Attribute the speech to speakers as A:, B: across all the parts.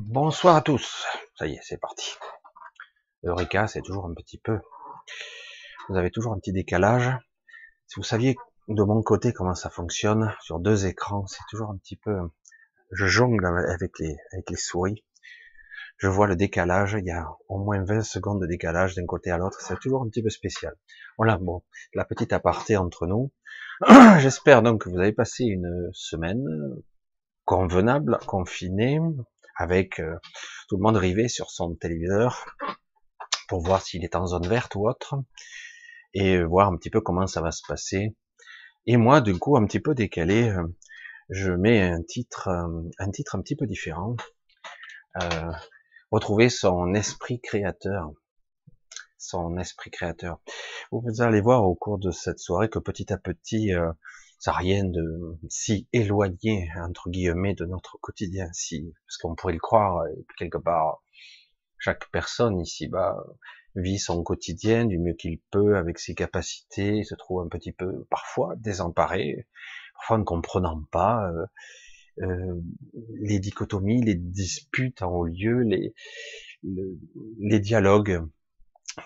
A: Bonsoir à tous. Ça y est, c'est parti. Eureka, c'est toujours un petit peu. Vous avez toujours un petit décalage. Si vous saviez de mon côté comment ça fonctionne sur deux écrans, c'est toujours un petit peu. Je jongle avec les avec les souris. Je vois le décalage. Il y a au moins 20 secondes de décalage d'un côté à l'autre. C'est toujours un petit peu spécial. Voilà, bon, la petite aparté entre nous. J'espère donc que vous avez passé une semaine convenable, confinée, avec euh, tout le monde rivé sur son téléviseur pour voir s'il est en zone verte ou autre, et voir un petit peu comment ça va se passer. Et moi, du coup, un petit peu décalé, euh, je mets un titre, euh, un titre un petit peu différent. Euh, retrouver son esprit créateur. Son esprit créateur. Vous allez voir au cours de cette soirée que petit à petit, ça n'a rien de si éloigné entre guillemets de notre quotidien, si parce qu'on pourrait le croire quelque part. Chaque personne ici-bas vit son quotidien du mieux qu'il peut avec ses capacités, se trouve un petit peu parfois désemparé, parfois ne comprenant pas euh, euh, les dichotomies, les disputes en haut lieu, les, les dialogues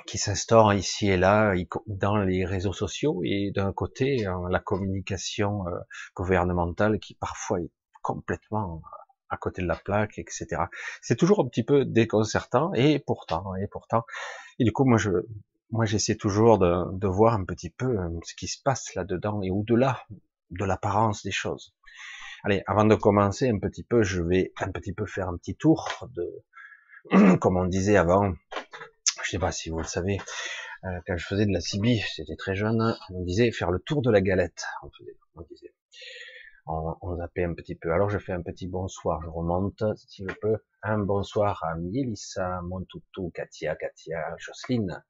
A: qui s'instaure ici et là dans les réseaux sociaux et d'un côté la communication euh, gouvernementale qui parfois est complètement à côté de la plaque, etc. C'est toujours un petit peu déconcertant et pourtant et pourtant et du coup moi je moi j'essaie toujours de, de voir un petit peu euh, ce qui se passe là-dedans et au-delà de l'apparence des choses. Allez, avant de commencer un petit peu, je vais un petit peu faire un petit tour de, comme on disait avant, je sais pas si vous le savez, euh, quand je faisais de la CB, j'étais très jeune, on disait faire le tour de la galette. On, faisait, disait, on, on, zappait un petit peu. Alors je fais un petit bonsoir, je remonte si je peux. Un bonsoir à Mielissa, Montoutou, Katia, Katia, Jocelyne,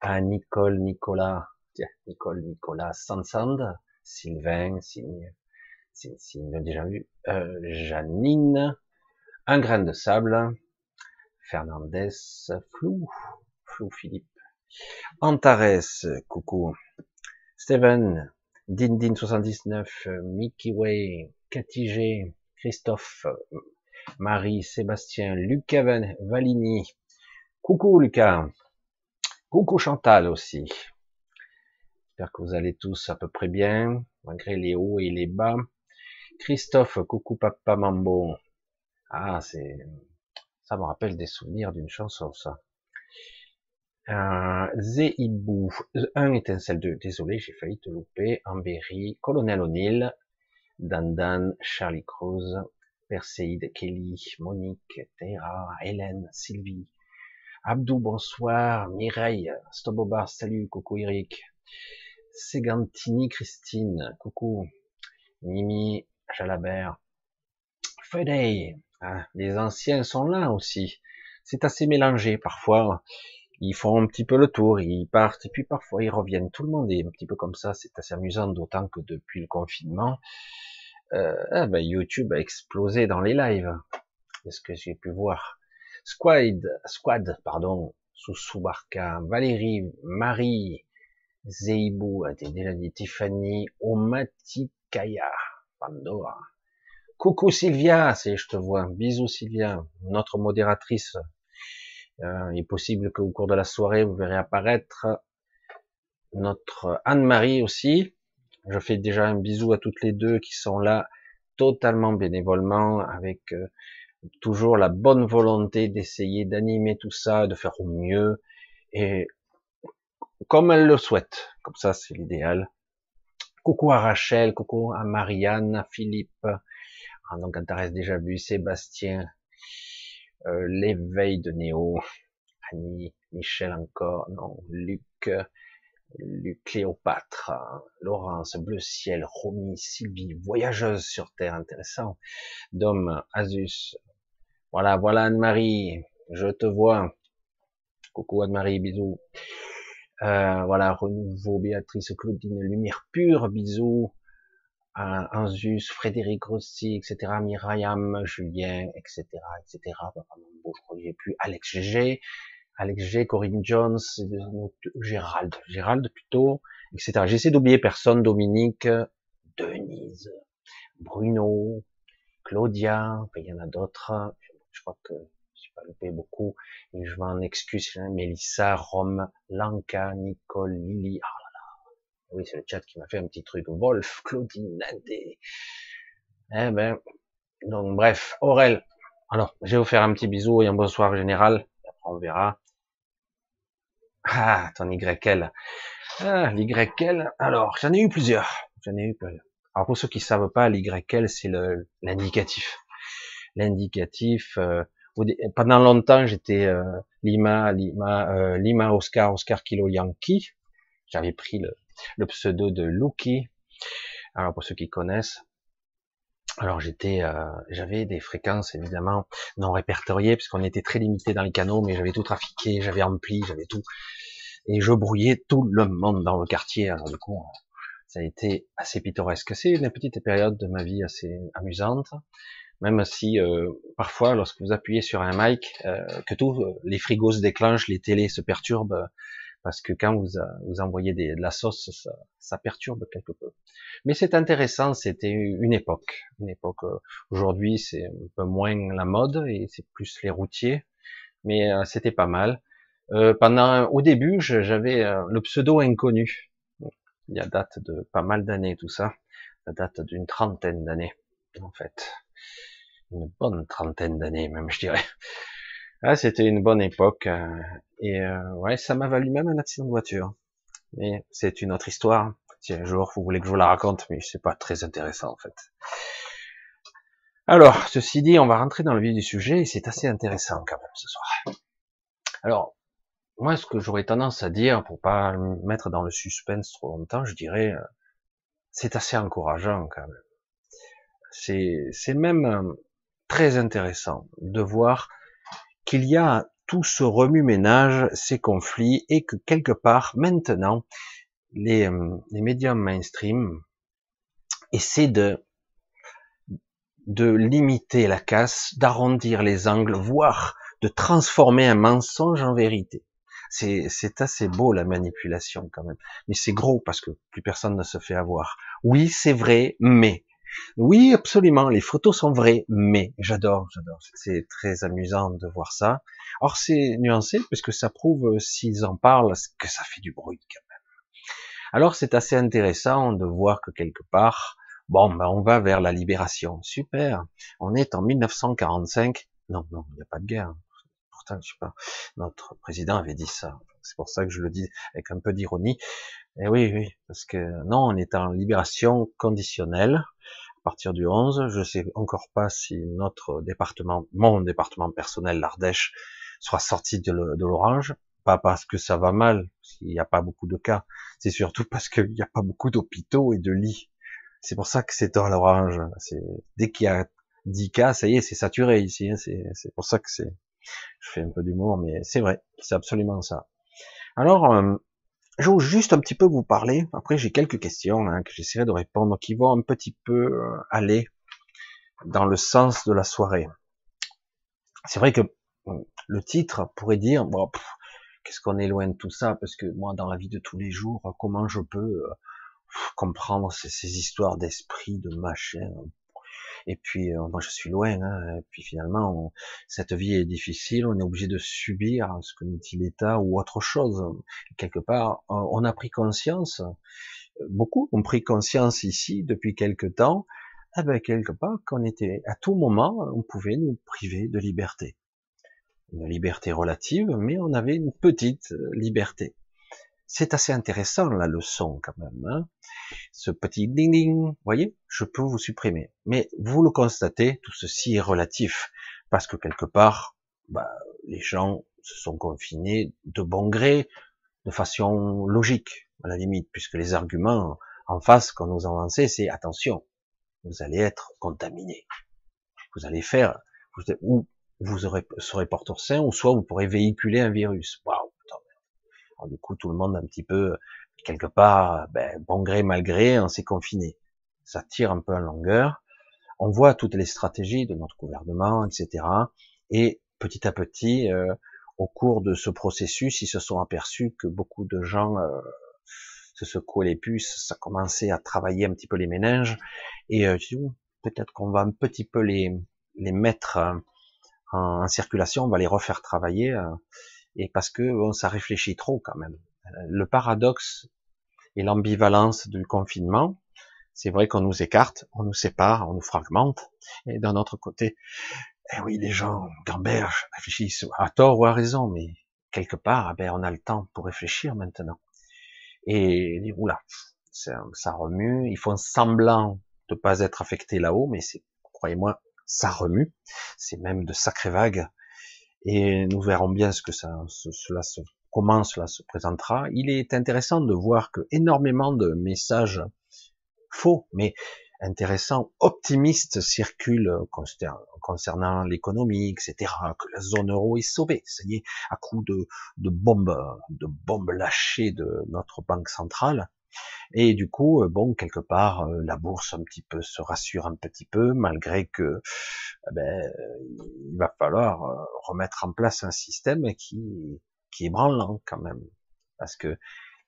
A: à Nicole, Nicolas, tiens, Nicole, Nicolas, Sansand, Sylvain, Signe, Signe, Signe, déjà vu, euh, Janine, un grain de sable, Fernandez, Flou, Flou Philippe, Antares, coucou, Steven, Dindin79, Mickey Way, Cathy Christophe, Marie, Sébastien, Lucas Valini, coucou Lucas, coucou Chantal aussi. J'espère que vous allez tous à peu près bien, malgré les hauts et les bas. Christophe, coucou Papa Mambo. Ah, c'est ça me rappelle des souvenirs d'une chanson, ça. Euh, Zeibou, un étincelle 2, désolé, j'ai failli te louper, Amberi, Colonel O'Neill, Dandan, Charlie Cruz, Perseide, Kelly, Monique, Tera, Hélène, Sylvie, Abdou, bonsoir, Mireille, Stobobar, salut, coucou Eric, Segantini, Christine, coucou, Mimi, Jalabert, Freddy, les anciens sont là aussi. C'est assez mélangé parfois. Ils font un petit peu le tour, ils partent et puis parfois ils reviennent. Tout le monde est un petit peu comme ça. C'est assez amusant, d'autant que depuis le confinement, euh, ah ben, YouTube a explosé dans les lives. C'est ce que j'ai pu voir. Squad, Squad, pardon, Soubarka, Valérie, Marie, Zeibou, dit Tiffany, Omatikaya, Pandora. Coucou Sylvia, c'est je te vois. Bisous Sylvia, notre modératrice. Euh, il est possible qu'au cours de la soirée, vous verrez apparaître notre Anne-Marie aussi. Je fais déjà un bisou à toutes les deux qui sont là totalement bénévolement, avec euh, toujours la bonne volonté d'essayer d'animer tout ça, de faire au mieux, et comme elles le souhaitent. Comme ça, c'est l'idéal. Coucou à Rachel, coucou à Marianne, à Philippe, ah, donc Antares déjà vu, Sébastien, euh, l'éveil de Néo, Annie, Michel encore, non, Luc, Luc Cléopâtre, Laurence, Bleu Ciel, Romy, Sylvie, voyageuse sur Terre, intéressant, Dom, Azus, voilà, voilà Anne-Marie, je te vois, coucou Anne-Marie, bisous, euh, voilà, renouveau, Béatrice, Claudine, lumière pure, bisous, Anzus, Frédéric Rossi, etc., Myriam, Julien, etc., etc. Bon, je crois que j'ai plus Alex G, Alex G, Corinne Jones, Gérald, Gérald plutôt, etc. J'essaie d'oublier personne, Dominique, Denise, Bruno, Claudia, il y en a d'autres, Je crois que j'ai pas loupé beaucoup. Et je m'en excuse. Mélissa, Rome, Lanka, Nicole, Lily. Ah. Oui, c'est le chat qui m'a fait un petit truc. Wolf, Claudine, Nadé. Eh ben, donc bref, Aurel. Alors, je vais vous faire un petit bisou et un bonsoir général. Après, on verra. Ah, ton YL. Ah, l'YL. Alors, j'en ai eu plusieurs. J'en ai eu plusieurs. Alors, pour ceux qui savent pas, l'YL, c'est l'indicatif. L'indicatif, euh, pendant longtemps, j'étais euh, Lima, Lima, euh, Lima, Oscar, Oscar Kilo Yankee. J'avais pris le, le pseudo de Lucky. Alors, pour ceux qui connaissent, alors j'étais, euh, j'avais des fréquences évidemment non répertoriées puisqu'on était très limité dans les canaux, mais j'avais tout trafiqué, j'avais ampli, j'avais tout, et je brouillais tout le monde dans le quartier. Alors du coup, ça a été assez pittoresque. C'est une petite période de ma vie assez amusante, même si euh, parfois, lorsque vous appuyez sur un mic, euh, que tous les frigos se déclenchent, les télés se perturbent, parce que quand vous, vous envoyez de la sauce, ça, ça, perturbe quelque peu. Mais c'est intéressant, c'était une époque, une époque. Euh, aujourd'hui, c'est un peu moins la mode et c'est plus les routiers, mais euh, c'était pas mal. Euh, pendant, au début, j'avais euh, le pseudo inconnu. Il y a date de pas mal d'années tout ça. Ça date d'une trentaine d'années, en fait, une bonne trentaine d'années même, je dirais. Ah, c'était une bonne époque. Euh, et euh, ouais, ça m'a valu même un accident de voiture. Mais c'est une autre histoire. Si un jour vous voulez que je vous la raconte, mais c'est pas très intéressant en fait. Alors, ceci dit, on va rentrer dans le vif du sujet et c'est assez intéressant quand même ce soir. Alors, moi, ce que j'aurais tendance à dire, pour pas me mettre dans le suspense trop longtemps, je dirais, euh, c'est assez encourageant quand même. C'est, c'est même très intéressant de voir qu'il y a tout ce remue-ménage, ces conflits, et que quelque part, maintenant, les, euh, les médiums mainstream essaient de, de limiter la casse, d'arrondir les angles, voire de transformer un mensonge en vérité. C'est assez beau la manipulation quand même. Mais c'est gros parce que plus personne ne se fait avoir. Oui, c'est vrai, mais oui, absolument, les photos sont vraies, mais j'adore, j'adore. C'est très amusant de voir ça. Or, c'est nuancé puisque ça prouve, s'ils en parlent, que ça fait du bruit quand même. Alors, c'est assez intéressant de voir que quelque part, bon, ben, on va vers la libération. Super. On est en 1945. Non, non, il n'y a pas de guerre. Pourtant, je sais pas. Notre président avait dit ça. C'est pour ça que je le dis avec un peu d'ironie. Et oui, oui, parce que non, on est en libération conditionnelle partir du 11. Je sais encore pas si notre département, mon département personnel, l'Ardèche, sera sorti de l'orange. Pas parce que ça va mal, s'il n'y a pas beaucoup de cas. C'est surtout parce qu'il n'y a pas beaucoup d'hôpitaux et de lits. C'est pour ça que c'est dans l'orange. Dès qu'il y a 10 cas, ça y est, c'est saturé ici. Hein. C'est pour ça que c'est... Je fais un peu d'humour, mais c'est vrai. C'est absolument ça. Alors, euh, je vais juste un petit peu vous parler. Après, j'ai quelques questions hein, que j'essaierai de répondre, qui vont un petit peu euh, aller dans le sens de la soirée. C'est vrai que le titre pourrait dire, bon, qu'est-ce qu'on est loin de tout ça, parce que moi, dans la vie de tous les jours, comment je peux euh, comprendre ces, ces histoires d'esprit, de machin, et puis, euh, moi, je suis loin. Hein, et puis finalement, cette vie est difficile. On est obligé de subir ce que nous dit l'État ou autre chose. quelque part, on a pris conscience. Beaucoup ont pris conscience ici depuis quelque temps. Eh ben, quelque part, qu'on était à tout moment, on pouvait nous priver de liberté. Une liberté relative, mais on avait une petite liberté. C'est assez intéressant la leçon quand même. Hein ce petit ding ding, vous voyez, je peux vous supprimer. Mais vous le constatez, tout ceci est relatif, parce que quelque part, bah, les gens se sont confinés de bon gré, de façon logique, à la limite, puisque les arguments en face qu'on nous avancés, c'est attention, vous allez être contaminé. Vous allez faire, ou vous serez porteur sain, ou soit vous pourrez véhiculer un virus. Du coup, tout le monde un petit peu quelque part, ben, bon gré mal gré, on s'est confiné. Ça tire un peu en longueur. On voit toutes les stratégies de notre gouvernement, etc. Et petit à petit, euh, au cours de ce processus, ils se sont aperçus que beaucoup de gens euh, se secouaient les puces, ça commençait à travailler un petit peu les méninges. Et euh, peut-être qu'on va un petit peu les, les mettre en, circulation, on va les refaire travailler, euh, et parce que bon, ça réfléchit trop quand même. Le paradoxe et l'ambivalence du confinement, c'est vrai qu'on nous écarte, on nous sépare, on nous fragmente, et d'un autre côté, eh oui, les gens gambergent, réfléchissent à tort ou à raison, mais quelque part, eh ben, on a le temps pour réfléchir maintenant. Et oula, ça, ça remue, ils font semblant de pas être affectés là-haut, mais c'est, croyez-moi, ça remue. C'est même de sacrées vagues. Et nous verrons bien ce que ça, cela se, comment cela se présentera. Il est intéressant de voir que énormément de messages faux, mais intéressants, optimistes circulent concernant l'économie, etc., que la zone euro est sauvée, ça y est, à coup de, de bombes, de bombes lâchées de notre banque centrale, et du coup, euh, bon, quelque part, euh, la bourse un petit peu se rassure un petit peu, malgré que eh ben, il va falloir euh, remettre en place un système qui, qui est branlant quand même, parce que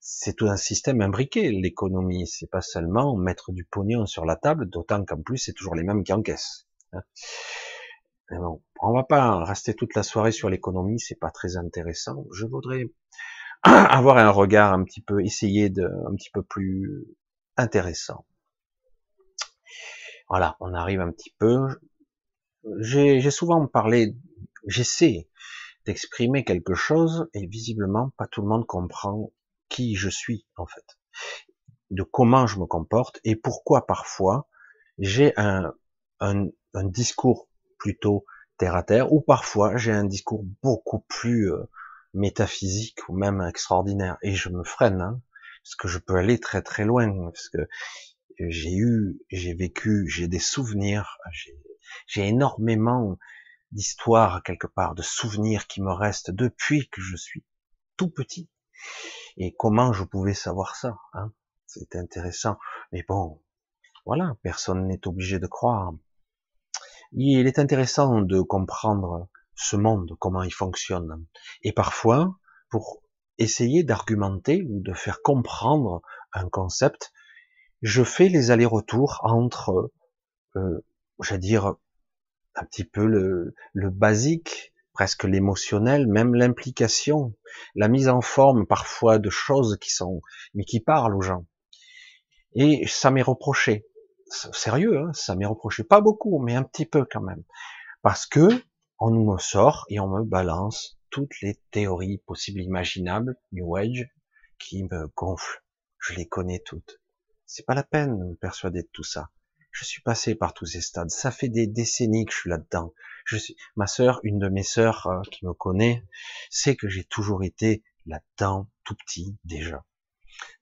A: c'est tout un système imbriqué. L'économie, c'est pas seulement mettre du pognon sur la table, d'autant qu'en plus c'est toujours les mêmes qui encaissent. Hein. Mais bon, on va pas rester toute la soirée sur l'économie, c'est pas très intéressant. Je voudrais avoir un regard un petit peu, essayer de, un petit peu plus intéressant. Voilà, on arrive un petit peu. J'ai souvent parlé, j'essaie d'exprimer quelque chose et visiblement pas tout le monde comprend qui je suis en fait, de comment je me comporte et pourquoi parfois j'ai un, un, un, discours plutôt terre à terre ou parfois j'ai un discours beaucoup plus euh, métaphysique ou même extraordinaire. Et je me freine, hein, parce que je peux aller très très loin, parce que j'ai eu, j'ai vécu, j'ai des souvenirs, j'ai énormément d'histoires quelque part, de souvenirs qui me restent depuis que je suis tout petit. Et comment je pouvais savoir ça hein C'est intéressant. Mais bon, voilà, personne n'est obligé de croire. Il est intéressant de comprendre ce monde, comment il fonctionne. Et parfois, pour essayer d'argumenter ou de faire comprendre un concept, je fais les allers-retours entre, euh, j'allais dire, un petit peu le, le basique, presque l'émotionnel, même l'implication, la mise en forme parfois de choses qui sont, mais qui parlent aux gens. Et ça m'est reproché. Sérieux, hein, ça m'est reproché. Pas beaucoup, mais un petit peu quand même. Parce que on me sort et on me balance toutes les théories possibles imaginables, New Age, qui me gonflent. Je les connais toutes. C'est pas la peine de me persuader de tout ça. Je suis passé par tous ces stades. Ça fait des décennies que je suis là-dedans. Je suis, ma sœur, une de mes sœurs euh, qui me connaît, sait que j'ai toujours été là-dedans, tout petit déjà.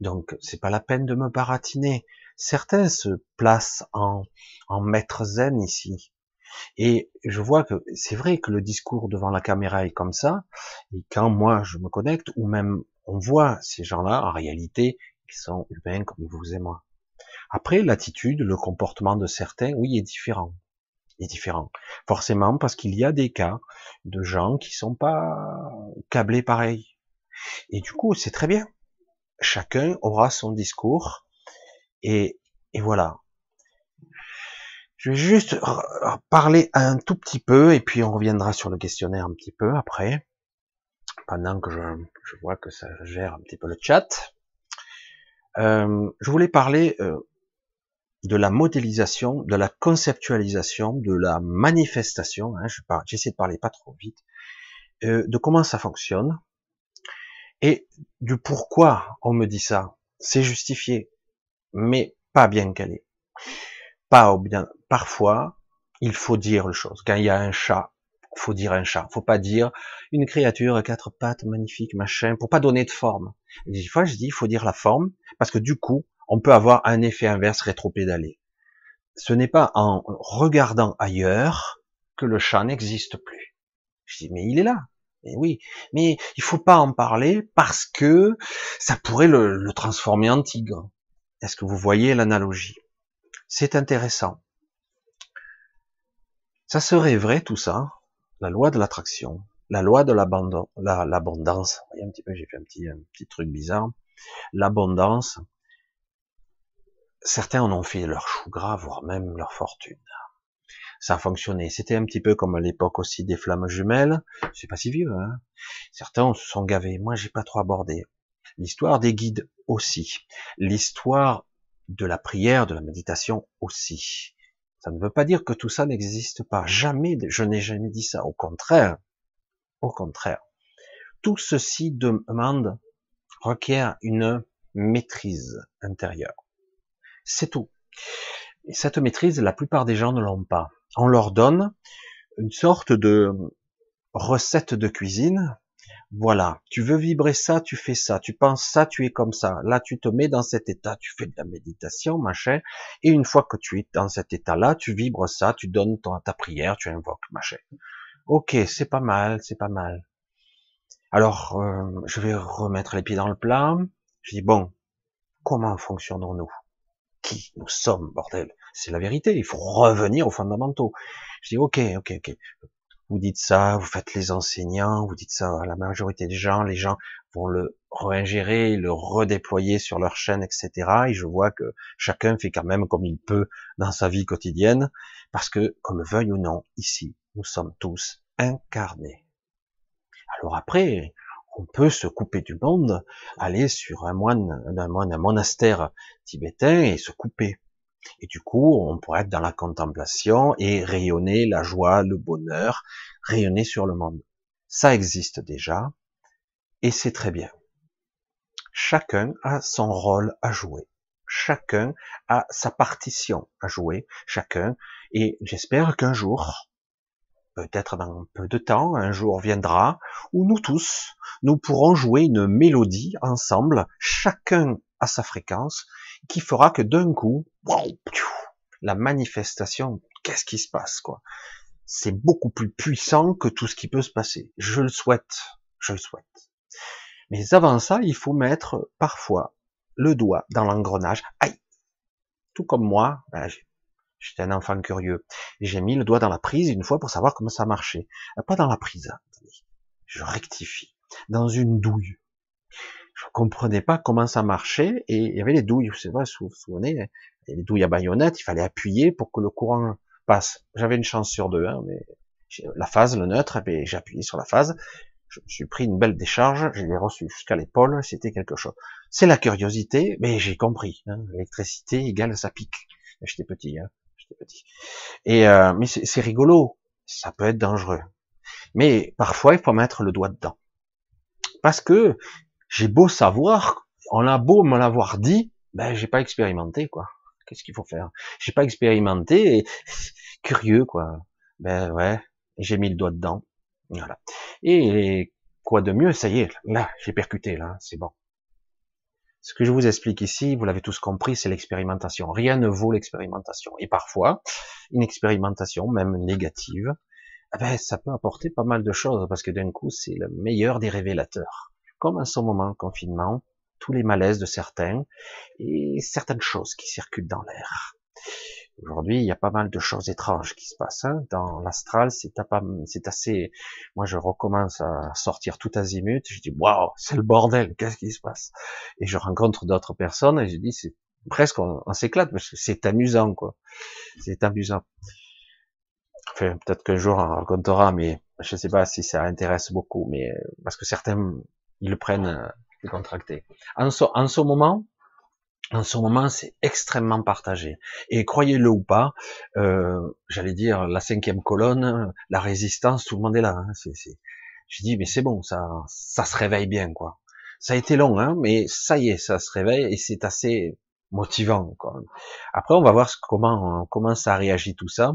A: Donc, c'est pas la peine de me baratiner. Certains se placent en, en maître zen ici. Et je vois que c'est vrai que le discours devant la caméra est comme ça, et quand moi je me connecte, ou même on voit ces gens-là, en réalité, ils sont humains comme vous et moi. Après, l'attitude, le comportement de certains, oui, est différent. Est différent. Forcément, parce qu'il y a des cas de gens qui sont pas câblés pareil. Et du coup, c'est très bien. Chacun aura son discours. Et, et voilà. Je vais juste parler un tout petit peu et puis on reviendra sur le questionnaire un petit peu après, pendant que je, vois que ça gère un petit peu le chat. Euh, je voulais parler euh, de la modélisation, de la conceptualisation, de la manifestation. Hein, J'essaie de parler pas trop vite, euh, de comment ça fonctionne et du pourquoi on me dit ça. C'est justifié, mais pas bien calé bien. Parfois, il faut dire le chose. Quand il y a un chat, faut dire un chat. Faut pas dire une créature à quatre pattes magnifique, machin, pour pas donner de forme. Et des fois, je dis, il faut dire la forme, parce que du coup, on peut avoir un effet inverse rétropédalé. Ce n'est pas en regardant ailleurs que le chat n'existe plus. Je dis, mais il est là. Mais oui, mais il faut pas en parler parce que ça pourrait le transformer en tigre. Est-ce que vous voyez l'analogie? C'est intéressant. Ça serait vrai tout ça, la loi de l'attraction, la loi de l'abondance. voyez un petit peu, j'ai fait un petit, un petit truc bizarre. L'abondance. Certains en ont fait leur chou gras, voire même leur fortune. ça a fonctionné. C'était un petit peu comme à l'époque aussi des flammes jumelles. C'est pas si vieux, hein. Certains se sont gavés. Moi, j'ai pas trop abordé. L'histoire des guides aussi. L'histoire de la prière, de la méditation aussi. Ça ne veut pas dire que tout ça n'existe pas. Jamais, je n'ai jamais dit ça. Au contraire. Au contraire. Tout ceci demande, requiert une maîtrise intérieure. C'est tout. Et cette maîtrise, la plupart des gens ne l'ont pas. On leur donne une sorte de recette de cuisine. Voilà, tu veux vibrer ça, tu fais ça, tu penses ça, tu es comme ça. Là, tu te mets dans cet état, tu fais de la méditation, machin. Et une fois que tu es dans cet état-là, tu vibres ça, tu donnes ton, ta prière, tu invoques, machin. Ok, c'est pas mal, c'est pas mal. Alors, euh, je vais remettre les pieds dans le plat. Je dis bon, comment fonctionnons-nous Qui nous sommes, bordel? C'est la vérité. Il faut revenir aux fondamentaux. Je dis ok, ok, ok. Vous dites ça, vous faites les enseignants, vous dites ça à la majorité des gens. Les gens vont le réingérer, le redéployer sur leur chaîne, etc. Et je vois que chacun fait quand même comme il peut dans sa vie quotidienne, parce que, qu'on le veuille ou non, ici, nous sommes tous incarnés. Alors après, on peut se couper du monde, aller sur un moine, un moine, un monastère tibétain et se couper. Et du coup, on pourrait être dans la contemplation et rayonner la joie, le bonheur, rayonner sur le monde. Ça existe déjà et c'est très bien. Chacun a son rôle à jouer. Chacun a sa partition à jouer. Chacun. Et j'espère qu'un jour, peut-être dans peu de temps, un jour viendra, où nous tous, nous pourrons jouer une mélodie ensemble, chacun à sa fréquence, qui fera que d'un coup, la manifestation, qu'est-ce qui se passe, quoi? C'est beaucoup plus puissant que tout ce qui peut se passer. Je le souhaite. Je le souhaite. Mais avant ça, il faut mettre parfois le doigt dans l'engrenage. Aïe! Tout comme moi, ben, J'étais un enfant curieux. J'ai mis le doigt dans la prise une fois pour savoir comment ça marchait. Euh, pas dans la prise. Je rectifie. Dans une douille. Je comprenais pas comment ça marchait et il y avait les douilles. Vous savez, vous vous souvenez, les douilles à baïonnette, il fallait appuyer pour que le courant passe. J'avais une chance sur deux, hein, mais la phase, le neutre, eh j'ai appuyé sur la phase. Je me suis pris une belle décharge, je l'ai reçu jusqu'à l'épaule, c'était quelque chose. C'est la curiosité, mais j'ai compris. Hein, L'électricité égale ça pique. J'étais petit. Hein petit. Et euh, mais c'est rigolo, ça peut être dangereux. Mais parfois, il faut mettre le doigt dedans. Parce que j'ai beau savoir, on a beau me l'avoir dit, ben j'ai pas expérimenté quoi. Qu'est-ce qu'il faut faire? J'ai pas expérimenté, et... curieux quoi. Ben ouais, j'ai mis le doigt dedans. Voilà. Et quoi de mieux? Ça y est, là, j'ai percuté là, c'est bon. Ce que je vous explique ici, vous l'avez tous compris, c'est l'expérimentation. Rien ne vaut l'expérimentation. Et parfois, une expérimentation, même négative, eh ben, ça peut apporter pas mal de choses, parce que d'un coup, c'est le meilleur des révélateurs. Comme en ce moment, confinement, tous les malaises de certains, et certaines choses qui circulent dans l'air. Aujourd'hui, il y a pas mal de choses étranges qui se passent. Hein. Dans l'astral, c'est assez... Moi, je recommence à sortir tout azimut. Je dis, waouh, c'est le bordel, qu'est-ce qui se passe? Et je rencontre d'autres personnes et je dis, c'est presque, on, s'éclate parce que c'est amusant, quoi. C'est amusant. Enfin, peut-être qu'un jour on racontera, mais je ne sais pas si ça intéresse beaucoup, mais parce que certains, ils le prennent euh, décontracté. En en ce moment, en ce moment, c'est extrêmement partagé. Et croyez-le ou pas, euh, j'allais dire la cinquième colonne, la résistance, tout le monde est là. Hein, Je dis mais c'est bon, ça, ça se réveille bien quoi. Ça a été long, hein, mais ça y est, ça se réveille et c'est assez motivant. Quoi. Après, on va voir comment comment ça réagit tout ça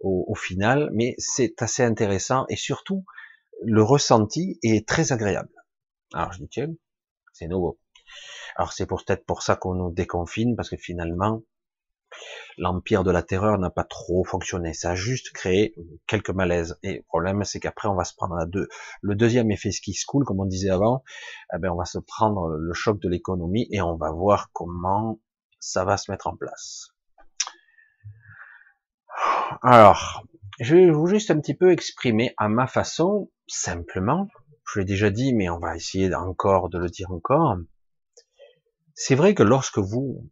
A: au, au final, mais c'est assez intéressant et surtout le ressenti est très agréable. Alors je dis tiens, c'est nouveau. Alors c'est peut-être pour ça qu'on nous déconfine, parce que finalement, l'empire de la terreur n'a pas trop fonctionné. Ça a juste créé quelques malaises. Et le problème, c'est qu'après, on va se prendre à deux. Le deuxième effet ski school, comme on disait avant, eh ben, on va se prendre le choc de l'économie et on va voir comment ça va se mettre en place. Alors, je vais vous juste un petit peu exprimer à ma façon, simplement. Je l'ai déjà dit, mais on va essayer encore de le dire encore. C'est vrai que lorsque vous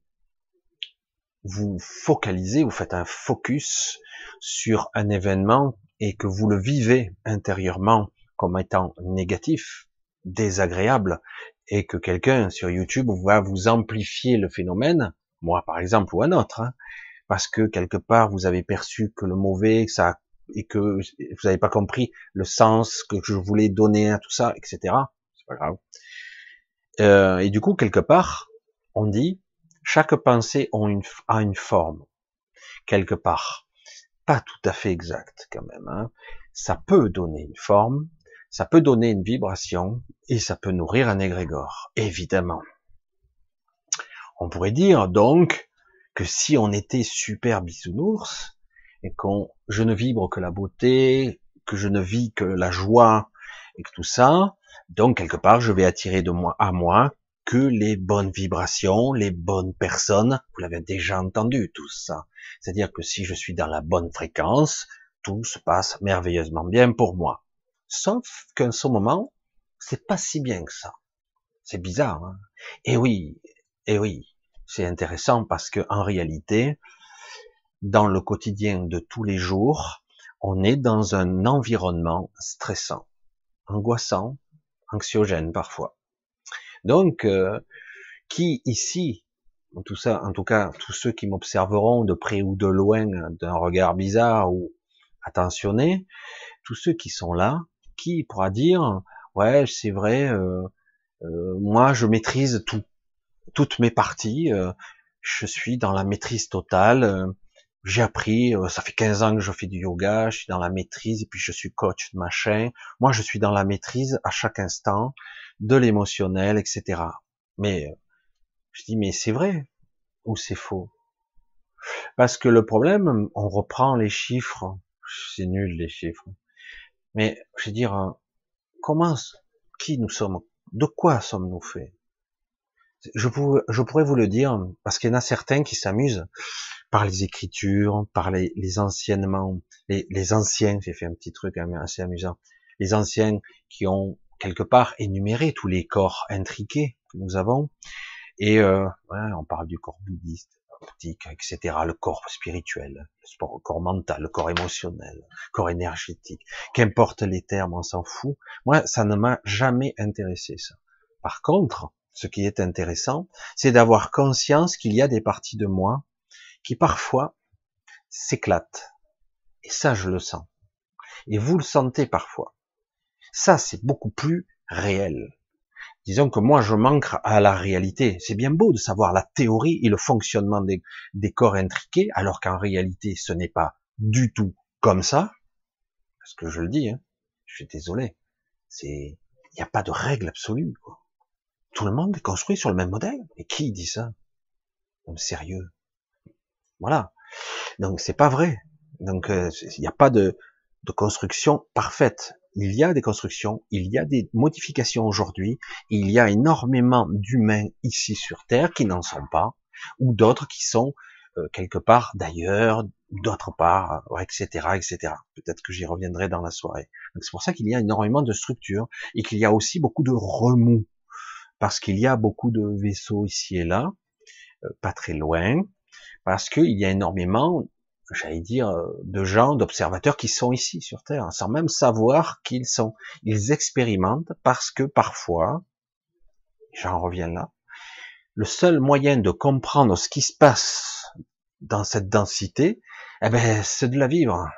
A: vous focalisez, vous faites un focus sur un événement et que vous le vivez intérieurement comme étant négatif, désagréable, et que quelqu'un sur YouTube va vous amplifier le phénomène, moi par exemple ou un autre, hein, parce que quelque part vous avez perçu que le mauvais, ça et que vous n'avez pas compris le sens que je voulais donner à tout ça, etc. C'est pas grave. Euh, et du coup, quelque part, on dit chaque pensée a une, forme quelque part, pas tout à fait exact quand même. Hein. Ça peut donner une forme, ça peut donner une vibration et ça peut nourrir un égrégore, évidemment. On pourrait dire donc que si on était super bisounours et qu'on je ne vibre que la beauté, que je ne vis que la joie et que tout ça, donc quelque part je vais attirer de moi à moi que les bonnes vibrations, les bonnes personnes. Vous l'avez déjà entendu tout ça. C'est-à-dire que si je suis dans la bonne fréquence, tout se passe merveilleusement bien pour moi. Sauf qu'en ce moment, c'est pas si bien que ça. C'est bizarre. Hein et oui, et oui, c'est intéressant parce que en réalité, dans le quotidien de tous les jours, on est dans un environnement stressant, angoissant, anxiogène parfois. Donc, euh, qui ici, en tout ça, en tout cas, tous ceux qui m'observeront de près ou de loin, d'un regard bizarre ou attentionné, tous ceux qui sont là, qui pourra dire ouais c'est vrai euh, euh, moi je maîtrise tout toutes mes parties euh, je suis dans la maîtrise totale j'ai appris ça fait 15 ans que je fais du yoga je suis dans la maîtrise et puis je suis coach de machin. Moi je suis dans la maîtrise à chaque instant de l'émotionnel etc mais je dis mais c'est vrai ou c'est faux? Parce que le problème on reprend les chiffres. C'est nul les chiffres. Mais, je veux dire, hein, comment, qui nous sommes, de quoi sommes-nous faits? Je, pourrais vous le dire, parce qu'il y en a certains qui s'amusent par les écritures, par les, les anciennement, les, les anciens, j'ai fait un petit truc assez amusant, les anciens qui ont quelque part énuméré tous les corps intriqués que nous avons, et euh, ouais, on parle du corps bouddhiste, etc. Le corps spirituel, le corps mental, le corps émotionnel, le corps énergétique. Qu'importe les termes, on s'en fout. Moi, ça ne m'a jamais intéressé, ça. Par contre, ce qui est intéressant, c'est d'avoir conscience qu'il y a des parties de moi qui parfois s'éclatent. Et ça, je le sens. Et vous le sentez parfois. Ça, c'est beaucoup plus réel. Disons que moi, je manque à la réalité. C'est bien beau de savoir la théorie et le fonctionnement des, corps intriqués, alors qu'en réalité, ce n'est pas du tout comme ça. Parce que je le dis, hein, je suis désolé. C'est, il n'y a pas de règle absolue. Tout le monde est construit sur le même modèle. Et qui dit ça? Donc sérieux. Voilà. Donc c'est pas vrai. Donc euh, il n'y a pas de, de construction parfaite il y a des constructions, il y a des modifications aujourd'hui, il y a énormément d'humains ici sur Terre qui n'en sont pas, ou d'autres qui sont euh, quelque part d'ailleurs, d'autre part, etc., etc. Peut-être que j'y reviendrai dans la soirée. c'est pour ça qu'il y a énormément de structures et qu'il y a aussi beaucoup de remous, parce qu'il y a beaucoup de vaisseaux ici et là, euh, pas très loin, parce qu'il y a énormément j'allais dire, euh, de gens, d'observateurs qui sont ici sur Terre, sans même savoir qu'ils sont. Ils expérimentent parce que parfois, j'en reviens là, le seul moyen de comprendre ce qui se passe dans cette densité, eh ben, c'est de la vivre.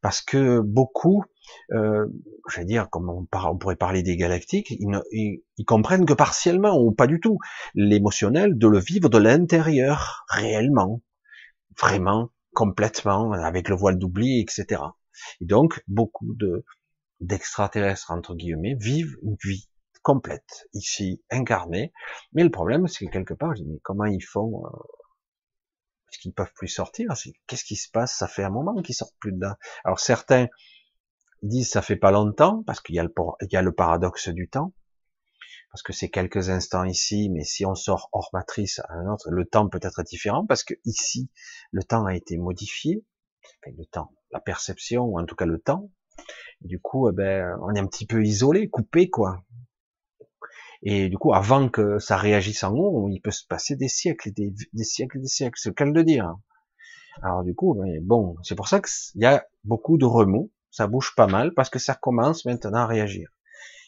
A: Parce que beaucoup, euh, j'allais dire, comme on, pourrait parler des galactiques, ils, ils, ils, comprennent que partiellement ou pas du tout l'émotionnel de le vivre de l'intérieur, réellement vraiment, complètement, avec le voile d'oubli, etc. Et donc, beaucoup de d'extraterrestres, entre guillemets, vivent une vie complète, ici, incarnée. Mais le problème, c'est que quelque part, je dis, mais comment ils font euh, Est-ce qu'ils peuvent plus sortir? Qu'est-ce qui se passe? Ça fait un moment qu'ils sortent plus dedans. Alors certains disent ça fait pas longtemps, parce qu'il y, a le paradoxe du temps parce que c'est quelques instants ici, mais si on sort hors matrice à un autre, le temps peut être différent, parce que ici, le temps a été modifié, le temps, la perception, ou en tout cas le temps, du coup, eh ben, on est un petit peu isolé, coupé, quoi. Et du coup, avant que ça réagisse en haut, il peut se passer des siècles, des, siècles, des siècles. C'est le cas de dire. Alors du coup, mais bon, c'est pour ça qu'il y a beaucoup de remous. Ça bouge pas mal parce que ça commence maintenant à réagir.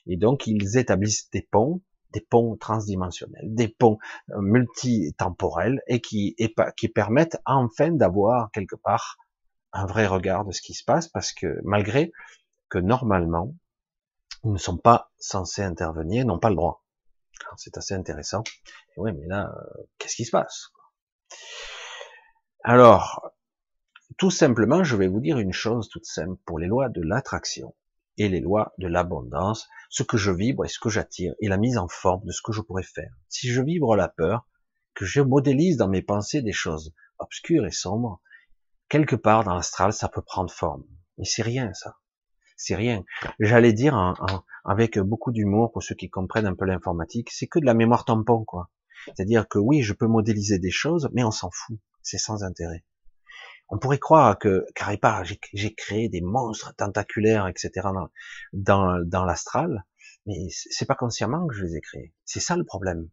A: Et donc, ils établissent des ponts, des ponts transdimensionnels, des ponts euh, multitemporels et qui, et qui permettent enfin d'avoir quelque part un vrai regard de ce qui se passe parce que malgré que normalement, ils ne sont pas censés intervenir, n'ont pas le droit. C'est assez intéressant. Oui, mais là, euh, qu'est-ce qui se passe? Alors, tout simplement, je vais vous dire une chose toute simple pour les lois de l'attraction et les lois de l'abondance, ce que je vibre et ce que j'attire, et la mise en forme de ce que je pourrais faire. Si je vibre la peur, que je modélise dans mes pensées des choses obscures et sombres, quelque part dans l'astral, ça peut prendre forme. Mais c'est rien, ça. C'est rien. J'allais dire avec beaucoup d'humour pour ceux qui comprennent un peu l'informatique, c'est que de la mémoire tampon, quoi. C'est-à-dire que oui, je peux modéliser des choses, mais on s'en fout. C'est sans intérêt. On pourrait croire que, pas, j'ai créé des monstres tentaculaires, etc. dans, dans, l'astral, mais c'est pas consciemment que je les ai créés. C'est ça le problème.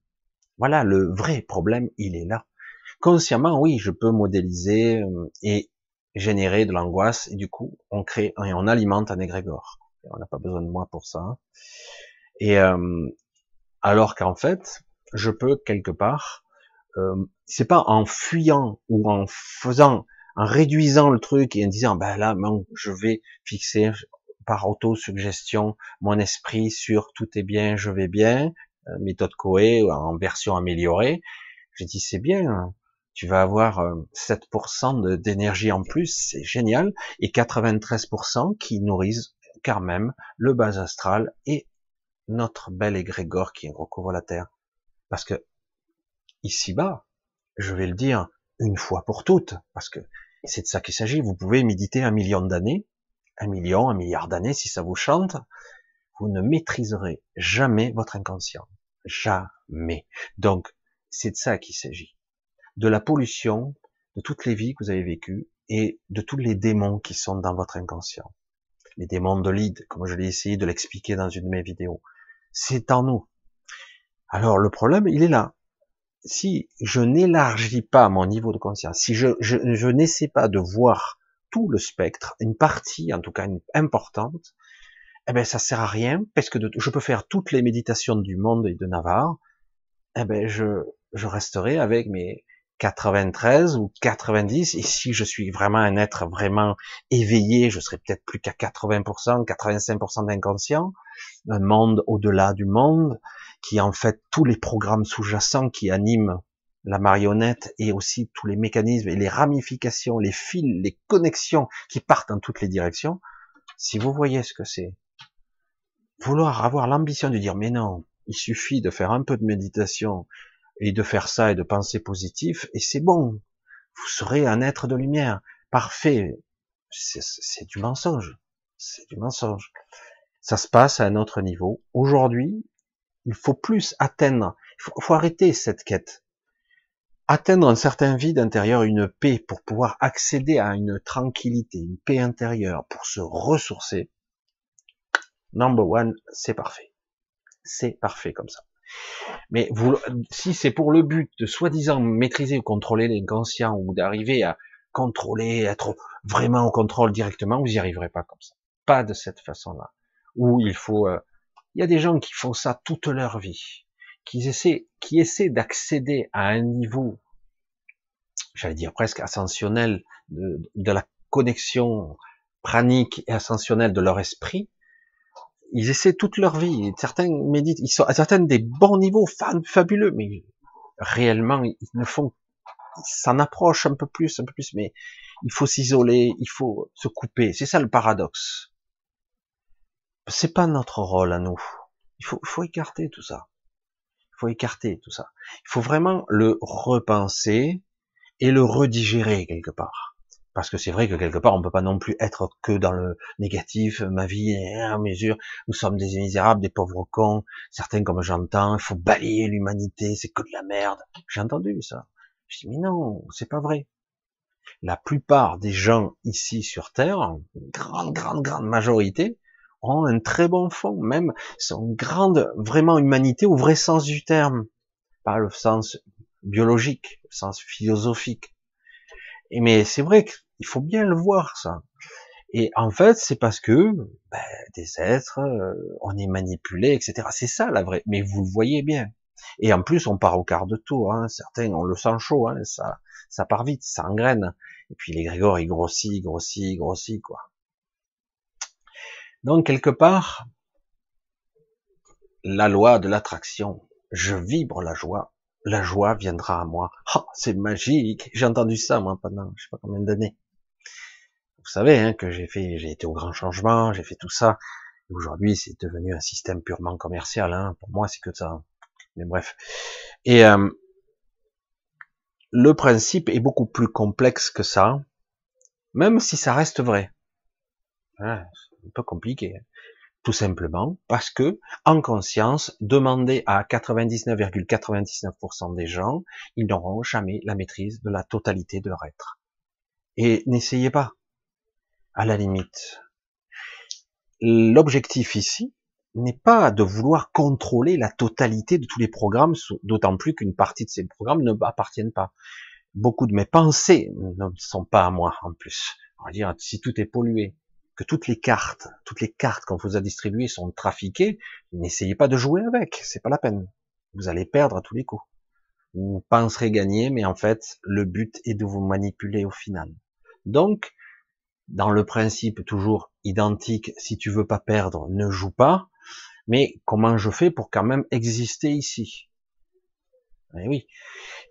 A: Voilà, le vrai problème, il est là. Consciemment, oui, je peux modéliser euh, et générer de l'angoisse, et du coup, on crée et on alimente un égrégore. On n'a pas besoin de moi pour ça. Et euh, alors qu'en fait, je peux quelque part, euh, c'est pas en fuyant ou en faisant en réduisant le truc et en disant, ben là, je vais fixer par autosuggestion mon esprit sur tout est bien, je vais bien, euh, méthode Coe en version améliorée. J'ai dit, c'est bien, hein. tu vas avoir 7% euh, d'énergie en plus, c'est génial, et 93% qui nourrissent quand même le bas astral et notre bel égrégore qui recouvre la Terre. Parce que ici-bas, je vais le dire une fois pour toutes, parce que c'est de ça qu'il s'agit. Vous pouvez méditer un million d'années, un million, un milliard d'années, si ça vous chante. Vous ne maîtriserez jamais votre inconscient. Jamais. Donc, c'est de ça qu'il s'agit. De la pollution, de toutes les vies que vous avez vécues et de tous les démons qui sont dans votre inconscient. Les démons de lead, comme je l'ai essayé de l'expliquer dans une de mes vidéos. C'est en nous. Alors, le problème, il est là si je n'élargis pas mon niveau de conscience, si je, je, n'essaie pas de voir tout le spectre, une partie en tout cas importante, eh ben ça sert à rien parce que je peux faire toutes les méditations du monde et de Navarre, eh ben je, je resterai avec mes 93 ou 90 et si je suis vraiment un être vraiment éveillé, je serai peut-être plus qu'à 80%, 85% d'inconscient, un monde au-delà du monde, qui en fait tous les programmes sous-jacents qui animent la marionnette et aussi tous les mécanismes et les ramifications, les fils, les connexions qui partent dans toutes les directions, si vous voyez ce que c'est, vouloir avoir l'ambition de dire mais non, il suffit de faire un peu de méditation et de faire ça et de penser positif et c'est bon, vous serez un être de lumière, parfait, c'est du mensonge, c'est du mensonge. Ça se passe à un autre niveau. Aujourd'hui, il faut plus atteindre, il faut, arrêter cette quête. Atteindre un certain vide intérieur, une paix, pour pouvoir accéder à une tranquillité, une paix intérieure, pour se ressourcer. Number one, c'est parfait. C'est parfait comme ça. Mais vous, si c'est pour le but de soi-disant maîtriser ou contrôler l'inconscient ou d'arriver à contrôler, être vraiment au contrôle directement, vous n'y arriverez pas comme ça. Pas de cette façon-là. Où il faut euh, il y a des gens qui font ça toute leur vie, qui essaient, qui essaient d'accéder à un niveau, j'allais dire presque ascensionnel, de, la connexion pranique et ascensionnelle de leur esprit. Ils essaient toute leur vie. Certains méditent, ils sont à certains des bons niveaux, fabuleux, mais réellement, ils ne font, s'en approchent un peu plus, un peu plus, mais il faut s'isoler, il faut se couper. C'est ça le paradoxe c'est pas notre rôle à nous. Il faut, faut écarter tout ça. Il faut écarter tout ça. Il faut vraiment le repenser et le redigérer quelque part. Parce que c'est vrai que quelque part, on peut pas non plus être que dans le négatif. Ma vie est à mesure. Nous sommes des misérables, des pauvres cons. Certains, comme j'entends, il faut balayer l'humanité. C'est que de la merde. J'ai entendu ça. Je dis, mais non, c'est pas vrai. La plupart des gens ici sur Terre, une grande, grande, grande majorité, ont un très bon fond, même sont grande, vraiment humanité au vrai sens du terme, pas le sens biologique, le sens philosophique. Et mais c'est vrai qu'il faut bien le voir ça. Et en fait, c'est parce que ben, des êtres, euh, on est manipulé, etc. C'est ça la vraie. Mais vous le voyez bien. Et en plus, on part au quart de tour. Hein. Certains, on le sent chaud. Hein. Ça, ça part vite, ça engraine. Et puis les Grégor, il grossit, grossit, grossit, quoi. Donc quelque part, la loi de l'attraction. Je vibre la joie. La joie viendra à moi. Oh, c'est magique. J'ai entendu ça moi pendant je sais pas combien d'années. Vous savez hein, que j'ai fait, j'ai été au grand changement, j'ai fait tout ça. Aujourd'hui, c'est devenu un système purement commercial. Hein. Pour moi, c'est que ça. Mais bref. Et euh, le principe est beaucoup plus complexe que ça, même si ça reste vrai. Ah, un peu compliqué. Hein. Tout simplement parce que, en conscience, demander à 99,99% des gens, ils n'auront jamais la maîtrise de la totalité de leur être. Et n'essayez pas. À la limite. L'objectif ici n'est pas de vouloir contrôler la totalité de tous les programmes, d'autant plus qu'une partie de ces programmes ne m'appartiennent pas. Beaucoup de mes pensées ne sont pas à moi, en plus. On va dire, si tout est pollué, que toutes les cartes, toutes les cartes qu'on vous a distribuées sont trafiquées, n'essayez pas de jouer avec, c'est pas la peine. Vous allez perdre à tous les coups. Vous penserez gagner, mais en fait, le but est de vous manipuler au final. Donc, dans le principe toujours identique, si tu veux pas perdre, ne joue pas, mais comment je fais pour quand même exister ici? Eh oui.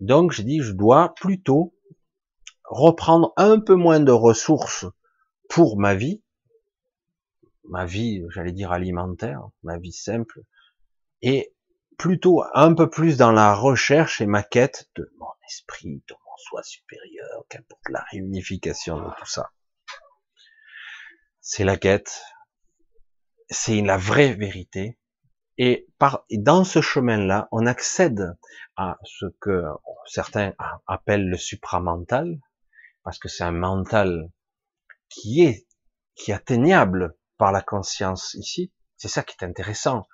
A: Donc je dis, je dois plutôt reprendre un peu moins de ressources pour ma vie, ma vie, j'allais dire alimentaire, ma vie simple, et plutôt un peu plus dans la recherche et ma quête de mon esprit, de mon soi supérieur, qu'importe la réunification de tout ça c'est la quête, c'est la vraie vérité. Et, par, et dans ce chemin-là, on accède à ce que certains appellent le supramental, parce que c'est un mental qui est, qui est atteignable par la conscience ici. C'est ça qui est intéressant.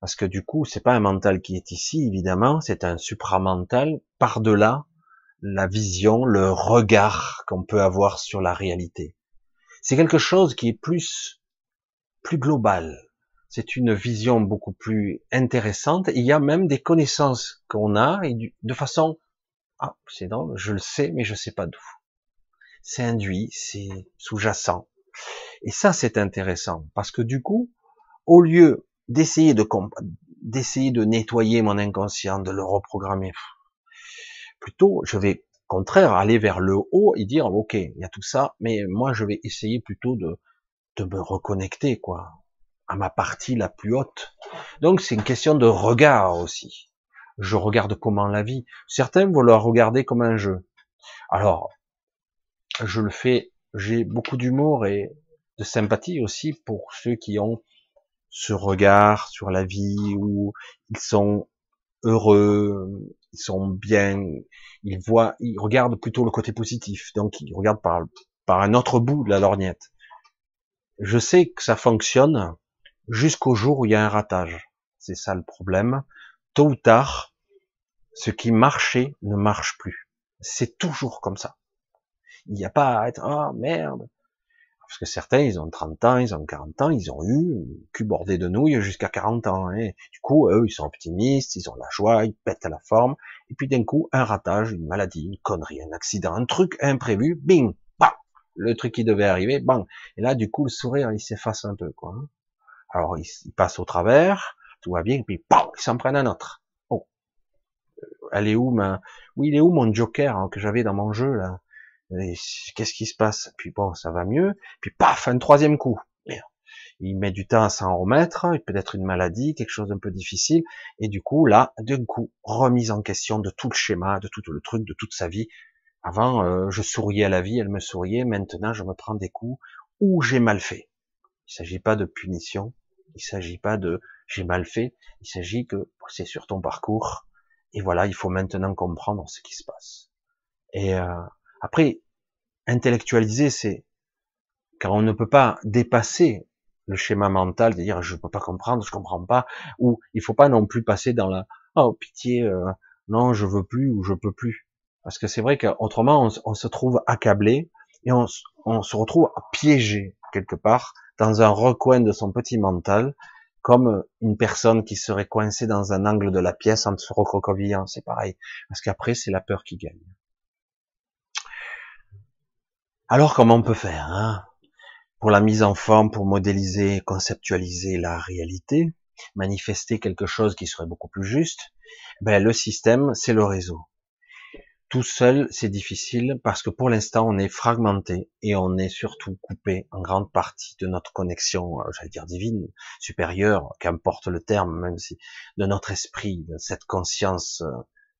A: Parce que du coup, c'est pas un mental qui est ici, évidemment, c'est un supramental par-delà la vision, le regard qu'on peut avoir sur la réalité. C'est quelque chose qui est plus, plus global. C'est une vision beaucoup plus intéressante. Il y a même des connaissances qu'on a et de façon, ah, c'est drôle, je le sais, mais je sais pas d'où. C'est induit, c'est sous-jacent. Et ça, c'est intéressant parce que du coup, au lieu d'essayer de d'essayer de nettoyer mon inconscient, de le reprogrammer, plutôt, je vais contraire, aller vers le haut et dire, ok, il y a tout ça, mais moi je vais essayer plutôt de, de me reconnecter, quoi, à ma partie la plus haute. Donc c'est une question de regard aussi. Je regarde comment la vie. Certains vont la regarder comme un jeu. Alors, je le fais, j'ai beaucoup d'humour et de sympathie aussi pour ceux qui ont ce regard sur la vie où ils sont heureux, ils sont bien, ils voient, ils regardent plutôt le côté positif, donc ils regardent par, par un autre bout de la lorgnette. Je sais que ça fonctionne jusqu'au jour où il y a un ratage. C'est ça le problème. Tôt ou tard, ce qui marchait ne marche plus. C'est toujours comme ça. Il n'y a pas à être, oh merde, parce que certains, ils ont 30 ans, ils ont 40 ans, ils ont eu cul bordé de nouilles jusqu'à 40 ans. Hein. Du coup, eux, ils sont optimistes, ils ont la joie, ils pètent la forme. Et puis d'un coup, un ratage, une maladie, une connerie, un accident, un truc imprévu, bing, bah, le truc qui devait arriver, bang. Et là, du coup, le sourire, il s'efface un peu, quoi. Hein. Alors, il, passe au travers, tout va bien, et puis, bam, ils s'en prennent un autre. Oh, elle est où ma, oui, il est où mon joker hein, que j'avais dans mon jeu là? Qu'est-ce qui se passe? Puis bon, ça va mieux. Puis paf, un troisième coup. Il met du temps à s'en remettre. Il peut être une maladie, quelque chose d'un peu difficile. Et du coup, là, d'un coup, remise en question de tout le schéma, de tout le truc, de toute sa vie. Avant, euh, je souriais à la vie, elle me souriait. Maintenant, je me prends des coups où j'ai mal fait. Il s'agit pas de punition. Il s'agit pas de j'ai mal fait. Il s'agit que c'est sur ton parcours. Et voilà, il faut maintenant comprendre ce qui se passe. Et euh, après, intellectualiser, c'est car on ne peut pas dépasser le schéma mental de dire je peux pas comprendre, je comprends pas, ou il faut pas non plus passer dans la oh pitié, euh, non je veux plus ou je peux plus, parce que c'est vrai qu'autrement on, se trouve accablé et on, se retrouve piégé quelque part dans un recoin de son petit mental, comme une personne qui serait coincée dans un angle de la pièce en se recroquevillant, c'est pareil, parce qu'après c'est la peur qui gagne. Alors comment on peut faire hein? Pour la mise en forme, pour modéliser, conceptualiser la réalité, manifester quelque chose qui serait beaucoup plus juste Ben le système, c'est le réseau tout seul, c'est difficile parce que pour l'instant, on est fragmenté et on est surtout coupé en grande partie de notre connexion, euh, j'allais dire divine, supérieure, qu'importe le terme, même si de notre esprit, de cette conscience euh,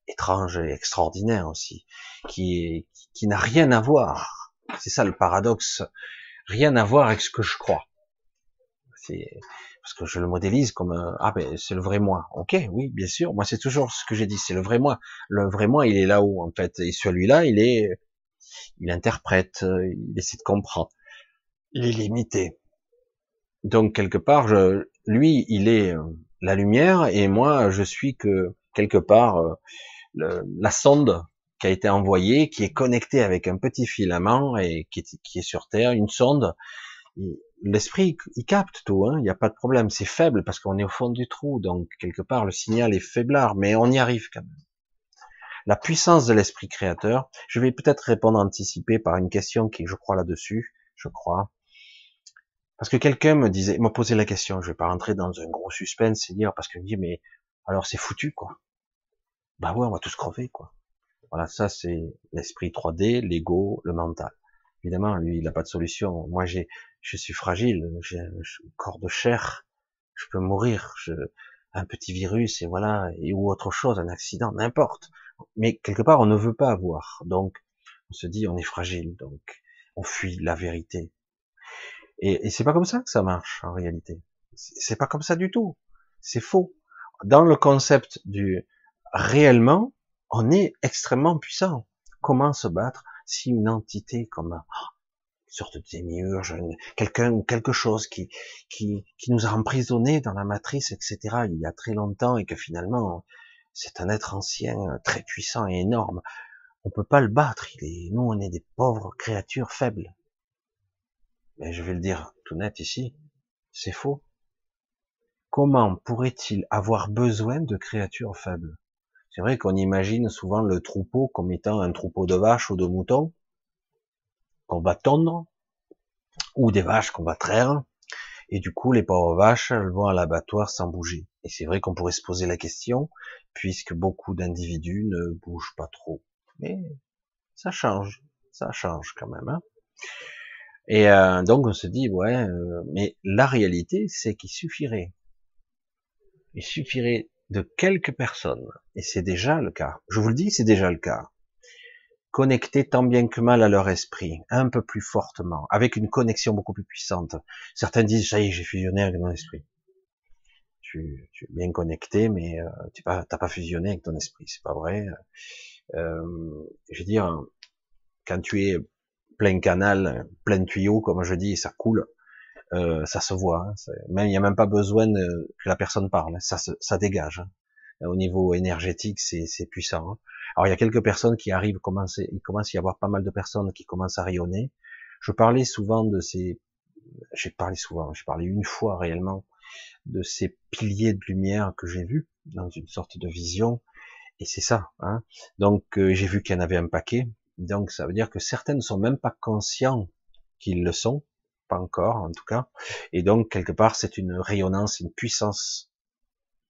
A: étrange et extraordinaire aussi, qui, qui n'a rien à voir. C'est ça le paradoxe, rien à voir avec ce que je crois. C'est parce que je le modélise comme ah ben c'est le vrai moi. Ok, oui, bien sûr. Moi c'est toujours ce que j'ai dit, c'est le vrai moi. Le vrai moi, il est là-haut en fait, et celui-là, il est, il interprète, il essaie de comprendre. Il est limité. Donc quelque part, je, lui, il est euh, la lumière, et moi, je suis que quelque part euh, la sonde qui a été envoyée, qui est connectée avec un petit filament et qui est, sur Terre, une sonde l'esprit, il capte tout, hein, il n'y a pas de problème. C'est faible parce qu'on est au fond du trou, donc quelque part le signal est faiblard, mais on y arrive quand même. La puissance de l'esprit créateur, je vais peut-être répondre anticipé par une question qui, je crois, là-dessus, je crois. Parce que quelqu'un me disait, m'a posé la question, je vais pas rentrer dans un gros suspense et dire, parce qu'il me dit, mais alors c'est foutu, quoi. Bah ouais, on va tous crever, quoi. Voilà, ça c'est l'esprit 3D, l'ego, le mental. Évidemment, lui, il n'a pas de solution. Moi, j'ai, je suis fragile, j'ai un corps de chair, je peux mourir, je, un petit virus et voilà, et ou autre chose, un accident, n'importe. Mais quelque part, on ne veut pas avoir. Donc, on se dit, on est fragile, donc on fuit la vérité. Et, et c'est pas comme ça que ça marche en réalité. C'est pas comme ça du tout. C'est faux. Dans le concept du réellement, on est extrêmement puissant. Comment se battre si une entité comme une sorte de démiurge, quelqu'un ou quelque chose qui, qui, qui nous a emprisonnés dans la matrice, etc., il y a très longtemps, et que finalement, c'est un être ancien, très puissant et énorme, on peut pas le battre, il est, nous, on est des pauvres créatures faibles. Mais je vais le dire tout net ici, c'est faux. Comment pourrait-il avoir besoin de créatures faibles? C'est vrai qu'on imagine souvent le troupeau comme étant un troupeau de vaches ou de moutons qu'on va tondre, ou des vaches qu'on va traire, et du coup les pauvres vaches vont à l'abattoir sans bouger. Et c'est vrai qu'on pourrait se poser la question, puisque beaucoup d'individus ne bougent pas trop. Mais ça change, ça change quand même. Hein. et euh, donc on se dit, ouais, euh, mais la réalité, c'est qu'il suffirait, il suffirait de quelques personnes, et c'est déjà le cas, je vous le dis, c'est déjà le cas, connectés tant bien que mal à leur esprit, un peu plus fortement, avec une connexion beaucoup plus puissante. Certains disent, ça y est, j'ai fusionné avec mon esprit. Tu, es bien connecté, mais euh, tu n'as pas, pas, fusionné avec ton esprit, c'est pas vrai. Euh, je veux dire, quand tu es plein canal, plein tuyau, comme je dis, ça coule, euh, ça se voit. Hein, même il n'y a même pas besoin que la personne parle, ça, ça dégage. Hein. Au niveau énergétique, c'est puissant. Hein. Alors il y a quelques personnes qui arrivent, commencer, il commence à y avoir pas mal de personnes qui commencent à rayonner. Je parlais souvent de ces, j'ai parlé souvent, j'ai parlé une fois réellement de ces piliers de lumière que j'ai vus dans une sorte de vision, et c'est ça. Hein. Donc euh, j'ai vu qu'il y en avait un paquet. Donc ça veut dire que certains ne sont même pas conscients qu'ils le sont, pas encore en tout cas. Et donc quelque part c'est une rayonnance, une puissance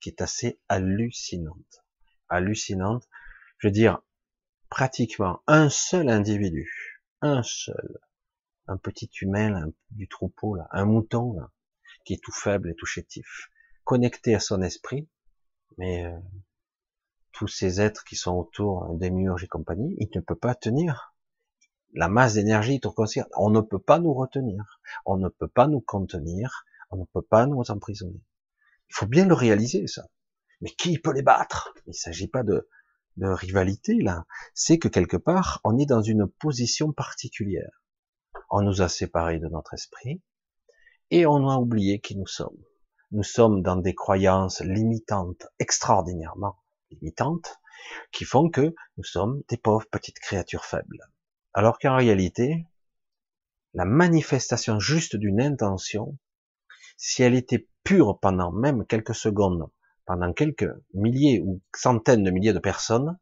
A: qui est assez hallucinante, hallucinante. Je veux dire pratiquement un seul individu, un seul, un petit humain du troupeau là, un mouton là, qui est tout faible et tout chétif, connecté à son esprit, mais euh, tous ces êtres qui sont autour des murs et compagnie, il ne peut pas tenir la masse d'énergie conscient, on ne peut pas nous retenir, on ne peut pas nous contenir, on ne peut pas nous emprisonner. Il faut bien le réaliser, ça. Mais qui peut les battre? Il ne s'agit pas de, de rivalité, là. C'est que quelque part, on est dans une position particulière. On nous a séparés de notre esprit, et on a oublié qui nous sommes. Nous sommes dans des croyances limitantes, extraordinairement limitantes, qui font que nous sommes des pauvres petites créatures faibles. Alors qu'en réalité, la manifestation juste d'une intention, si elle était pure pendant même quelques secondes, pendant quelques milliers ou centaines de milliers de personnes,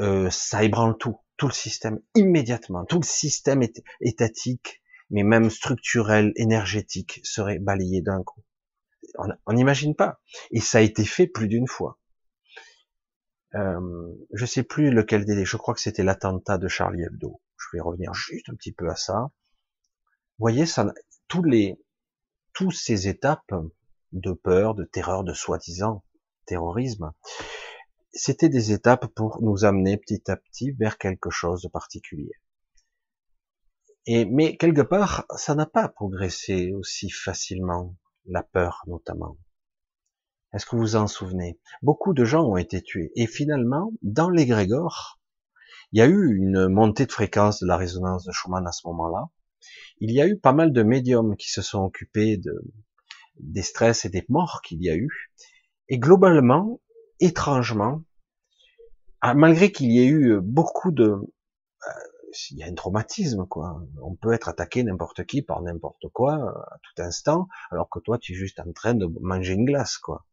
A: euh, ça ébranle tout, tout le système immédiatement, tout le système étatique, mais même structurel, énergétique, serait balayé d'un coup. On n'imagine pas. Et ça a été fait plus d'une fois. Euh, je sais plus lequel des, je crois que c'était l'attentat de Charlie Hebdo. Je vais revenir juste un petit peu à ça. Vous voyez, ça, tous les, tous ces étapes de peur, de terreur, de soi-disant terrorisme, c'était des étapes pour nous amener petit à petit vers quelque chose de particulier. Et, mais quelque part, ça n'a pas progressé aussi facilement, la peur notamment. Est-ce que vous vous en souvenez? Beaucoup de gens ont été tués. Et finalement, dans l'égrégore, il y a eu une montée de fréquence de la résonance de Schumann à ce moment-là. Il y a eu pas mal de médiums qui se sont occupés de, des stress et des morts qu'il y a eu. Et globalement, étrangement, ah, malgré qu'il y ait eu beaucoup de, euh, il y a un traumatisme, quoi. On peut être attaqué n'importe qui par n'importe quoi à tout instant, alors que toi, tu es juste en train de manger une glace, quoi.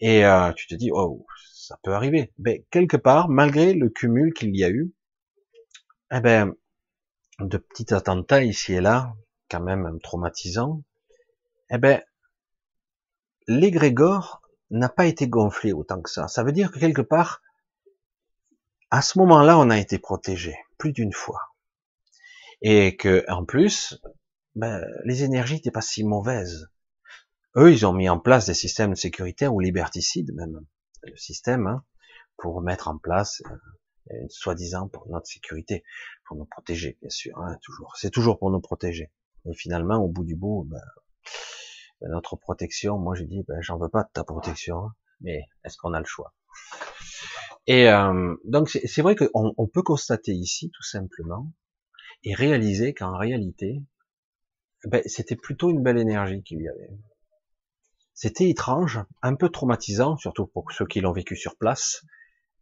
A: Et euh, tu te dis, oh, ça peut arriver. Mais quelque part, malgré le cumul qu'il y a eu, eh ben, de petits attentats ici et là, quand même traumatisants, eh ben, l'égrégore n'a pas été gonflé autant que ça. Ça veut dire que quelque part, à ce moment-là, on a été protégé plus d'une fois. Et que, en plus, ben, les énergies n'étaient pas si mauvaises. Eux, ils ont mis en place des systèmes sécuritaires ou liberticides même, le système, hein, pour mettre en place, euh, soi-disant pour notre sécurité, pour nous protéger, bien sûr, hein, toujours. C'est toujours pour nous protéger. Et finalement, au bout du bout, ben, ben notre protection, moi je dis, ben, j'en veux pas de ta protection, hein, mais est-ce qu'on a le choix? Et euh, donc c'est vrai qu'on on peut constater ici, tout simplement, et réaliser qu'en réalité, ben, c'était plutôt une belle énergie qu'il y avait. C'était étrange, un peu traumatisant, surtout pour ceux qui l'ont vécu sur place,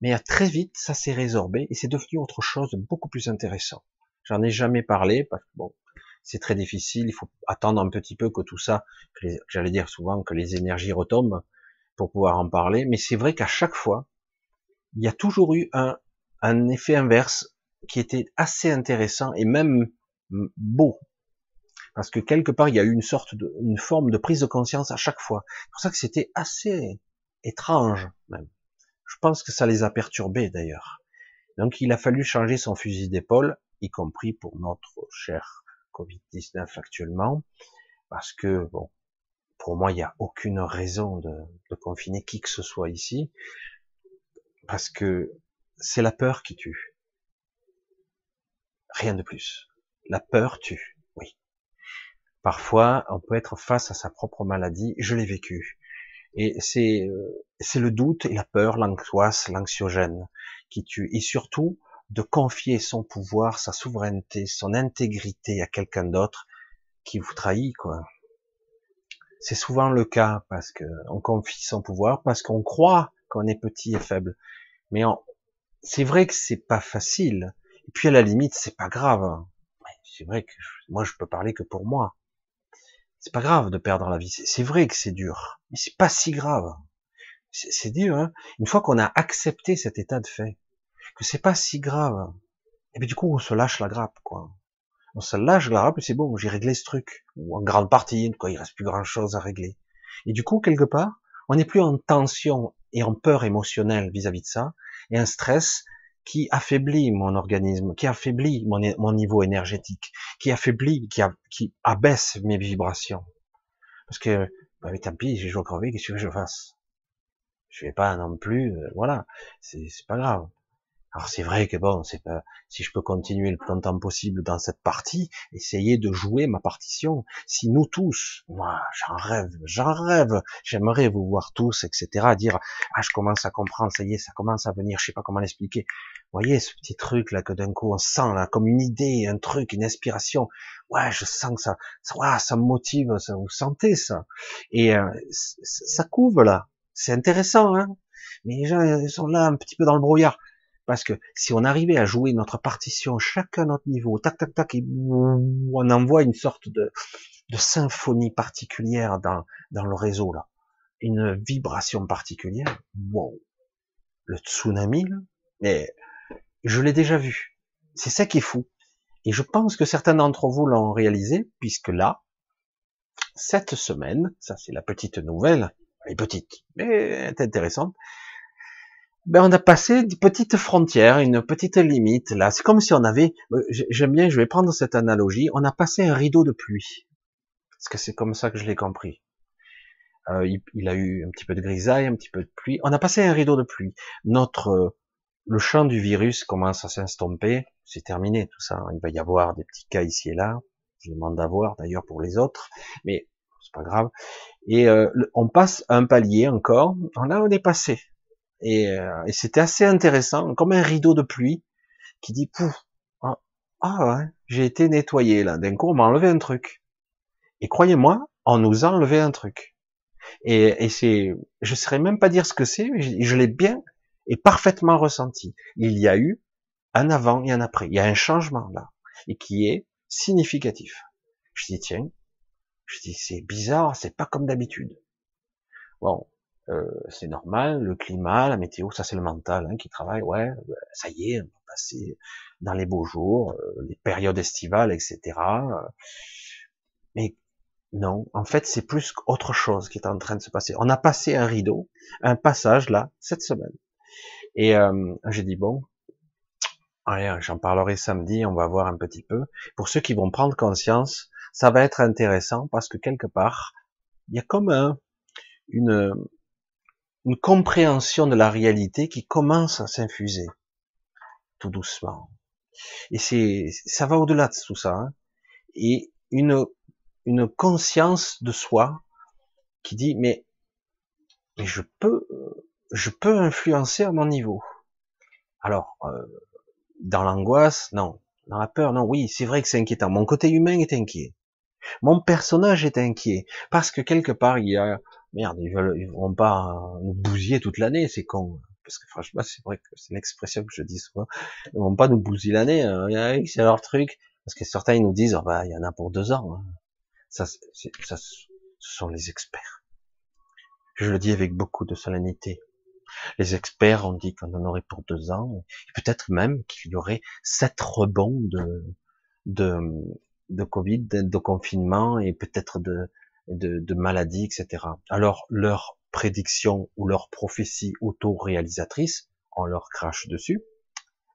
A: mais très vite, ça s'est résorbé et c'est devenu autre chose beaucoup plus intéressant. J'en ai jamais parlé parce que bon, c'est très difficile, il faut attendre un petit peu que tout ça, j'allais dire souvent que les énergies retombent pour pouvoir en parler, mais c'est vrai qu'à chaque fois, il y a toujours eu un effet inverse qui était assez intéressant et même beau parce que quelque part il y a eu une sorte de, une forme de prise de conscience à chaque fois. C'est pour ça que c'était assez étrange même. Je pense que ça les a perturbés d'ailleurs. Donc il a fallu changer son fusil d'épaule, y compris pour notre cher Covid-19 actuellement, parce que bon, pour moi il n'y a aucune raison de, de confiner qui que ce soit ici, parce que c'est la peur qui tue. Rien de plus. La peur tue. Parfois, on peut être face à sa propre maladie. Je l'ai vécu. Et c'est euh, c'est le doute la peur, l'angoisse, l'anxiogène qui tue. Et surtout, de confier son pouvoir, sa souveraineté, son intégrité à quelqu'un d'autre qui vous trahit, quoi. C'est souvent le cas parce que on confie son pouvoir parce qu'on croit qu'on est petit et faible. Mais c'est vrai que c'est pas facile. Et puis à la limite, c'est pas grave. C'est vrai que moi je peux parler que pour moi. C'est pas grave de perdre la vie. C'est vrai que c'est dur, mais c'est pas si grave. C'est dur, hein Une fois qu'on a accepté cet état de fait, que c'est pas si grave, et puis du coup on se lâche la grappe, quoi. On se lâche la grappe et c'est bon, j'ai réglé ce truc. Ou en grande partie, quoi, il reste plus grand chose à régler. Et du coup, quelque part, on n'est plus en tension et en peur émotionnelle vis-à-vis -vis de ça, et un stress qui affaiblit mon organisme, qui affaiblit mon, niveau énergétique, qui affaiblit, qui, abaisse mes vibrations. Parce que, bah, tant pis, j'ai joué crevé, qu'est-ce que je fasse? Je vais pas non plus, euh, voilà, c'est pas grave. Alors c'est vrai que bon, c'est pas si je peux continuer le plus longtemps possible dans cette partie, essayer de jouer ma partition. Si nous tous, moi, j'en rêve, j'en rêve, j'aimerais vous voir tous, etc. Dire ah je commence à comprendre, ça y est, ça commence à venir, je sais pas comment l'expliquer. Voyez ce petit truc là que d'un coup on sent là comme une idée, un truc, une inspiration. Ouais, je sens que ça, ça, ça me motive, ça, vous sentez ça. Et euh, ça couvre là. C'est intéressant, hein. Mais les gens ils sont là un petit peu dans le brouillard. Parce que si on arrivait à jouer notre partition chacun à notre niveau, tac tac tac, et on envoie une sorte de, de symphonie particulière dans, dans le réseau là, une vibration particulière. Wow, le tsunami là, mais je l'ai déjà vu. C'est ça qui est fou. Et je pense que certains d'entre vous l'ont réalisé, puisque là, cette semaine, ça c'est la petite nouvelle, elle est petite, mais elle est intéressante, ben on a passé des petites frontières, une petite limite là. C'est comme si on avait, euh, j'aime bien, je vais prendre cette analogie, on a passé un rideau de pluie. Parce que c'est comme ça que je l'ai compris. Euh, il, il, a eu un petit peu de grisaille, un petit peu de pluie. On a passé un rideau de pluie. Notre le champ du virus commence à s'estomper, c'est terminé tout ça. Il va y avoir des petits cas ici et là. Je demande d'avoir d'ailleurs pour les autres, mais c'est pas grave. Et euh, on passe un palier encore. Là, on est passé. Et, euh, et c'était assez intéressant, comme un rideau de pluie qui dit pouf. Ah, ah ouais, j'ai été nettoyé là. D'un coup, on m'a enlevé un truc. Et croyez-moi, on nous a enlevé un truc. Et, et c'est, je saurais même pas dire ce que c'est, mais je l'ai bien est parfaitement ressenti. Il y a eu un avant et un après. Il y a un changement là, et qui est significatif. Je dis tiens, je dis c'est bizarre, c'est pas comme d'habitude. Bon, euh, c'est normal, le climat, la météo, ça c'est le mental hein, qui travaille. Ouais, ça y est, on va passer dans les beaux jours, euh, les périodes estivales, etc. Mais non, en fait, c'est plus autre chose qui est en train de se passer. On a passé un rideau, un passage là, cette semaine. Et euh, j'ai dit bon, j'en parlerai samedi, on va voir un petit peu. Pour ceux qui vont prendre conscience, ça va être intéressant parce que quelque part, il y a comme un, une, une compréhension de la réalité qui commence à s'infuser tout doucement. Et c'est, ça va au-delà de tout ça. Hein. Et une, une conscience de soi qui dit mais, mais je peux je peux influencer à mon niveau. Alors, euh, dans l'angoisse, non. Dans la peur, non. Oui, c'est vrai que c'est inquiétant. Mon côté humain est inquiet. Mon personnage est inquiet parce que quelque part il y a merde, ils veulent, ils vont pas nous bousiller toute l'année, c'est con. Parce que franchement, c'est vrai que c'est l'expression que je dis souvent. Ils vont pas nous bousiller l'année, hein. c'est leur truc. Parce que certains ils nous disent, oh bah il y en a pour deux ans. Hein. Ça, ça, ce sont les experts. Je le dis avec beaucoup de solennité. Les experts ont dit qu'on en aurait pour deux ans, peut-être même qu'il y aurait sept rebonds de, de, de Covid, de, confinement et peut-être de, de, de maladies, etc. Alors leur prédiction ou leur prophétie auto-réalisatrice, on leur crache dessus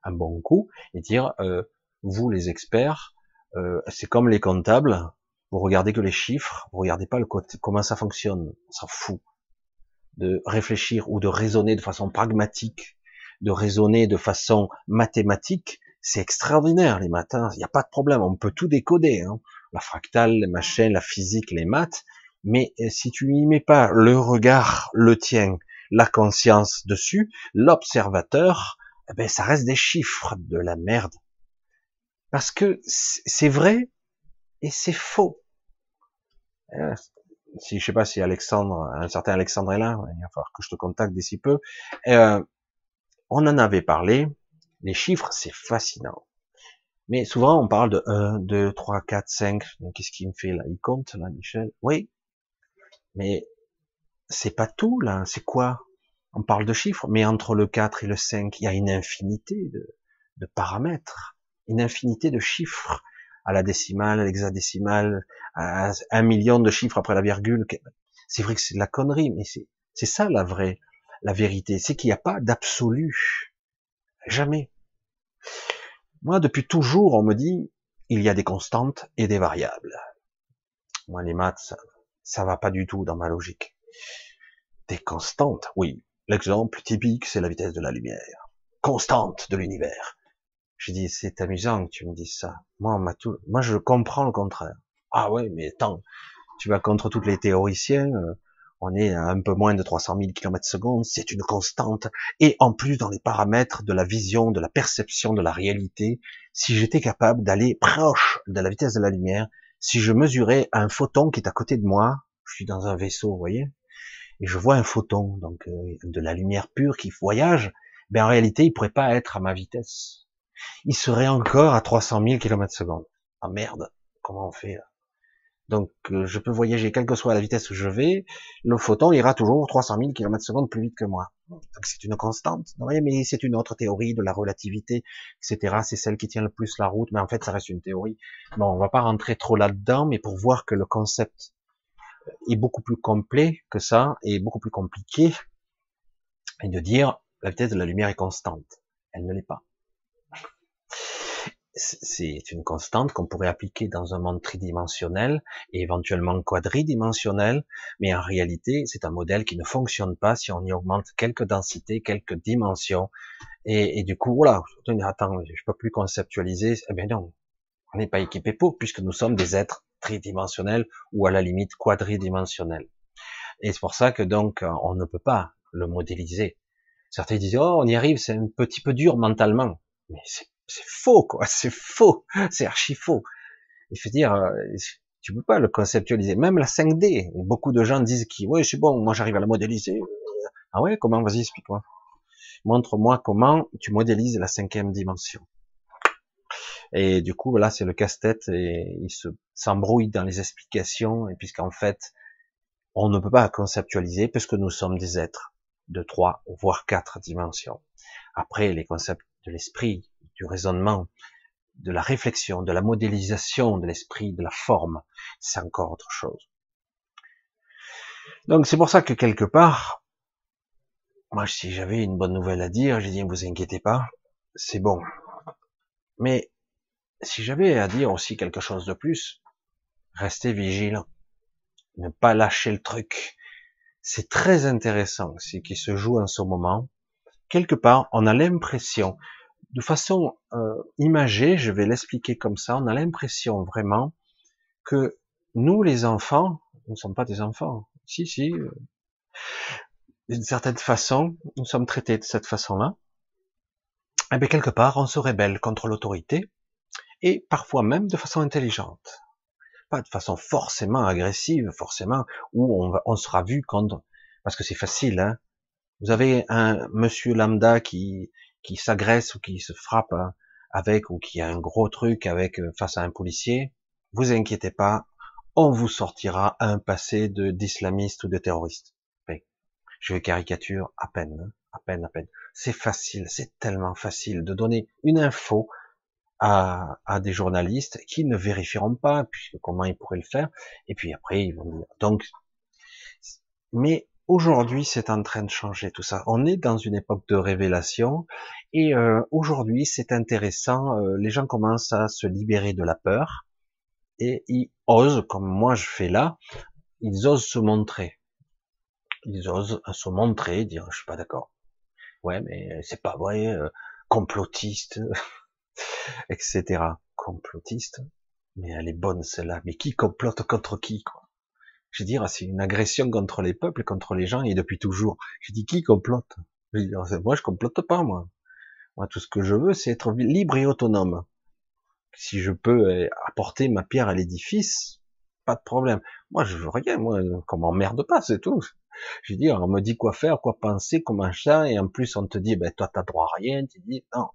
A: un bon coup et dire euh, vous les experts, euh, c'est comme les comptables, vous regardez que les chiffres, vous regardez pas le côté, comment ça fonctionne, on s'en fout de réfléchir ou de raisonner de façon pragmatique, de raisonner de façon mathématique, c'est extraordinaire les matins, il n'y a pas de problème, on peut tout décoder, hein. la fractale, les machines, la physique, les maths, mais euh, si tu n'y mets pas le regard, le tien, la conscience dessus, l'observateur, eh ben ça reste des chiffres de la merde. Parce que c'est vrai et c'est faux. Si je sais pas si Alexandre, un certain Alexandre est là, il va falloir que je te contacte d'ici peu. Euh, on en avait parlé. Les chiffres, c'est fascinant. Mais souvent, on parle de 1, 2, 3, 4, 5. Qu'est-ce qu'il me fait là? Il compte là, Michel? Oui. Mais c'est pas tout là. C'est quoi? On parle de chiffres, mais entre le 4 et le 5, il y a une infinité de paramètres, une infinité de chiffres à la décimale, à l'hexadécimale, à un million de chiffres après la virgule. C'est vrai que c'est de la connerie, mais c'est ça la vraie, la vérité, c'est qu'il n'y a pas d'absolu. Jamais. Moi, depuis toujours, on me dit, il y a des constantes et des variables. Moi, les maths, ça, ça va pas du tout dans ma logique. Des constantes, oui. L'exemple typique, c'est la vitesse de la lumière. Constante de l'univers. Je dis, c'est amusant que tu me dises ça. Moi, on tout... moi, je comprends le contraire. Ah ouais, mais attends, tu vas contre toutes les théoriciens. Euh, on est à un peu moins de 300 000 km secondes, c'est une constante. Et en plus, dans les paramètres de la vision, de la perception de la réalité, si j'étais capable d'aller proche de la vitesse de la lumière, si je mesurais un photon qui est à côté de moi, je suis dans un vaisseau, vous voyez, et je vois un photon, donc euh, de la lumière pure qui voyage, ben en réalité, il pourrait pas être à ma vitesse. Il serait encore à 300 000 km secondes. Ah merde, comment on fait donc euh, je peux voyager quelle que soit la vitesse où je vais, le photon ira toujours 300 000 km secondes plus vite que moi. Donc c'est une constante. Non, mais c'est une autre théorie de la relativité, etc. C'est celle qui tient le plus la route, mais en fait ça reste une théorie. Bon, on va pas rentrer trop là-dedans, mais pour voir que le concept est beaucoup plus complet que ça, et beaucoup plus compliqué, et de dire la vitesse de la lumière est constante. Elle ne l'est pas c'est une constante qu'on pourrait appliquer dans un monde tridimensionnel et éventuellement quadridimensionnel, mais en réalité, c'est un modèle qui ne fonctionne pas si on y augmente quelques densités, quelques dimensions, et, du coup, voilà, attends, je peux plus conceptualiser, eh bien non, on n'est pas équipé pour, puisque nous sommes des êtres tridimensionnels ou à la limite quadridimensionnels. Et c'est pour ça que donc, on ne peut pas le modéliser. Certains disent, oh, on y arrive, c'est un petit peu dur mentalement. Mais c'est c'est faux, quoi. C'est faux. C'est archi faux. Il faut dire, euh, tu peux pas le conceptualiser. Même la 5D, beaucoup de gens disent qui, ouais, c'est bon, moi j'arrive à la modéliser. Ah ouais, comment Vas-y, explique-moi. Montre-moi comment tu modélises la cinquième dimension. Et du coup, là, c'est le casse-tête et il se s'embrouille dans les explications et puisqu'en fait, on ne peut pas conceptualiser puisque nous sommes des êtres de trois voire quatre dimensions. Après, les concepts de l'esprit, du raisonnement, de la réflexion, de la modélisation de l'esprit, de la forme, c'est encore autre chose. Donc c'est pour ça que quelque part, moi si j'avais une bonne nouvelle à dire, j'ai dit ne vous inquiétez pas, c'est bon. Mais si j'avais à dire aussi quelque chose de plus, restez vigilant, ne pas lâcher le truc. C'est très intéressant ce qui se joue en ce moment. Quelque part, on a l'impression, de façon euh, imagée, je vais l'expliquer comme ça, on a l'impression vraiment que nous, les enfants, nous ne sommes pas des enfants. Si, si, euh, d'une certaine façon, nous sommes traités de cette façon-là. Et eh bien, quelque part, on se rebelle contre l'autorité, et parfois même de façon intelligente. Pas de façon forcément agressive, forcément, où on, va, on sera vu contre... Parce que c'est facile, hein. Vous avez un monsieur lambda qui, qui s'agresse ou qui se frappe hein, avec ou qui a un gros truc avec euh, face à un policier, vous inquiétez pas, on vous sortira un passé d'islamiste ou de terroriste. je caricature à peine, hein, à peine, à peine. C'est facile, c'est tellement facile de donner une info à, à, des journalistes qui ne vérifieront pas, puisque comment ils pourraient le faire, et puis après ils vont dire. Donc, mais Aujourd'hui, c'est en train de changer tout ça. On est dans une époque de révélation et euh, aujourd'hui, c'est intéressant. Euh, les gens commencent à se libérer de la peur et ils osent, comme moi je fais là, ils osent se montrer. Ils osent se montrer, dire je suis pas d'accord. Ouais, mais c'est pas vrai, euh, complotiste, etc. Complotiste? Mais elle est bonne celle-là. Mais qui complote contre qui quoi? Je veux dire, c'est une agression contre les peuples, contre les gens, et depuis toujours. Je dis, qui complote? Je Moi, je complote pas, moi. Moi, tout ce que je veux, c'est être libre et autonome. Si je peux euh, apporter ma pierre à l'édifice, pas de problème. Moi, je veux rien, moi, qu'on m'emmerde pas, c'est tout. Je veux dire, on me dit quoi faire, quoi penser, comment ça, et en plus, on te dit, ben, toi, t'as droit à rien, tu dis, non.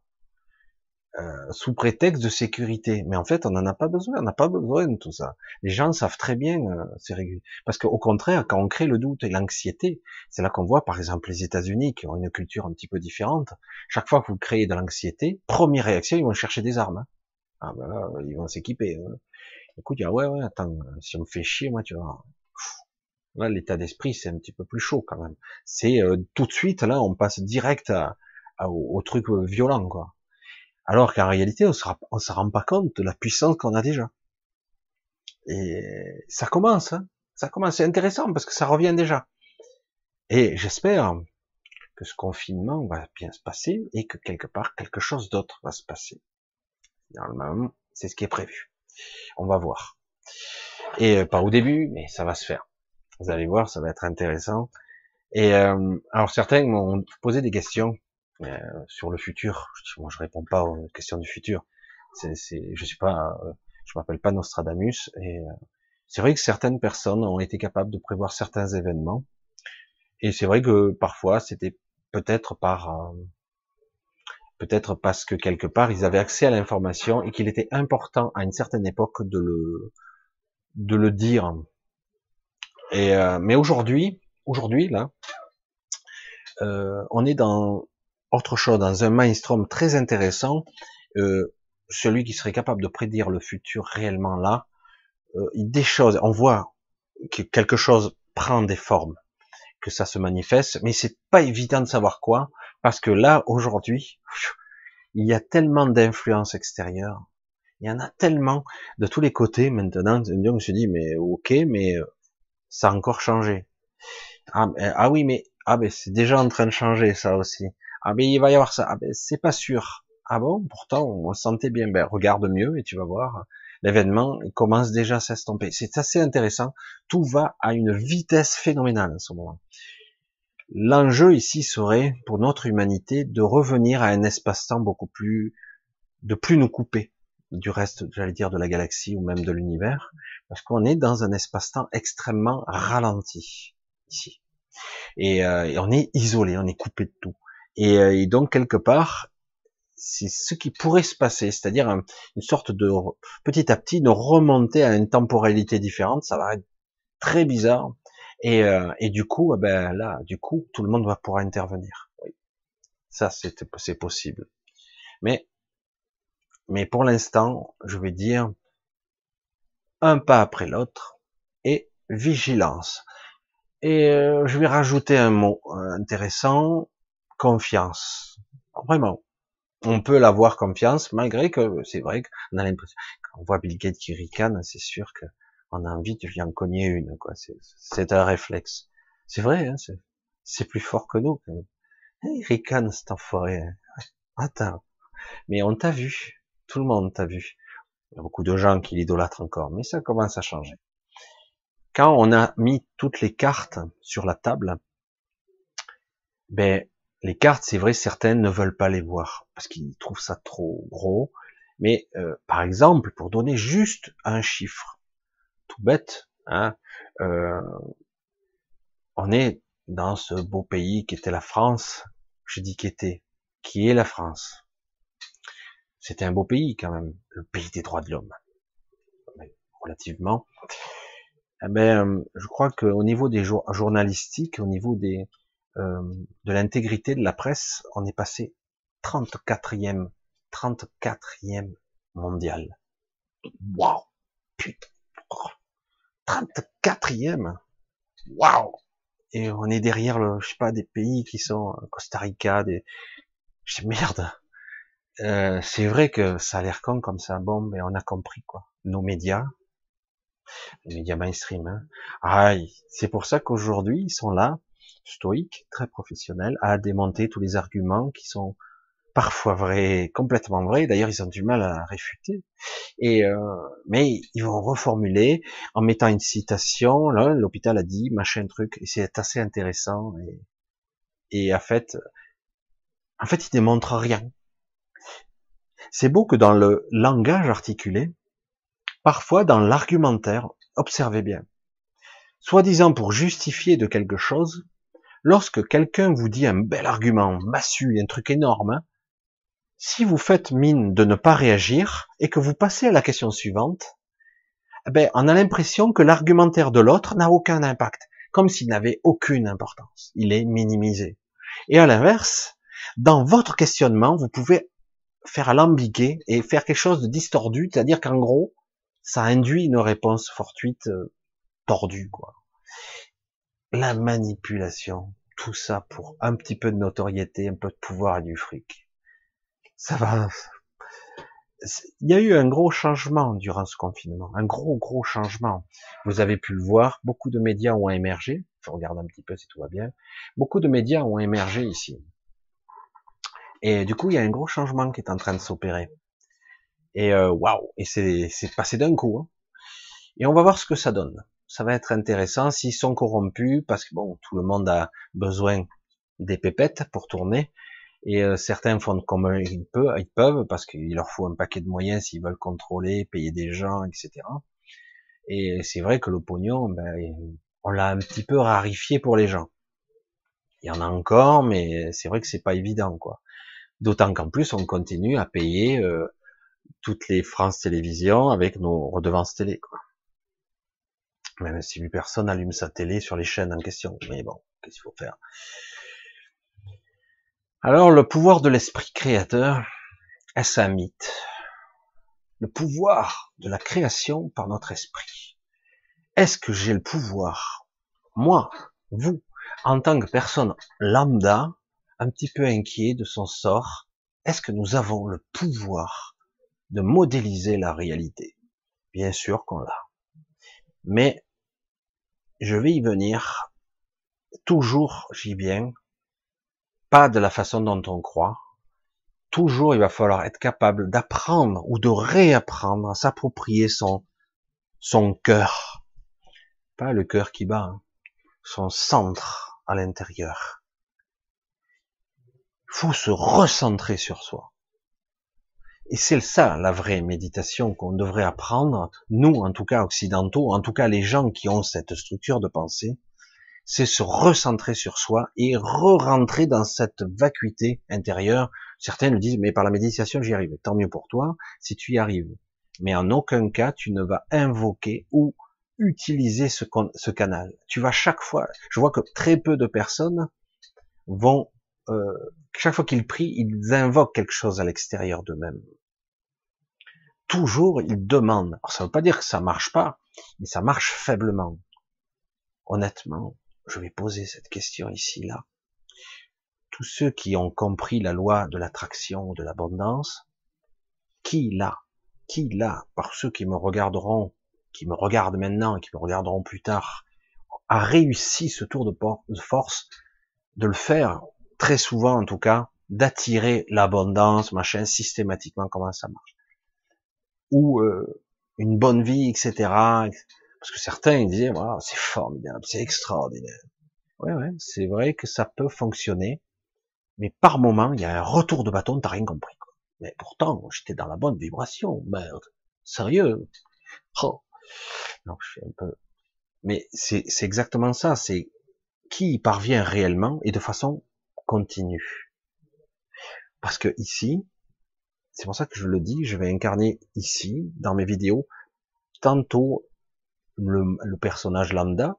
A: Euh, sous prétexte de sécurité. Mais en fait, on n'en a pas besoin. On n'a pas besoin de tout ça. Les gens savent très bien, euh, c'est régulier. Parce qu'au contraire, quand on crée le doute et l'anxiété, c'est là qu'on voit, par exemple, les États-Unis qui ont une culture un petit peu différente. Chaque fois que vous créez de l'anxiété, première réaction, ils vont chercher des armes. Hein. Ah ben là, ils vont s'équiper. Hein. Écoute, ouais, ouais, attends, si on me fait chier, moi, tu vois. Là, l'état d'esprit, c'est un petit peu plus chaud quand même. C'est euh, tout de suite, là, on passe direct à, au, au truc violent, quoi. Alors qu'en réalité, on ne se rend pas compte de la puissance qu'on a déjà. Et ça commence, hein ça commence, c'est intéressant parce que ça revient déjà. Et j'espère que ce confinement va bien se passer et que quelque part quelque chose d'autre va se passer. Normalement, c'est ce qui est prévu. On va voir. Et euh, pas au début, mais ça va se faire. Vous allez voir, ça va être intéressant. Et euh, alors certains m'ont posé des questions euh, sur le futur. Moi, je réponds pas aux questions du futur. C'est, c'est, je suis pas, euh, je m'appelle pas Nostradamus. Et euh, c'est vrai que certaines personnes ont été capables de prévoir certains événements. Et c'est vrai que parfois, c'était peut-être par, euh, peut-être parce que quelque part ils avaient accès à l'information et qu'il était important à une certaine époque de le, de le dire. Et euh, mais aujourd'hui, aujourd'hui là, euh, on est dans autre chose, dans un mainstream très intéressant. Euh, celui qui serait capable de prédire le futur réellement là, euh, des choses, on voit que quelque chose prend des formes, que ça se manifeste, mais c'est pas évident de savoir quoi, parce que là aujourd'hui, il y a tellement d'influences extérieures, il y en a tellement de tous les côtés maintenant. Me suis dit mais ok, mais euh, ça a encore changé. Ah, ah oui, mais ah ben c'est déjà en train de changer ça aussi. Ah ben il va y avoir ça. Ah ben c'est pas sûr. Ah bon, pourtant on sentait bien. Ben regarde mieux et tu vas voir. L'événement commence déjà à s'estomper. C'est assez intéressant. Tout va à une vitesse phénoménale en ce moment. L'enjeu ici serait pour notre humanité de revenir à un espace-temps beaucoup plus, de plus nous couper du reste, j'allais dire, de la galaxie ou même de l'univers, parce qu'on est dans un espace-temps extrêmement ralenti ici. Et, euh, et, on est isolé, on est coupé de tout. Et, euh, et donc quelque part, c'est ce qui pourrait se passer, c'est-à-dire une sorte de petit à petit de remonter à une temporalité différente. Ça va être très bizarre. Et, euh, et du coup, eh ben là, du coup, tout le monde va pouvoir intervenir. Oui, ça c'est possible. Mais mais pour l'instant, je vais dire un pas après l'autre et vigilance. Et euh, je vais rajouter un mot euh, intéressant, confiance. Vraiment, on peut l'avoir confiance malgré que c'est vrai qu'on a l'impression quand on voit Bill Gates qui ricane, c'est sûr que on a envie de lui en cogner une. quoi. C'est un réflexe. C'est vrai, hein, c'est plus fort que nous. Il ricane cet enfoiré. Attends, mais on t'a vu. Tout le monde t'a vu. Il y a beaucoup de gens qui l'idolâtrent encore, mais ça commence à changer. Quand on a mis toutes les cartes sur la table, ben les cartes, c'est vrai, certaines ne veulent pas les voir parce qu'ils trouvent ça trop gros. Mais euh, par exemple, pour donner juste un chiffre, tout bête, hein, euh, on est dans ce beau pays qui était la France. Je dis qu'était, qui est la France? C'était un beau pays quand même, le pays des droits de l'homme, relativement. Eh ben, je crois qu'au niveau des journalistiques, au niveau des euh, de l'intégrité de la presse, on est passé 34e, 34e mondial. Waouh, putain, 34e, waouh. Et on est derrière, le, je sais pas, des pays qui sont euh, Costa Rica, des, je merde, euh, c'est vrai que ça a l'air con comme ça. Bon, mais on a compris quoi. Nos médias, les médias mainstream. Hein. Ah, c'est pour ça qu'aujourd'hui ils sont là, stoïques, très professionnels, à démonter tous les arguments qui sont parfois vrais, complètement vrais. D'ailleurs, ils ont du mal à réfuter. Et euh, mais ils vont reformuler en mettant une citation. Là, l'hôpital a dit machin truc, et c'est assez intéressant. Et, et en fait, en fait, ils démontrent rien. C'est beau que dans le langage articulé, parfois dans l'argumentaire, observez bien, soi-disant pour justifier de quelque chose, lorsque quelqu'un vous dit un bel argument, massu, un truc énorme, hein, si vous faites mine de ne pas réagir et que vous passez à la question suivante, eh ben, on a l'impression que l'argumentaire de l'autre n'a aucun impact, comme s'il n'avait aucune importance. Il est minimisé. Et à l'inverse, dans votre questionnement, vous pouvez faire l'ambiguer et faire quelque chose de distordu, c'est-à-dire qu'en gros, ça induit une réponse fortuite euh, tordue, quoi. La manipulation, tout ça pour un petit peu de notoriété, un peu de pouvoir et du fric. Ça va. Il y a eu un gros changement durant ce confinement, un gros gros changement. Vous avez pu le voir, beaucoup de médias ont émergé. Je regarde un petit peu si tout va bien. Beaucoup de médias ont émergé ici. Et du coup, il y a un gros changement qui est en train de s'opérer. Et euh, waouh Et c'est passé d'un coup. Hein. Et on va voir ce que ça donne. Ça va être intéressant s'ils sont corrompus, parce que bon, tout le monde a besoin des pépettes pour tourner, et euh, certains font comme ils peuvent, ils peuvent parce qu'il leur faut un paquet de moyens s'ils veulent contrôler, payer des gens, etc. Et c'est vrai que le pognon, ben, on l'a un petit peu rarifié pour les gens. Il y en a encore, mais c'est vrai que c'est pas évident, quoi. D'autant qu'en plus, on continue à payer euh, toutes les France Télévisions avec nos redevances télé, quoi. Même si personne allume sa télé sur les chaînes en question. Mais bon, qu'est-ce qu'il faut faire? Alors, le pouvoir de l'esprit créateur, est-ce un mythe Le pouvoir de la création par notre esprit. Est-ce que j'ai le pouvoir, moi, vous, en tant que personne lambda, un petit peu inquiet de son sort, est-ce que nous avons le pouvoir de modéliser la réalité? Bien sûr qu'on l'a. Mais je vais y venir toujours, j'y viens, pas de la façon dont on croit. Toujours, il va falloir être capable d'apprendre ou de réapprendre à s'approprier son, son cœur. Pas le cœur qui bat, hein. son centre à l'intérieur. Faut se recentrer sur soi. Et c'est ça la vraie méditation qu'on devrait apprendre, nous en tout cas occidentaux, en tout cas les gens qui ont cette structure de pensée, c'est se recentrer sur soi et re-rentrer dans cette vacuité intérieure. Certains le disent, mais par la méditation j'y arrive. Tant mieux pour toi si tu y arrives. Mais en aucun cas tu ne vas invoquer ou utiliser ce, canal. Tu vas chaque fois, je vois que très peu de personnes vont euh, chaque fois qu'ils prient, ils invoquent quelque chose à l'extérieur d'eux-mêmes. Toujours, ils demandent. Alors, ça ne veut pas dire que ça marche pas, mais ça marche faiblement. Honnêtement, je vais poser cette question ici, là. Tous ceux qui ont compris la loi de l'attraction, de l'abondance, qui là, qui là, par ceux qui me regarderont, qui me regardent maintenant qui me regarderont plus tard, a réussi ce tour de force de le faire très souvent en tout cas, d'attirer l'abondance, machin, systématiquement, comment ça marche. Ou euh, une bonne vie, etc. Parce que certains ils disaient, voilà, c'est formidable, c'est extraordinaire. Ouais, ouais, c'est vrai que ça peut fonctionner, mais par moment, il y a un retour de bâton, t'as rien compris. Quoi. Mais pourtant, j'étais dans la bonne vibration, merde, sérieux? Oh. Non, je suis un peu. Mais c'est exactement ça, c'est qui y parvient réellement et de façon continue. Parce que ici, c'est pour ça que je le dis, je vais incarner ici, dans mes vidéos, tantôt le, personnage lambda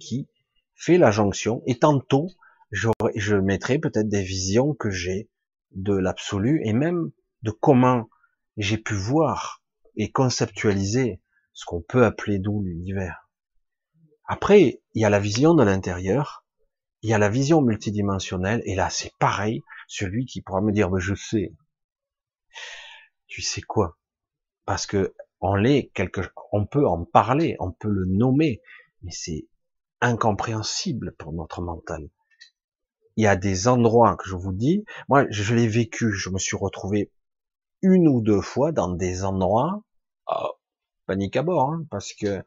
A: qui fait la jonction, et tantôt je mettrai peut-être des visions que j'ai de l'absolu, et même de comment j'ai pu voir et conceptualiser ce qu'on peut appeler d'où l'univers. Après, il y a la vision de l'intérieur, il y a la vision multidimensionnelle, et là c'est pareil, celui qui pourra me dire, mais je sais. Tu sais quoi? Parce que on l'est quelque, on peut en parler, on peut le nommer, mais c'est incompréhensible pour notre mental. Il y a des endroits que je vous dis, moi je l'ai vécu, je me suis retrouvé une ou deux fois dans des endroits, oh, panique à bord, hein, parce que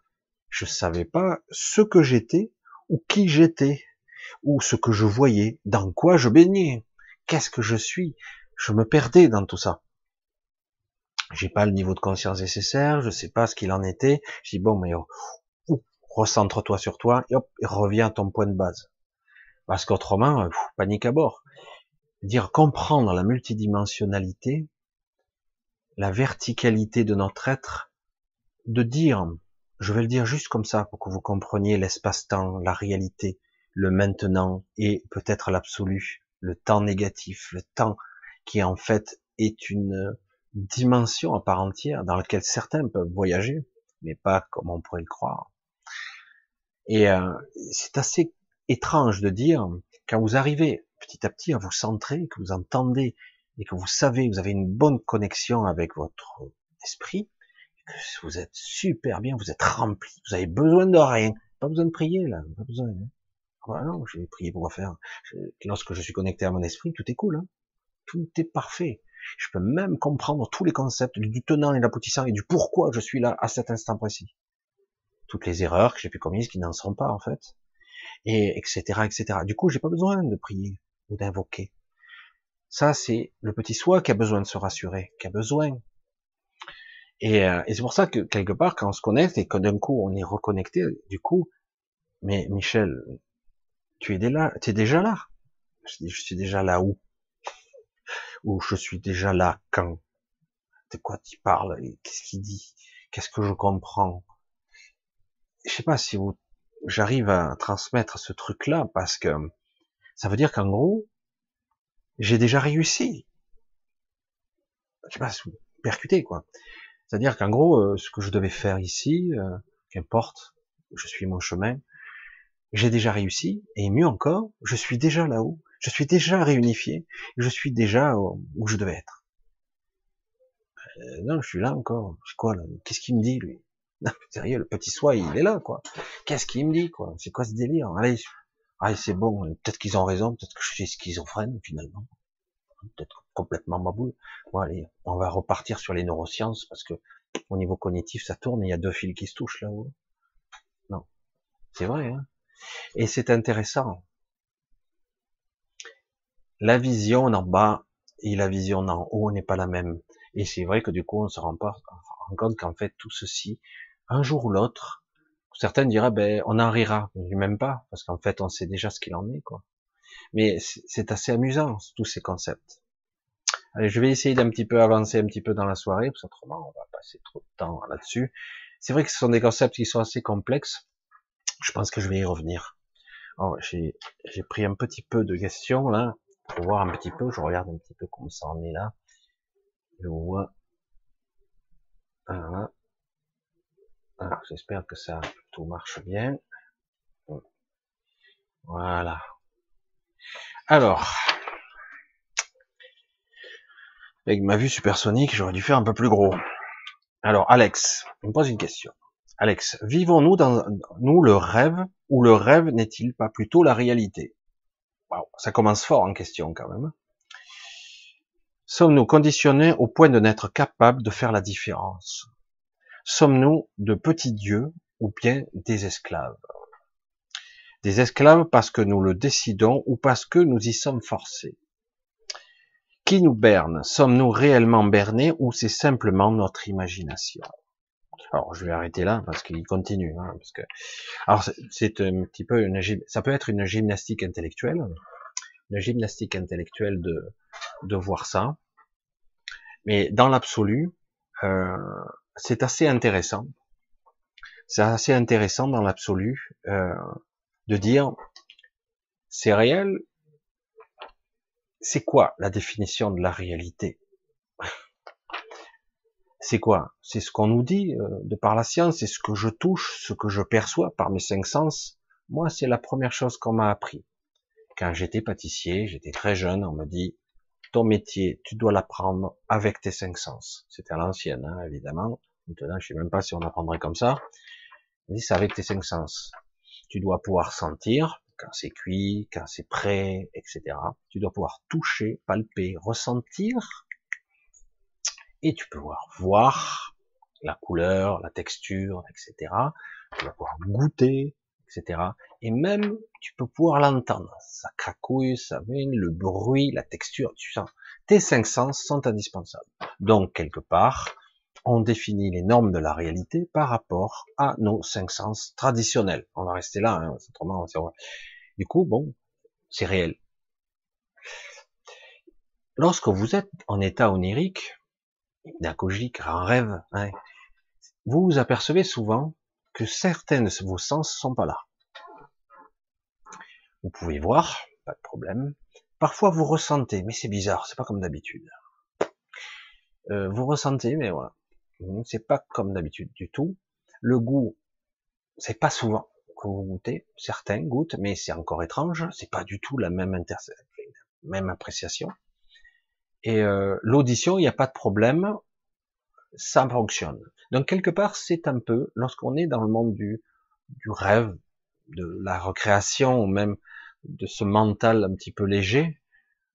A: je savais pas ce que j'étais ou qui j'étais ou ce que je voyais, dans quoi je baignais, qu'est-ce que je suis. Je me perdais dans tout ça. J'ai pas le niveau de conscience nécessaire, je sais pas ce qu'il en était. Je dis bon, mais oh, recentre-toi sur toi et hop, reviens à ton point de base. Parce qu'autrement, euh, panique à bord. Dire comprendre la multidimensionnalité, la verticalité de notre être, de dire, je vais le dire juste comme ça pour que vous compreniez l'espace-temps, la réalité, le maintenant et peut-être l'absolu, le temps négatif, le temps qui en fait est une dimension à part entière dans laquelle certains peuvent voyager, mais pas comme on pourrait le croire. Et euh, c'est assez étrange de dire, quand vous arrivez petit à petit à vous centrer, que vous entendez et que vous savez, vous avez une bonne connexion avec votre esprit, que vous êtes super bien, vous êtes rempli, vous avez besoin de rien, pas besoin de prier là, pas besoin. Hein. Ah non, j'ai prié pour faire. Lorsque je suis connecté à mon esprit, tout est cool. Hein. tout est parfait. Je peux même comprendre tous les concepts du tenant et l'aboutissant et du pourquoi je suis là à cet instant précis. toutes les erreurs que j'ai pu commises qui n'en sont pas en fait, et etc. etc. Du coup, j'ai pas besoin de prier ou d'invoquer. Ça, c'est le petit soi qui a besoin de se rassurer, qui a besoin. Et, euh, et c'est pour ça que quelque part, quand on se connecte et que d'un coup on est reconnecté, du coup, mais Michel, tu es déjà, tu es déjà là. Je suis déjà là où? Ou je suis déjà là quand? De quoi tu parles Qu'est-ce qu'il dit? Qu'est-ce que je comprends? Je sais pas si vous, j'arrive à transmettre ce truc-là parce que ça veut dire qu'en gros, j'ai déjà réussi. Je sais pas percutez quoi. C'est-à-dire qu'en gros, euh, ce que je devais faire ici, euh, qu'importe, je suis mon chemin, j'ai déjà réussi, et mieux encore, je suis déjà là-haut, je suis déjà réunifié, je suis déjà où je devais être. Euh, non, je suis là encore. C'est quoi là? Qu'est-ce qu'il me dit lui? Sérieux, le petit soi, il est là quoi. Qu'est-ce qu'il me dit quoi? C'est quoi ce délire? Allez, allez c'est bon. Peut-être qu'ils ont raison. Peut-être que je suis schizophrène finalement. Peut-être complètement ma boule. Bon allez, on va repartir sur les neurosciences parce que au niveau cognitif ça tourne. Il y a deux fils qui se touchent là-haut. Non, c'est vrai. Hein et c'est intéressant. La vision en bas et la vision en haut n'est pas la même. Et c'est vrai que du coup, on se rend pas compte qu'en fait, tout ceci, un jour ou l'autre, certains diraient, ben, on en rira. Même pas, parce qu'en fait, on sait déjà ce qu'il en est, quoi. Mais c'est assez amusant, tous ces concepts. Allez, je vais essayer d'un petit peu avancer un petit peu dans la soirée, parce qu'autrement, on va passer trop de temps là-dessus. C'est vrai que ce sont des concepts qui sont assez complexes. Je pense que je vais y revenir. J'ai pris un petit peu de questions là, pour voir un petit peu, je regarde un petit peu comment ça en est là. Je vois. Voilà. Alors, j'espère que ça tout marche bien. Voilà. Alors, avec ma vue supersonique, j'aurais dû faire un peu plus gros. Alors, Alex, il me pose une question. Alex, vivons-nous dans nous le rêve ou le rêve n'est-il pas plutôt la réalité? Ça commence fort en question quand même. Sommes-nous conditionnés au point de n'être capables de faire la différence? Sommes-nous de petits dieux ou bien des esclaves? Des esclaves parce que nous le décidons ou parce que nous y sommes forcés? Qui nous berne? Sommes-nous réellement bernés ou c'est simplement notre imagination? Alors je vais arrêter là parce qu'il continue. Hein, parce que alors c'est un petit peu une ça peut être une gymnastique intellectuelle, une gymnastique intellectuelle de de voir ça, mais dans l'absolu, euh, c'est assez intéressant. C'est assez intéressant dans l'absolu euh, de dire c'est réel. C'est quoi la définition de la réalité? C'est quoi? C'est ce qu'on nous dit euh, de par la science, c'est ce que je touche, ce que je perçois par mes cinq sens. Moi, c'est la première chose qu'on m'a appris. Quand j'étais pâtissier, j'étais très jeune, on me dit ton métier, tu dois l'apprendre avec tes cinq sens. C'était à l'ancienne, hein, évidemment. Maintenant, je sais même pas si on apprendrait comme ça. On dit c'est avec tes cinq sens. Tu dois pouvoir sentir quand c'est cuit, quand c'est prêt, etc. Tu dois pouvoir toucher, palper, ressentir et tu peux voir, voir la couleur, la texture, etc. Tu vas pouvoir goûter, etc. Et même, tu peux pouvoir l'entendre. Ça cracouille, ça vient, le bruit, la texture, tu sens. Tes cinq sens sont indispensables. Donc, quelque part, on définit les normes de la réalité par rapport à nos cinq sens traditionnels. On va rester là, hein, autrement, du coup, bon, c'est réel. Lorsque vous êtes en état onirique, hypnagogique, en rêve, hein, vous vous apercevez souvent que certains de vos sens sont pas là. Vous pouvez voir, pas de problème. Parfois vous ressentez, mais c'est bizarre, c'est pas comme d'habitude. Euh, vous ressentez, mais voilà, c'est pas comme d'habitude du tout. Le goût, c'est pas souvent que vous goûtez. Certains goûtent, mais c'est encore étrange. C'est pas du tout la même même appréciation. Et euh, l'audition, il n'y a pas de problème, ça fonctionne. Donc quelque part, c'est un peu, lorsqu'on est dans le monde du, du rêve, de la recréation, ou même de ce mental un petit peu léger,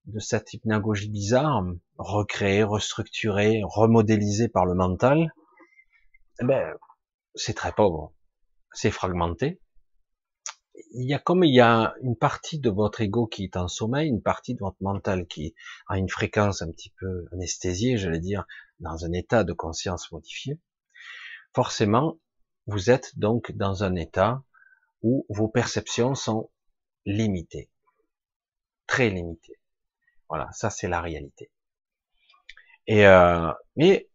A: de cette hypnagogie bizarre, recréée, restructurée, remodélisée par le mental, eh ben, c'est très pauvre. c'est fragmenté. Il y a comme il y a une partie de votre ego qui est en sommeil, une partie de votre mental qui a une fréquence un petit peu anesthésiée, j'allais dire, dans un état de conscience modifié. Forcément, vous êtes donc dans un état où vos perceptions sont limitées, très limitées. Voilà, ça c'est la réalité. Et euh, mais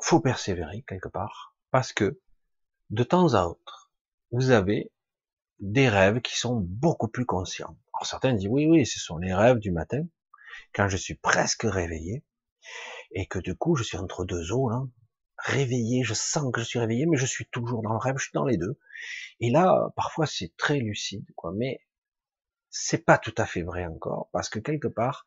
A: faut persévérer quelque part parce que de temps à autre, vous avez des rêves qui sont beaucoup plus conscients. Alors certains disent oui, oui, ce sont les rêves du matin, quand je suis presque réveillé, et que du coup je suis entre deux eaux là, réveillé, je sens que je suis réveillé, mais je suis toujours dans le rêve, je suis dans les deux. Et là, parfois c'est très lucide, quoi, mais c'est pas tout à fait vrai encore, parce que quelque part,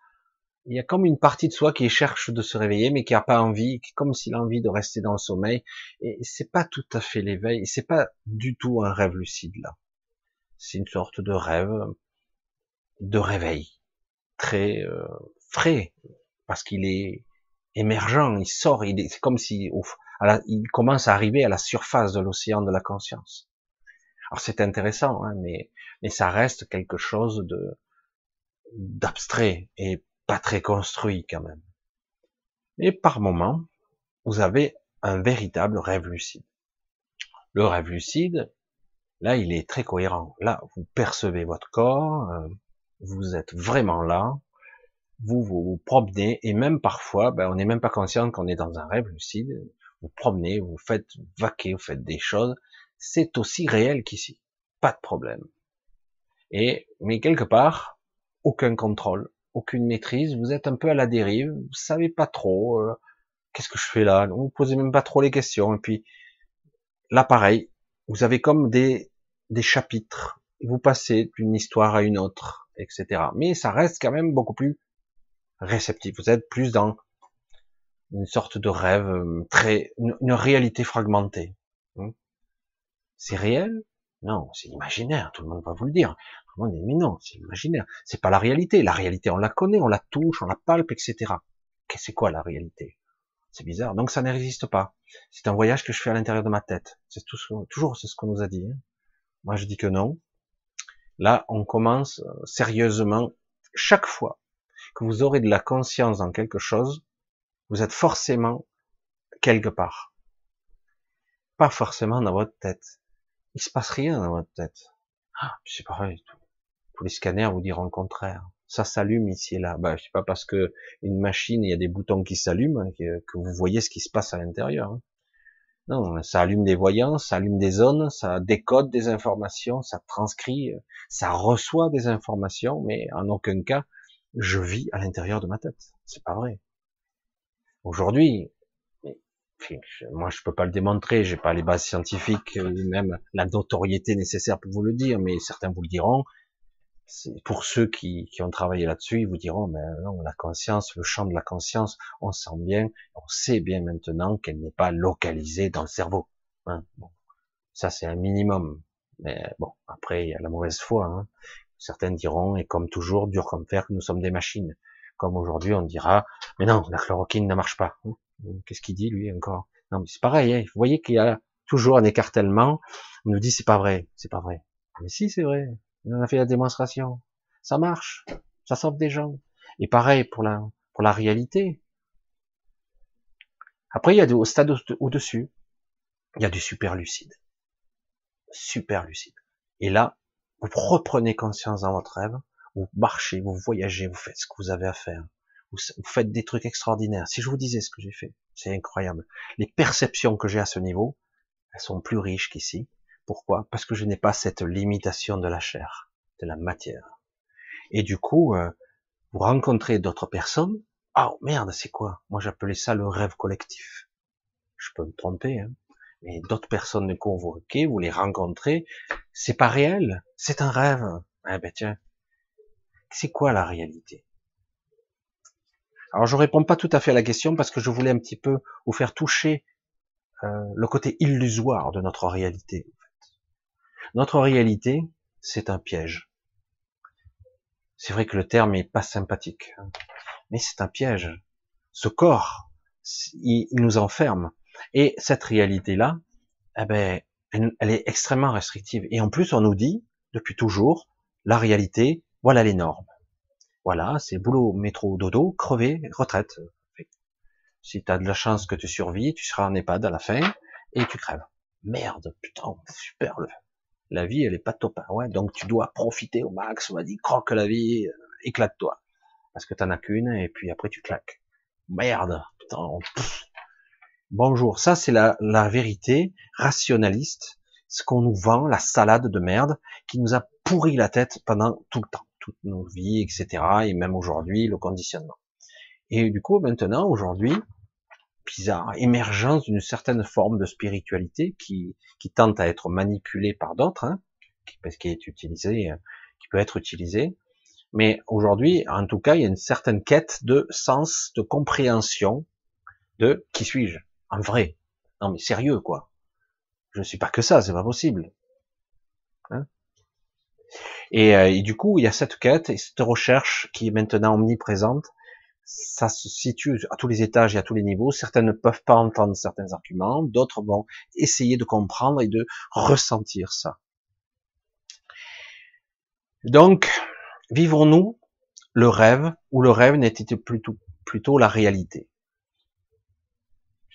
A: il y a comme une partie de soi qui cherche de se réveiller, mais qui a pas envie, comme s'il a envie de rester dans le sommeil. Et c'est pas tout à fait l'éveil, c'est pas du tout un rêve lucide là. C'est une sorte de rêve, de réveil, très euh, frais, parce qu'il est émergent, il sort, c'est comme si, il commence à arriver à la surface de l'océan de la conscience. Alors c'est intéressant, hein, mais, ça reste quelque chose d'abstrait et pas très construit quand même. Et par moment, vous avez un véritable rêve lucide. Le rêve lucide, là, il est très cohérent. Là, vous percevez votre corps, euh, vous êtes vraiment là, vous vous, promenez, et même parfois, ben, on n'est même pas conscient qu'on est dans un rêve lucide. Vous promenez, vous faites vaquer, vous faites des choses. C'est aussi réel qu'ici. Pas de problème. Et, mais quelque part, aucun contrôle, aucune maîtrise, vous êtes un peu à la dérive, vous savez pas trop, euh, qu'est-ce que je fais là, vous posez même pas trop les questions, et puis là pareil, vous avez comme des, des chapitres, vous passez d'une histoire à une autre, etc. Mais ça reste quand même beaucoup plus réceptif, vous êtes plus dans une sorte de rêve, euh, très, une, réalité fragmentée. Hmm. C'est réel? Non, c'est imaginaire, tout le monde va vous le dire mais non, c'est imaginaire. C'est pas la réalité. La réalité, on la connaît, on la touche, on la palpe, etc. C'est quoi la réalité? C'est bizarre. Donc ça n'existe pas. C'est un voyage que je fais à l'intérieur de ma tête. C'est tout toujours c'est ce qu'on nous a dit. Hein. Moi je dis que non. Là, on commence euh, sérieusement. Chaque fois que vous aurez de la conscience dans quelque chose, vous êtes forcément quelque part. Pas forcément dans votre tête. Il se passe rien dans votre tête. Ah, c'est pareil. Tous les scanners vous diront le contraire. Ça s'allume ici et là. Bah, sais pas parce que une machine, il y a des boutons qui s'allument hein, que, vous voyez ce qui se passe à l'intérieur. Non, ça allume des voyants, ça allume des zones, ça décode des informations, ça transcrit, ça reçoit des informations, mais en aucun cas je vis à l'intérieur de ma tête. C'est pas vrai. Aujourd'hui, moi je peux pas le démontrer, j'ai pas les bases scientifiques, même la notoriété nécessaire pour vous le dire, mais certains vous le diront, pour ceux qui, qui ont travaillé là-dessus, ils vous diront, mais non, la conscience, le champ de la conscience, on sent bien, on sait bien maintenant qu'elle n'est pas localisée dans le cerveau. Hein. Ça c'est un minimum. Mais bon, après il y a la mauvaise foi. Hein. Certains diront, et comme toujours, dur comme fer, que nous sommes des machines. Comme aujourd'hui, on dira, mais non, la chloroquine ne marche pas. Hein. Qu'est-ce qu'il dit lui encore? Non, mais c'est pareil. Hein. Vous voyez qu'il y a toujours un écartèlement. On nous dit c'est pas vrai, c'est pas vrai. Mais si, c'est vrai. On a fait la démonstration. Ça marche. Ça sauve des gens. Et pareil pour la, pour la réalité. Après, il y a au stade au-dessus, il y a du super lucide. Super lucide. Et là, vous reprenez conscience dans votre rêve, vous marchez, vous voyagez, vous faites ce que vous avez à faire. Vous, faites des trucs extraordinaires. Si je vous disais ce que j'ai fait, c'est incroyable. Les perceptions que j'ai à ce niveau, elles sont plus riches qu'ici. Pourquoi? Parce que je n'ai pas cette limitation de la chair, de la matière. Et du coup, euh, vous rencontrez d'autres personnes. Ah oh, merde, c'est quoi? Moi j'appelais ça le rêve collectif. Je peux me tromper, hein mais d'autres personnes de convoquées, vous les rencontrez, c'est pas réel, c'est un rêve. Eh ben tiens, c'est quoi la réalité? Alors je réponds pas tout à fait à la question parce que je voulais un petit peu vous faire toucher euh, le côté illusoire de notre réalité. Notre réalité, c'est un piège. C'est vrai que le terme est pas sympathique, mais c'est un piège. Ce corps, il, nous enferme. Et cette réalité-là, eh ben, elle, est extrêmement restrictive. Et en plus, on nous dit, depuis toujours, la réalité, voilà les normes. Voilà, c'est boulot, métro, dodo, crever, retraite. Si tu as de la chance que tu survis, tu seras en EHPAD à la fin et tu crèves. Merde, putain, super. La vie, elle est pas top. Ouais, donc tu dois profiter au max. On va dire, croque la vie, euh, éclate-toi. Parce que t'en as qu'une et puis après tu claques. Merde. Bonjour, ça c'est la, la vérité rationaliste, ce qu'on nous vend, la salade de merde qui nous a pourri la tête pendant tout le temps, toutes nos vies, etc. Et même aujourd'hui, le conditionnement. Et du coup, maintenant, aujourd'hui, bizarre, émergence d'une certaine forme de spiritualité qui, qui tente à être manipulée par d'autres, hein, qui, parce qui est utilisée, qui peut être utilisée. Mais aujourd'hui, en tout cas, il y a une certaine quête de sens, de compréhension de qui suis-je en vrai. Non mais sérieux quoi. Je ne suis pas que ça, c'est pas possible. Hein et, euh, et, du coup, il y a cette quête et cette recherche qui est maintenant omniprésente. Ça se situe à tous les étages et à tous les niveaux. Certains ne peuvent pas entendre certains arguments, d'autres vont essayer de comprendre et de ressentir ça. Donc, vivons-nous le rêve ou le rêve n'était plutôt, plutôt la réalité?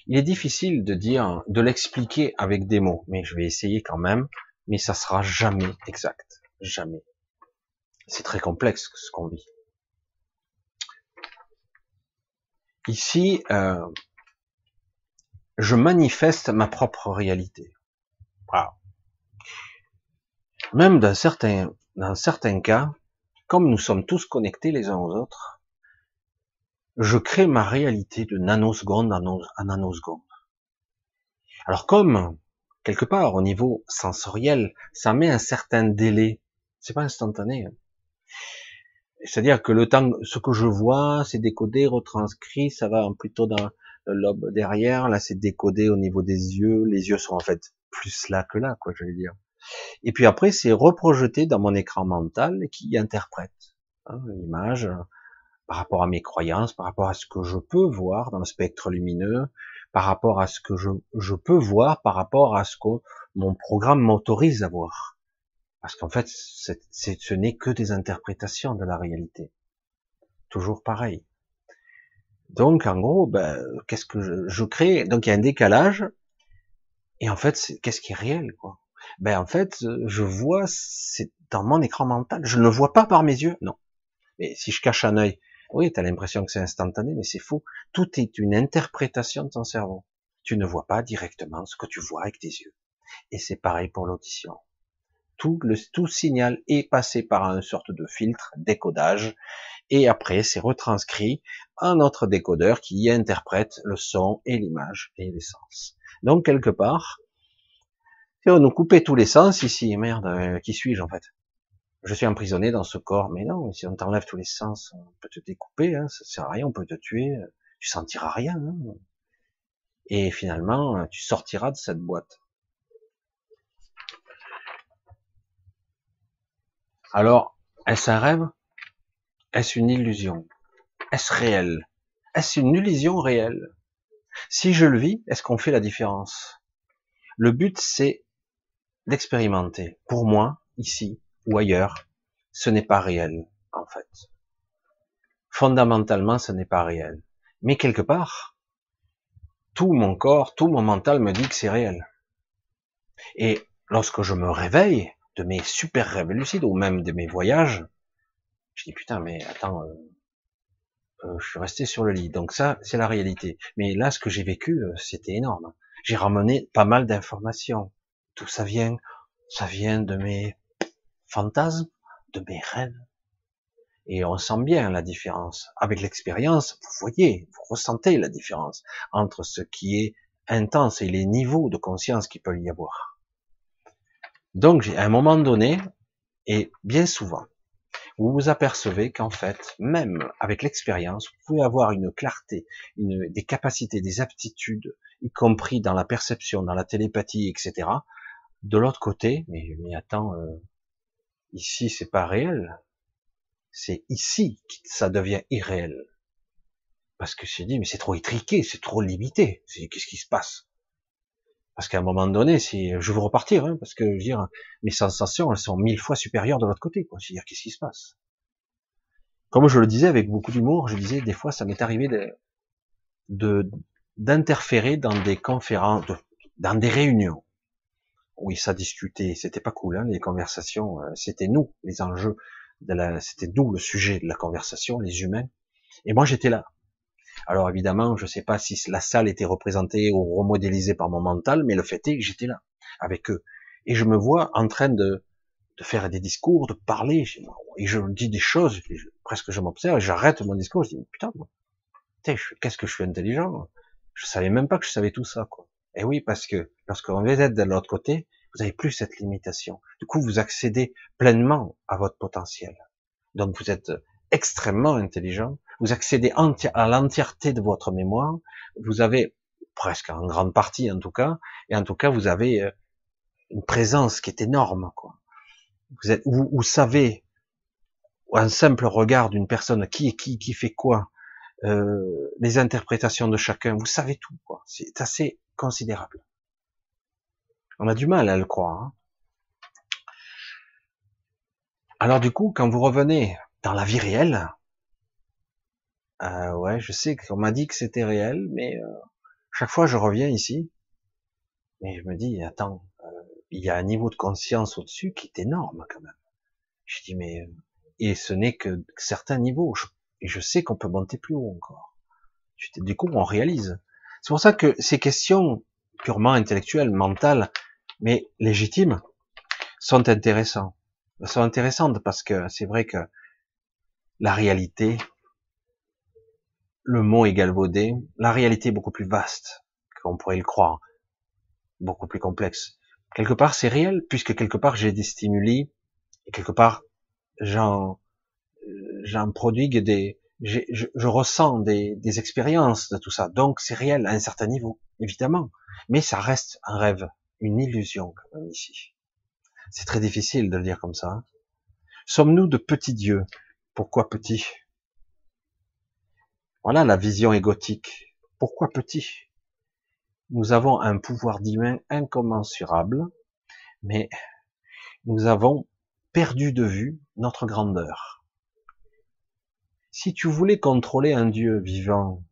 A: Il est difficile de dire, de l'expliquer avec des mots, mais je vais essayer quand même, mais ça sera jamais exact. Jamais. C'est très complexe ce qu'on vit. Ici, euh, je manifeste ma propre réalité. Même dans certains, dans certains cas, comme nous sommes tous connectés les uns aux autres, je crée ma réalité de nanoseconde en nanoseconde. Alors comme, quelque part, au niveau sensoriel, ça met un certain délai, c'est pas instantané. C'est-à-dire que le temps, ce que je vois, c'est décodé, retranscrit, ça va plutôt dans le lobe derrière, là c'est décodé au niveau des yeux, les yeux sont en fait plus là que là, quoi, je vais dire. Et puis après, c'est reprojeté dans mon écran mental qui interprète hein, l'image, par rapport à mes croyances, par rapport à ce que je peux voir dans le spectre lumineux, par rapport à ce que je peux voir, par rapport à ce que mon programme m'autorise à voir. Parce qu'en fait, ce n'est que des interprétations de la réalité. Toujours pareil. Donc, en gros, ben, qu'est-ce que je, je, crée? Donc, il y a un décalage. Et en fait, qu'est-ce qui est réel, quoi? Ben, en fait, je vois, c'est dans mon écran mental. Je ne le vois pas par mes yeux, non. Mais si je cache un œil, oui, tu as l'impression que c'est instantané, mais c'est faux. Tout est une interprétation de ton cerveau. Tu ne vois pas directement ce que tu vois avec tes yeux. Et c'est pareil pour l'audition. Tout, le, tout signal est passé par une sorte de filtre, décodage, et après c'est retranscrit en notre décodeur qui interprète le son et l'image et les sens. Donc quelque part, si on nous coupait tous les sens ici, merde, euh, qui suis-je en fait? Je suis emprisonné dans ce corps. Mais non, si on t'enlève tous les sens, on peut te découper, hein, ça sert à rien, on peut te tuer, tu sentiras rien. Hein. Et finalement, tu sortiras de cette boîte. Alors, est-ce un rêve? Est-ce une illusion? Est-ce réel? Est-ce une illusion réelle? Si je le vis, est-ce qu'on fait la différence? Le but, c'est d'expérimenter. Pour moi, ici, ou ailleurs, ce n'est pas réel, en fait. Fondamentalement, ce n'est pas réel. Mais quelque part, tout mon corps, tout mon mental me dit que c'est réel. Et lorsque je me réveille de mes super rêves lucides, ou même de mes voyages, je dis putain, mais attends, euh, euh, je suis resté sur le lit. Donc ça, c'est la réalité. Mais là, ce que j'ai vécu, euh, c'était énorme. J'ai ramené pas mal d'informations. Tout ça vient, ça vient de mes fantasmes, de mes rêves. Et on sent bien la différence. Avec l'expérience, vous voyez, vous ressentez la différence entre ce qui est intense et les niveaux de conscience qu'il peut y avoir. Donc, à un moment donné, et bien souvent, vous vous apercevez qu'en fait, même avec l'expérience, vous pouvez avoir une clarté, des capacités, des aptitudes, y compris dans la perception, dans la télépathie, etc. De l'autre côté, mais, mais attends, euh, Ici, c'est pas réel. C'est ici que ça devient irréel. Parce que je dit, mais c'est trop étriqué, c'est trop limité. C'est qu'est-ce qui se passe? Parce qu'à un moment donné, si je veux repartir, hein, parce que je veux dire, mes sensations, elles sont mille fois supérieures de l'autre côté. Quoi. Je veux dire, qu'est-ce qui se passe? Comme je le disais avec beaucoup d'humour, je disais des fois, ça m'est arrivé de d'interférer dans des conférences, dans des réunions. Oui, ça discutait, c'était pas cool, hein, les conversations, euh, c'était nous, les enjeux, de la, c'était nous le sujet de la conversation, les humains. Et moi, j'étais là. Alors évidemment, je sais pas si la salle était représentée ou remodélisée par mon mental, mais le fait est que j'étais là, avec eux. Et je me vois en train de, de faire des discours, de parler, et je dis des choses, presque je m'observe, j'arrête mon discours, je dis, putain, qu'est-ce que je suis intelligent, je savais même pas que je savais tout ça, quoi. Et oui, parce que lorsqu'on veut être de l'autre côté, vous avez plus cette limitation. Du coup, vous accédez pleinement à votre potentiel. Donc, vous êtes extrêmement intelligent. Vous accédez à l'entièreté de votre mémoire. Vous avez presque en grande partie, en tout cas, et en tout cas, vous avez euh, une présence qui est énorme, quoi. Vous êtes, vous, vous savez, un simple regard d'une personne qui qui qui fait quoi, euh, les interprétations de chacun, vous savez tout, quoi. C'est assez considérable. On a du mal à le croire. Hein. Alors du coup, quand vous revenez dans la vie réelle, euh, ouais, je sais qu'on m'a dit que c'était réel, mais euh, chaque fois je reviens ici, et je me dis, attends, euh, il y a un niveau de conscience au-dessus qui est énorme quand même. Je dis, mais et ce n'est que certains niveaux. Et je sais qu'on peut monter plus haut encore. Du coup, on réalise. C'est pour ça que ces questions purement intellectuelles, mentales, mais légitimes, sont intéressantes. Elles sont intéressantes parce que c'est vrai que la réalité, le mot est galvaudé, la réalité est beaucoup plus vaste qu'on pourrait le croire, beaucoup plus complexe. Quelque part, c'est réel, puisque quelque part, j'ai des stimuli, et quelque part, j'en, j'en produis des, je, je, ressens des, des, expériences de tout ça. Donc c'est réel à un certain niveau, évidemment. Mais ça reste un rêve, une illusion quand même ici. C'est très difficile de le dire comme ça. Hein. Sommes-nous de petits dieux? Pourquoi petits? Voilà la vision égotique. Pourquoi petits Nous avons un pouvoir divin incommensurable, mais nous avons perdu de vue notre grandeur. Si tu voulais contrôler un Dieu vivant,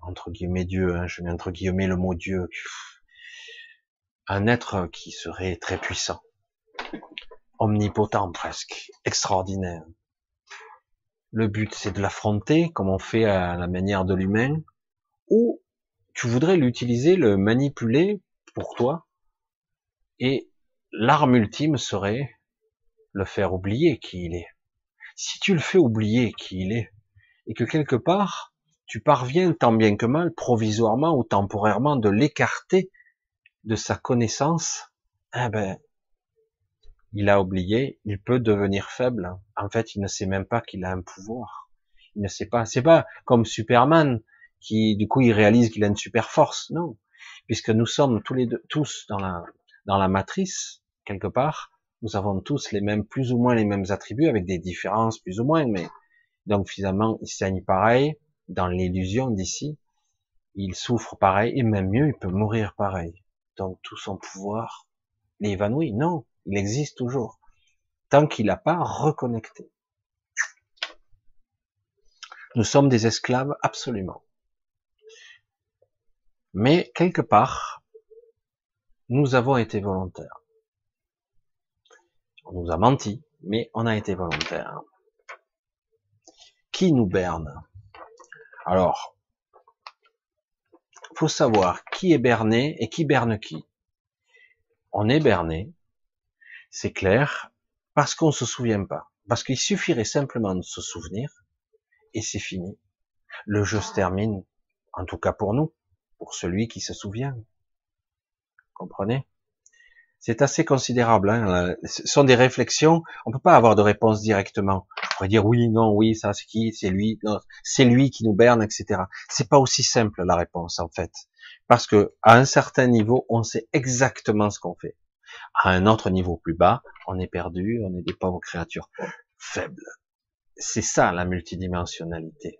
A: entre guillemets Dieu, hein, je mets entre guillemets le mot Dieu, un être qui serait très puissant, omnipotent presque, extraordinaire. Le but c'est de l'affronter comme on fait à la manière de l'humain, ou tu voudrais l'utiliser, le manipuler pour toi, et l'arme ultime serait le faire oublier qui il est. Si tu le fais oublier qui il est, et que quelque part, tu parviens tant bien que mal, provisoirement ou temporairement, de l'écarter de sa connaissance, eh ben, il a oublié, il peut devenir faible. En fait, il ne sait même pas qu'il a un pouvoir. Il ne sait pas. C'est pas comme Superman qui, du coup, il réalise qu'il a une super force. Non, puisque nous sommes tous les deux, tous dans la dans la matrice quelque part, nous avons tous les mêmes, plus ou moins les mêmes attributs, avec des différences plus ou moins, mais donc finalement, il saigne pareil, dans l'illusion d'ici, il souffre pareil, et même mieux, il peut mourir pareil. Donc tout son pouvoir l'évanouit. Non, il existe toujours, tant qu'il n'a pas reconnecté. Nous sommes des esclaves absolument. Mais quelque part, nous avons été volontaires. On nous a menti, mais on a été volontaire. Qui nous berne? Alors, faut savoir qui est berné et qui berne qui. On est berné, c'est clair, parce qu'on se souvient pas. Parce qu'il suffirait simplement de se souvenir et c'est fini. Le jeu se termine, en tout cas pour nous, pour celui qui se souvient. Comprenez? C'est assez considérable. Hein. Ce sont des réflexions. On peut pas avoir de réponse directement. On pourrait dire oui, non, oui, ça c'est qui, c'est lui, c'est lui qui nous berne, etc. C'est pas aussi simple la réponse en fait, parce que à un certain niveau, on sait exactement ce qu'on fait. À un autre niveau plus bas, on est perdu, on est des pauvres créatures faibles. C'est ça la multidimensionnalité.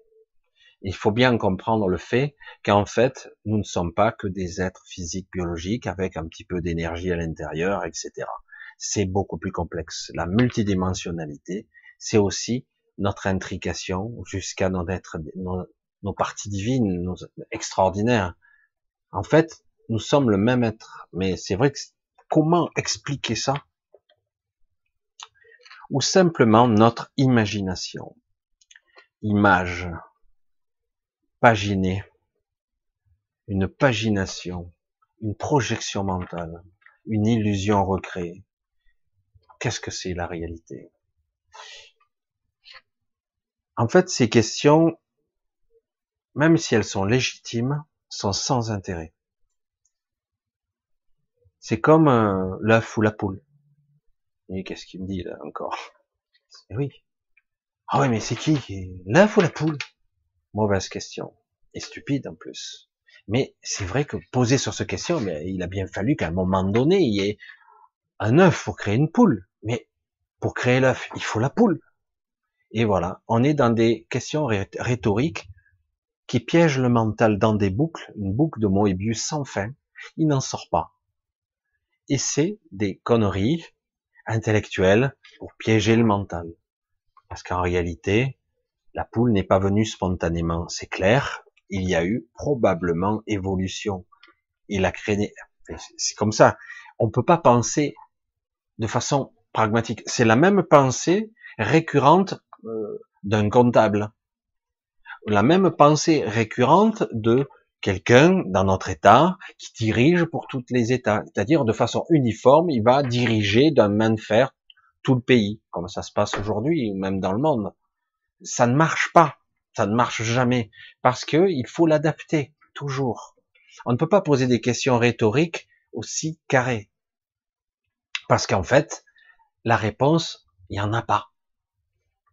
A: Il faut bien comprendre le fait qu'en fait, nous ne sommes pas que des êtres physiques, biologiques, avec un petit peu d'énergie à l'intérieur, etc. C'est beaucoup plus complexe. La multidimensionnalité, c'est aussi notre intrication jusqu'à nos, nos, parties divines, nos extraordinaires. En fait, nous sommes le même être. Mais c'est vrai que comment expliquer ça? Ou simplement notre imagination. Image, paginer, une pagination, une projection mentale, une illusion recréée. Qu'est-ce que c'est la réalité? En fait, ces questions, même si elles sont légitimes, sont sans intérêt. C'est comme euh, l'œuf ou la poule. Et qu'est-ce qu'il me dit là encore? Eh Oui. Ah oui, mais c'est qui? L'œuf ou la poule? Mauvaise question. Et stupide en plus. Mais c'est vrai que poser sur cette question, mais il a bien fallu qu'à un moment donné, il y ait un œuf pour créer une poule. Mais pour créer l'œuf, il faut la poule. Et voilà, on est dans des questions rhétoriques qui piègent le mental dans des boucles, une boucle de Moebius sans fin. Il n'en sort pas. Et c'est des conneries intellectuelles pour piéger le mental. Parce qu'en réalité, la poule n'est pas venue spontanément, c'est clair. Il y a eu probablement évolution. Il a créé. C'est comme ça. On peut pas penser de façon pragmatique. C'est la même pensée récurrente euh, d'un comptable. La même pensée récurrente de quelqu'un dans notre État qui dirige pour tous les États. C'est-à-dire de façon uniforme, il va diriger d'un main de fer tout le pays, comme ça se passe aujourd'hui, même dans le monde. Ça ne marche pas, ça ne marche jamais, parce que il faut l'adapter toujours. On ne peut pas poser des questions rhétoriques aussi carrées, parce qu'en fait, la réponse, il y en a pas.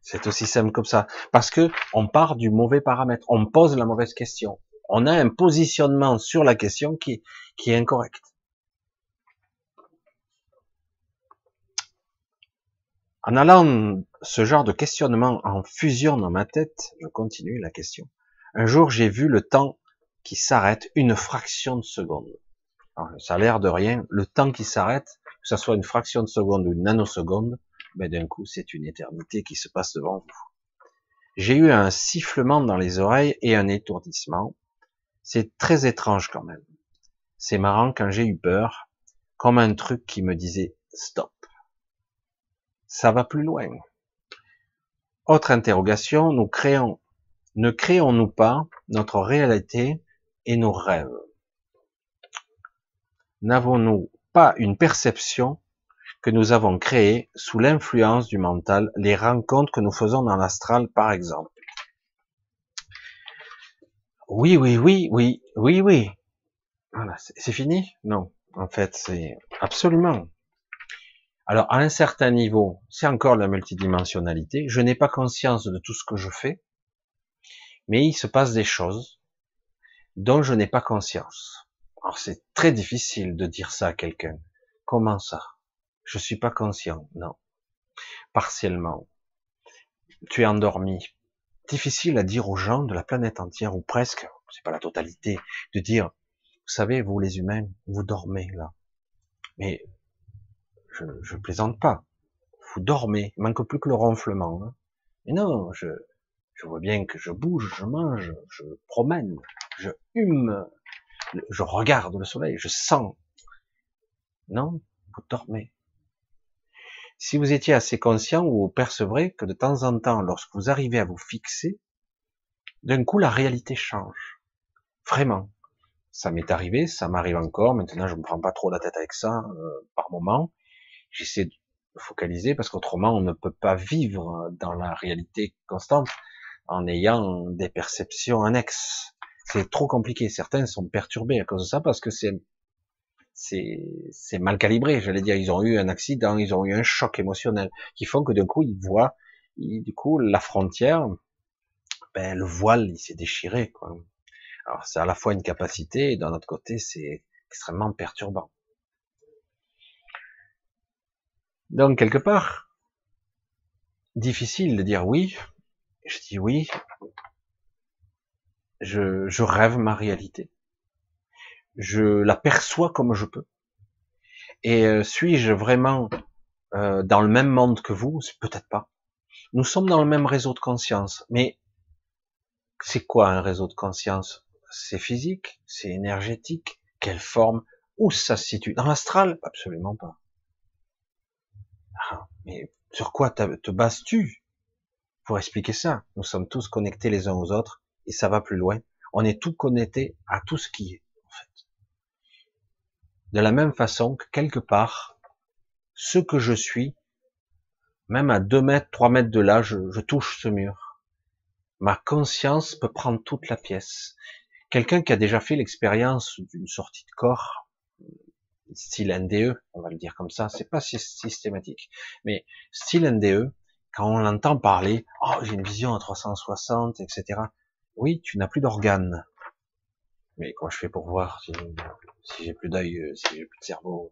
A: C'est aussi simple comme ça, parce que on part du mauvais paramètre, on pose la mauvaise question, on a un positionnement sur la question qui, qui est incorrect. En allant ce genre de questionnement en fusion dans ma tête, je continue la question. Un jour, j'ai vu le temps qui s'arrête une fraction de seconde. ça a l'air de rien. Le temps qui s'arrête, que ce soit une fraction de seconde ou une nanoseconde, ben d'un coup, c'est une éternité qui se passe devant vous. J'ai eu un sifflement dans les oreilles et un étourdissement. C'est très étrange quand même. C'est marrant quand j'ai eu peur, comme un truc qui me disait stop ça va plus loin. Autre interrogation, nous créons, ne créons-nous pas notre réalité et nos rêves? N'avons-nous pas une perception que nous avons créée sous l'influence du mental, les rencontres que nous faisons dans l'astral, par exemple? Oui, oui, oui, oui, oui, oui. Voilà, c'est fini? Non, en fait, c'est absolument. Alors, à un certain niveau, c'est encore la multidimensionnalité. Je n'ai pas conscience de tout ce que je fais, mais il se passe des choses dont je n'ai pas conscience. Alors, c'est très difficile de dire ça à quelqu'un. Comment ça? Je suis pas conscient. Non. Partiellement. Tu es endormi. Difficile à dire aux gens de la planète entière, ou presque, c'est pas la totalité, de dire, vous savez, vous les humains, vous dormez là. Mais je, je plaisante pas. Vous dormez, il manque plus que le ronflement. Hein. Mais non, je, je vois bien que je bouge, je mange, je promène, je hume, je regarde le soleil, je sens. Non, vous dormez. Si vous étiez assez conscient, vous percevrez que de temps en temps, lorsque vous arrivez à vous fixer, d'un coup la réalité change. Vraiment. Ça m'est arrivé, ça m'arrive encore. Maintenant, je me prends pas trop la tête avec ça euh, par moment j'essaie de focaliser parce qu'autrement on ne peut pas vivre dans la réalité constante en ayant des perceptions annexes. C'est trop compliqué. Certains sont perturbés à cause de ça parce que c'est c'est mal calibré. J'allais dire, ils ont eu un accident, ils ont eu un choc émotionnel qui font que d'un coup ils voient, du coup la frontière, ben, le voile il s'est déchiré. Quoi. Alors c'est à la fois une capacité et d'un autre côté c'est extrêmement perturbant. Donc, quelque part, difficile de dire oui. Je dis oui. je, je rêve ma réalité. Je la perçois comme je peux. Et euh, suis-je vraiment euh, dans le même monde que vous? Peut-être pas. Nous sommes dans le même réseau de conscience, mais c'est quoi un réseau de conscience? C'est physique, c'est énergétique, quelle forme, où ça se situe? Dans l'astral? Absolument pas. Ah, mais sur quoi te bases-tu pour expliquer ça? Nous sommes tous connectés les uns aux autres, et ça va plus loin. On est tout connecté à tout ce qui est. De la même façon que quelque part, ce que je suis, même à 2 mètres, 3 mètres de là, je, touche ce mur. Ma conscience peut prendre toute la pièce. Quelqu'un qui a déjà fait l'expérience d'une sortie de corps, style NDE, on va le dire comme ça, c'est pas systématique, mais style NDE, quand on l'entend parler, oh, j'ai une vision à 360, etc. Oui, tu n'as plus d'organes. Mais comment je fais pour voir si, j'ai plus d'œil, euh, si j'ai plus de cerveau?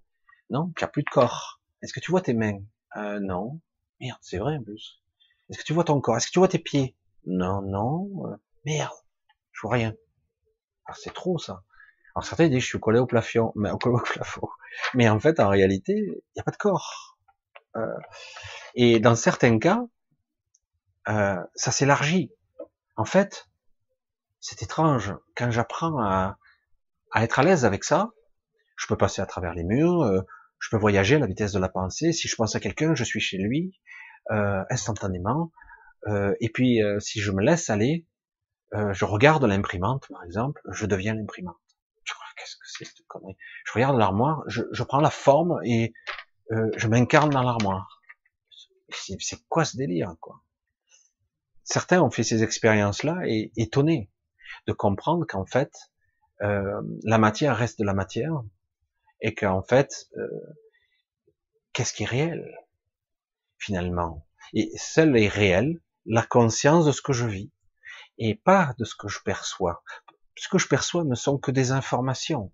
A: Non, tu n'as plus de corps. Est-ce que tu vois tes mains? Euh, Non. Merde, c'est vrai en plus. Est-ce que tu vois ton corps? Est-ce que tu vois tes pieds? Non, non. Euh, merde, je vois rien. Alors c'est trop ça. Alors certains disent je suis collé au plafond, mais au plafond. Mais en fait, en réalité, il n'y a pas de corps. Euh, et dans certains cas, euh, ça s'élargit. En fait, c'est étrange. Quand j'apprends à, à, être à l'aise avec ça, je peux passer à travers les murs, euh, je peux voyager à la vitesse de la pensée. Si je pense à quelqu'un, je suis chez lui euh, instantanément. Euh, et puis, si je me laisse aller, je regarde l'imprimante, par exemple, je deviens l'imprimante. Qu'est-ce que c'est connerie? Je regarde l'armoire, je, je, prends la forme et je m'incarne dans l'armoire. C'est quoi ce délire, quoi? Certains ont fait ces expériences-là et étonnés de comprendre qu'en fait, la matière reste de la matière, et qu'en fait, euh, qu'est-ce qui est réel finalement? Et seul est réel la conscience de ce que je vis et pas de ce que je perçois. Ce que je perçois ne sont que des informations.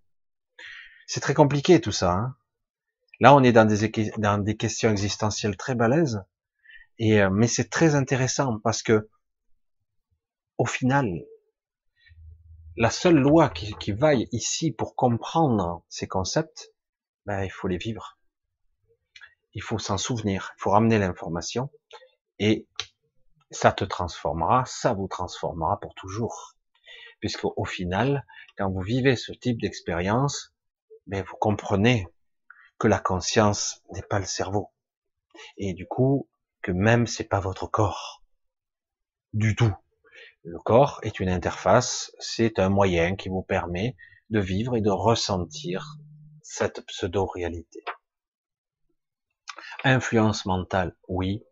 A: C'est très compliqué tout ça. Hein Là, on est dans des, dans des questions existentielles très balèzes, et euh, mais c'est très intéressant parce que au final, la seule loi qui, vaille ici pour comprendre ces concepts, ben, il faut les vivre. Il faut s'en souvenir, il faut ramener l'information, et ça te transformera, ça vous transformera pour toujours. Puisque au final, quand vous vivez ce type d'expérience, ben, vous comprenez que la conscience n'est pas le cerveau. Et du coup, que même c'est pas votre corps. Du tout. Le corps est une interface, c'est un moyen qui vous permet de vivre et de ressentir cette pseudo-réalité. Influence mentale, oui.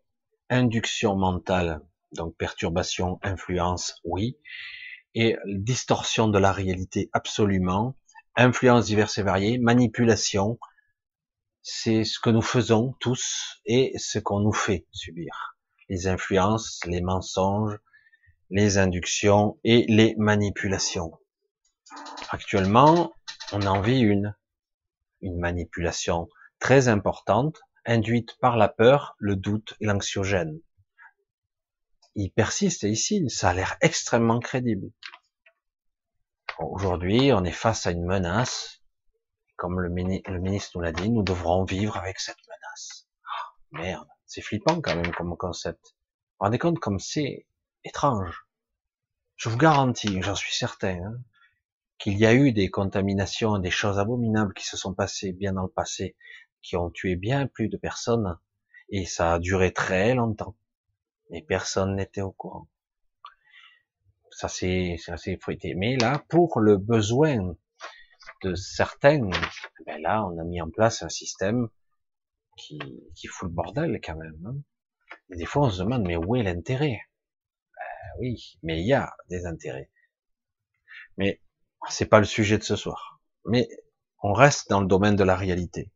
A: Induction mentale, donc perturbation, influence, oui. Et distorsion de la réalité, absolument. Influence diverses et variées, manipulation, c'est ce que nous faisons tous et ce qu'on nous fait subir. Les influences, les mensonges, les inductions et les manipulations. Actuellement, on en vit une, une manipulation très importante, induite par la peur, le doute et l'anxiogène. Il persiste ici, ça a l'air extrêmement crédible. Aujourd'hui, on est face à une menace, comme le, ministre nous l'a dit, nous devrons vivre avec cette menace. Ah, merde, c'est flippant quand même comme concept. Vous vous rendez compte comme c'est étrange. Je vous garantis, j'en suis certain, hein, qu'il y a eu des contaminations, des choses abominables qui se sont passées bien dans le passé, qui ont tué bien plus de personnes, et ça a duré très longtemps. Et personne n'était au courant. Ça c'est assez effrité. Mais là, pour le besoin de certains, ben là, on a mis en place un système qui, qui fout le bordel quand même. Hein. Et des fois, on se demande, mais où est l'intérêt? Oui, mais il y a des intérêts. Mais c'est pas le sujet de ce soir. Mais on reste dans le domaine de la réalité.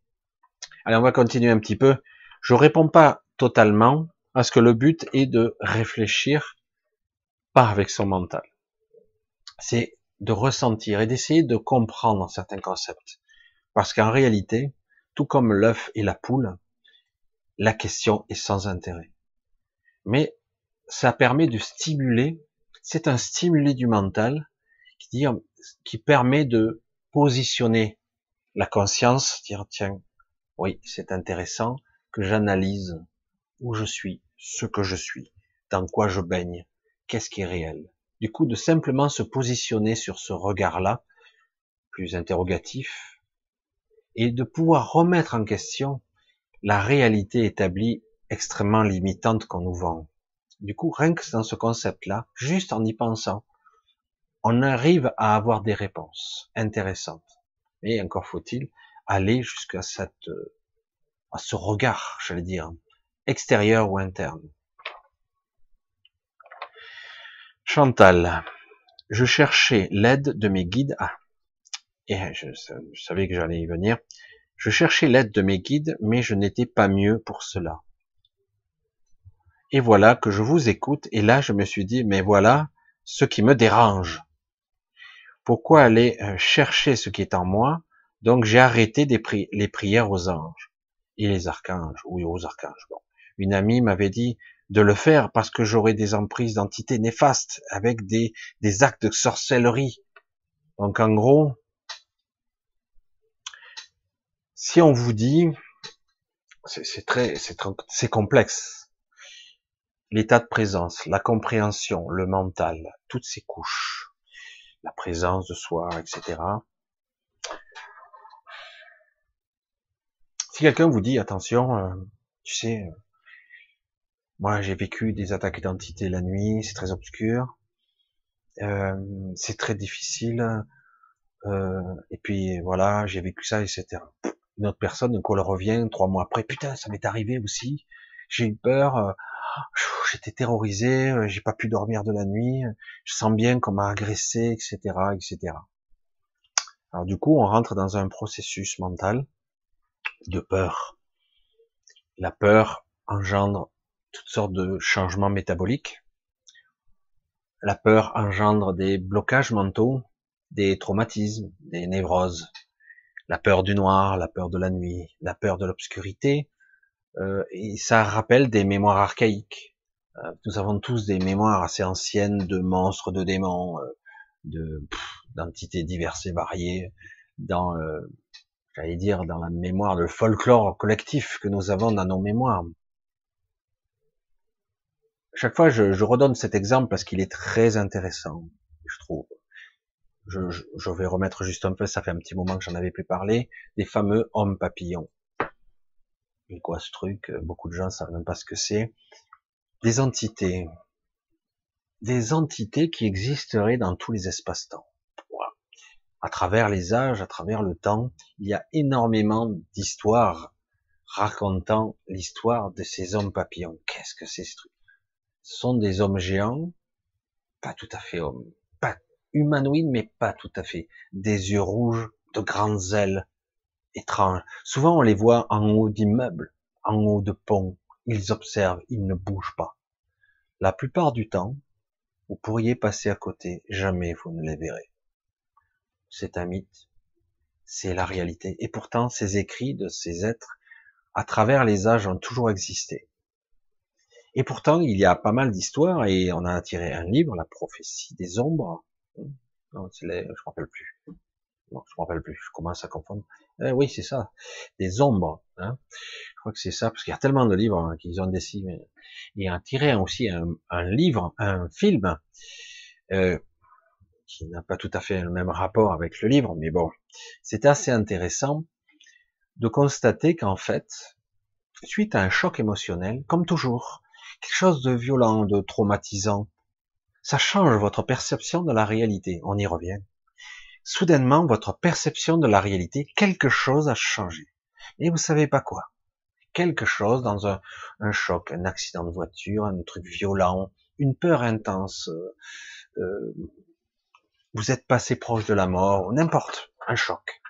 A: Allez, on va continuer un petit peu. Je réponds pas totalement à ce que le but est de réfléchir pas avec son mental. C'est de ressentir et d'essayer de comprendre certains concepts. Parce qu'en réalité, tout comme l'œuf et la poule, la question est sans intérêt. Mais ça permet de stimuler, c'est un stimulé du mental qui, qui permet de positionner la conscience, dire tiens, oui, c'est intéressant que j'analyse où je suis, ce que je suis, dans quoi je baigne, qu'est-ce qui est réel. Du coup, de simplement se positionner sur ce regard-là, plus interrogatif, et de pouvoir remettre en question la réalité établie extrêmement limitante qu'on nous vend. Du coup, rien que dans ce concept-là, juste en y pensant, on arrive à avoir des réponses intéressantes. Et encore faut-il aller jusqu'à cette, à ce regard, j'allais dire, extérieur ou interne. Chantal, je cherchais l'aide de mes guides. Ah, et je savais que j'allais y venir. Je cherchais l'aide de mes guides, mais je n'étais pas mieux pour cela. Et voilà que je vous écoute, et là je me suis dit, mais voilà ce qui me dérange. Pourquoi aller euh, chercher ce qui est en moi? Donc j'ai arrêté les prières aux anges et les archanges, oui aux archanges. Une amie m'avait dit de le faire parce que j'aurais des emprises d'entités néfastes avec des, des actes de sorcellerie. Donc en gros, si on vous dit, c'est très, c'est complexe. L'état de présence, la compréhension, le mental, toutes ces couches, la présence de soi, etc. Si quelqu'un vous dit, attention, euh, tu sais, euh, moi j'ai vécu des attaques d'identité la nuit, c'est très obscur, euh, c'est très difficile, et puis voilà, j'ai vécu ça, etc une autre personne, donc on revient trois mois après, putain, ça m'est arrivé aussi, j'ai eu peur, euh, j'étais terrorisé, euh, j'ai pas pu dormir de la nuit, je sens bien qu'on m'a agressé, etc., etc. Alors du coup, on rentre dans un processus mental de peur. La peur engendre toutes sortes de changements métaboliques. La peur engendre des blocages mentaux, des traumatismes, des névroses, la peur du noir, la peur de la nuit, la peur de l'obscurité, et ça rappelle des mémoires archaïques. Euh, nous avons tous des mémoires assez anciennes de monstres, de démons, euh, de d'entités diverses et variées, dans, euh, j'allais dire, dans la mémoire, le folklore collectif que nous avons dans nos mémoires. Chaque fois, je, je redonne cet exemple parce qu'il est très intéressant, je trouve je, je, vais remettre juste un peu, ça fait un petit moment que j'en avais plus parlé, des fameux hommes papillons. Et quoi ce truc Beaucoup de gens savent même pas ce que c'est. Des entités. Des entités qui existeraient dans tous les espaces-temps. À travers les âges, à travers le temps, il y a énormément d'histoires racontant l'histoire de ces hommes papillons. Qu'est-ce que c'est ce truc? Ce sont des hommes géants, pas tout à fait hommes, humanoïdes, mais pas tout à fait. Des yeux rouges, de grandes ailes, étranges. Souvent, on les voit en haut d'immeubles, en haut de ponts. Ils observent, ils ne bougent pas. La plupart du temps, vous pourriez passer à côté, jamais vous ne les verrez. C'est un mythe, c'est la réalité. Et pourtant, ces écrits de ces êtres, à travers les âges, ont toujours existé. Et pourtant, il y a pas mal d'histoires, et on a tiré un livre, La prophétie des ombres, non, je me rappelle plus. Non, je me rappelle plus. Je commence à confondre. Eh oui, c'est ça. Des ombres. Hein. Je crois que c'est ça, parce qu'il y a tellement de livres hein, qu'ils ont dessiné. Et a tiré aussi un, un, livre, un film, euh, qui n'a pas tout à fait le même rapport avec le livre, mais bon, c'est assez intéressant de constater qu'en fait, suite à un choc émotionnel, comme toujours, quelque chose de violent, de traumatisant, ça change votre perception de la réalité. On y revient. Soudainement, votre perception de la réalité, quelque chose a changé. Et vous savez pas quoi. Quelque chose dans un, choc, un accident de voiture, un truc violent, une peur intense. Euh, euh, vous êtes passé proche de la mort, n'importe, un choc.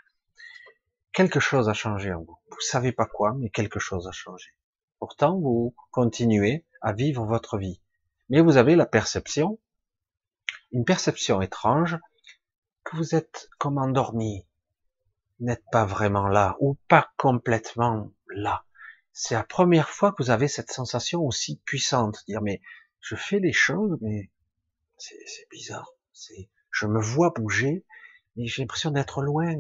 A: Quelque chose a changé en vous. Vous savez pas quoi, mais quelque chose a changé. Pourtant, vous continuez à vivre votre vie. Mais vous avez la perception une perception étrange que vous êtes comme endormi, n'êtes pas vraiment là ou pas complètement là. C'est la première fois que vous avez cette sensation aussi puissante, dire mais je fais les choses mais c'est bizarre, c'est Je me vois bouger, mais j'ai l'impression d'être loin.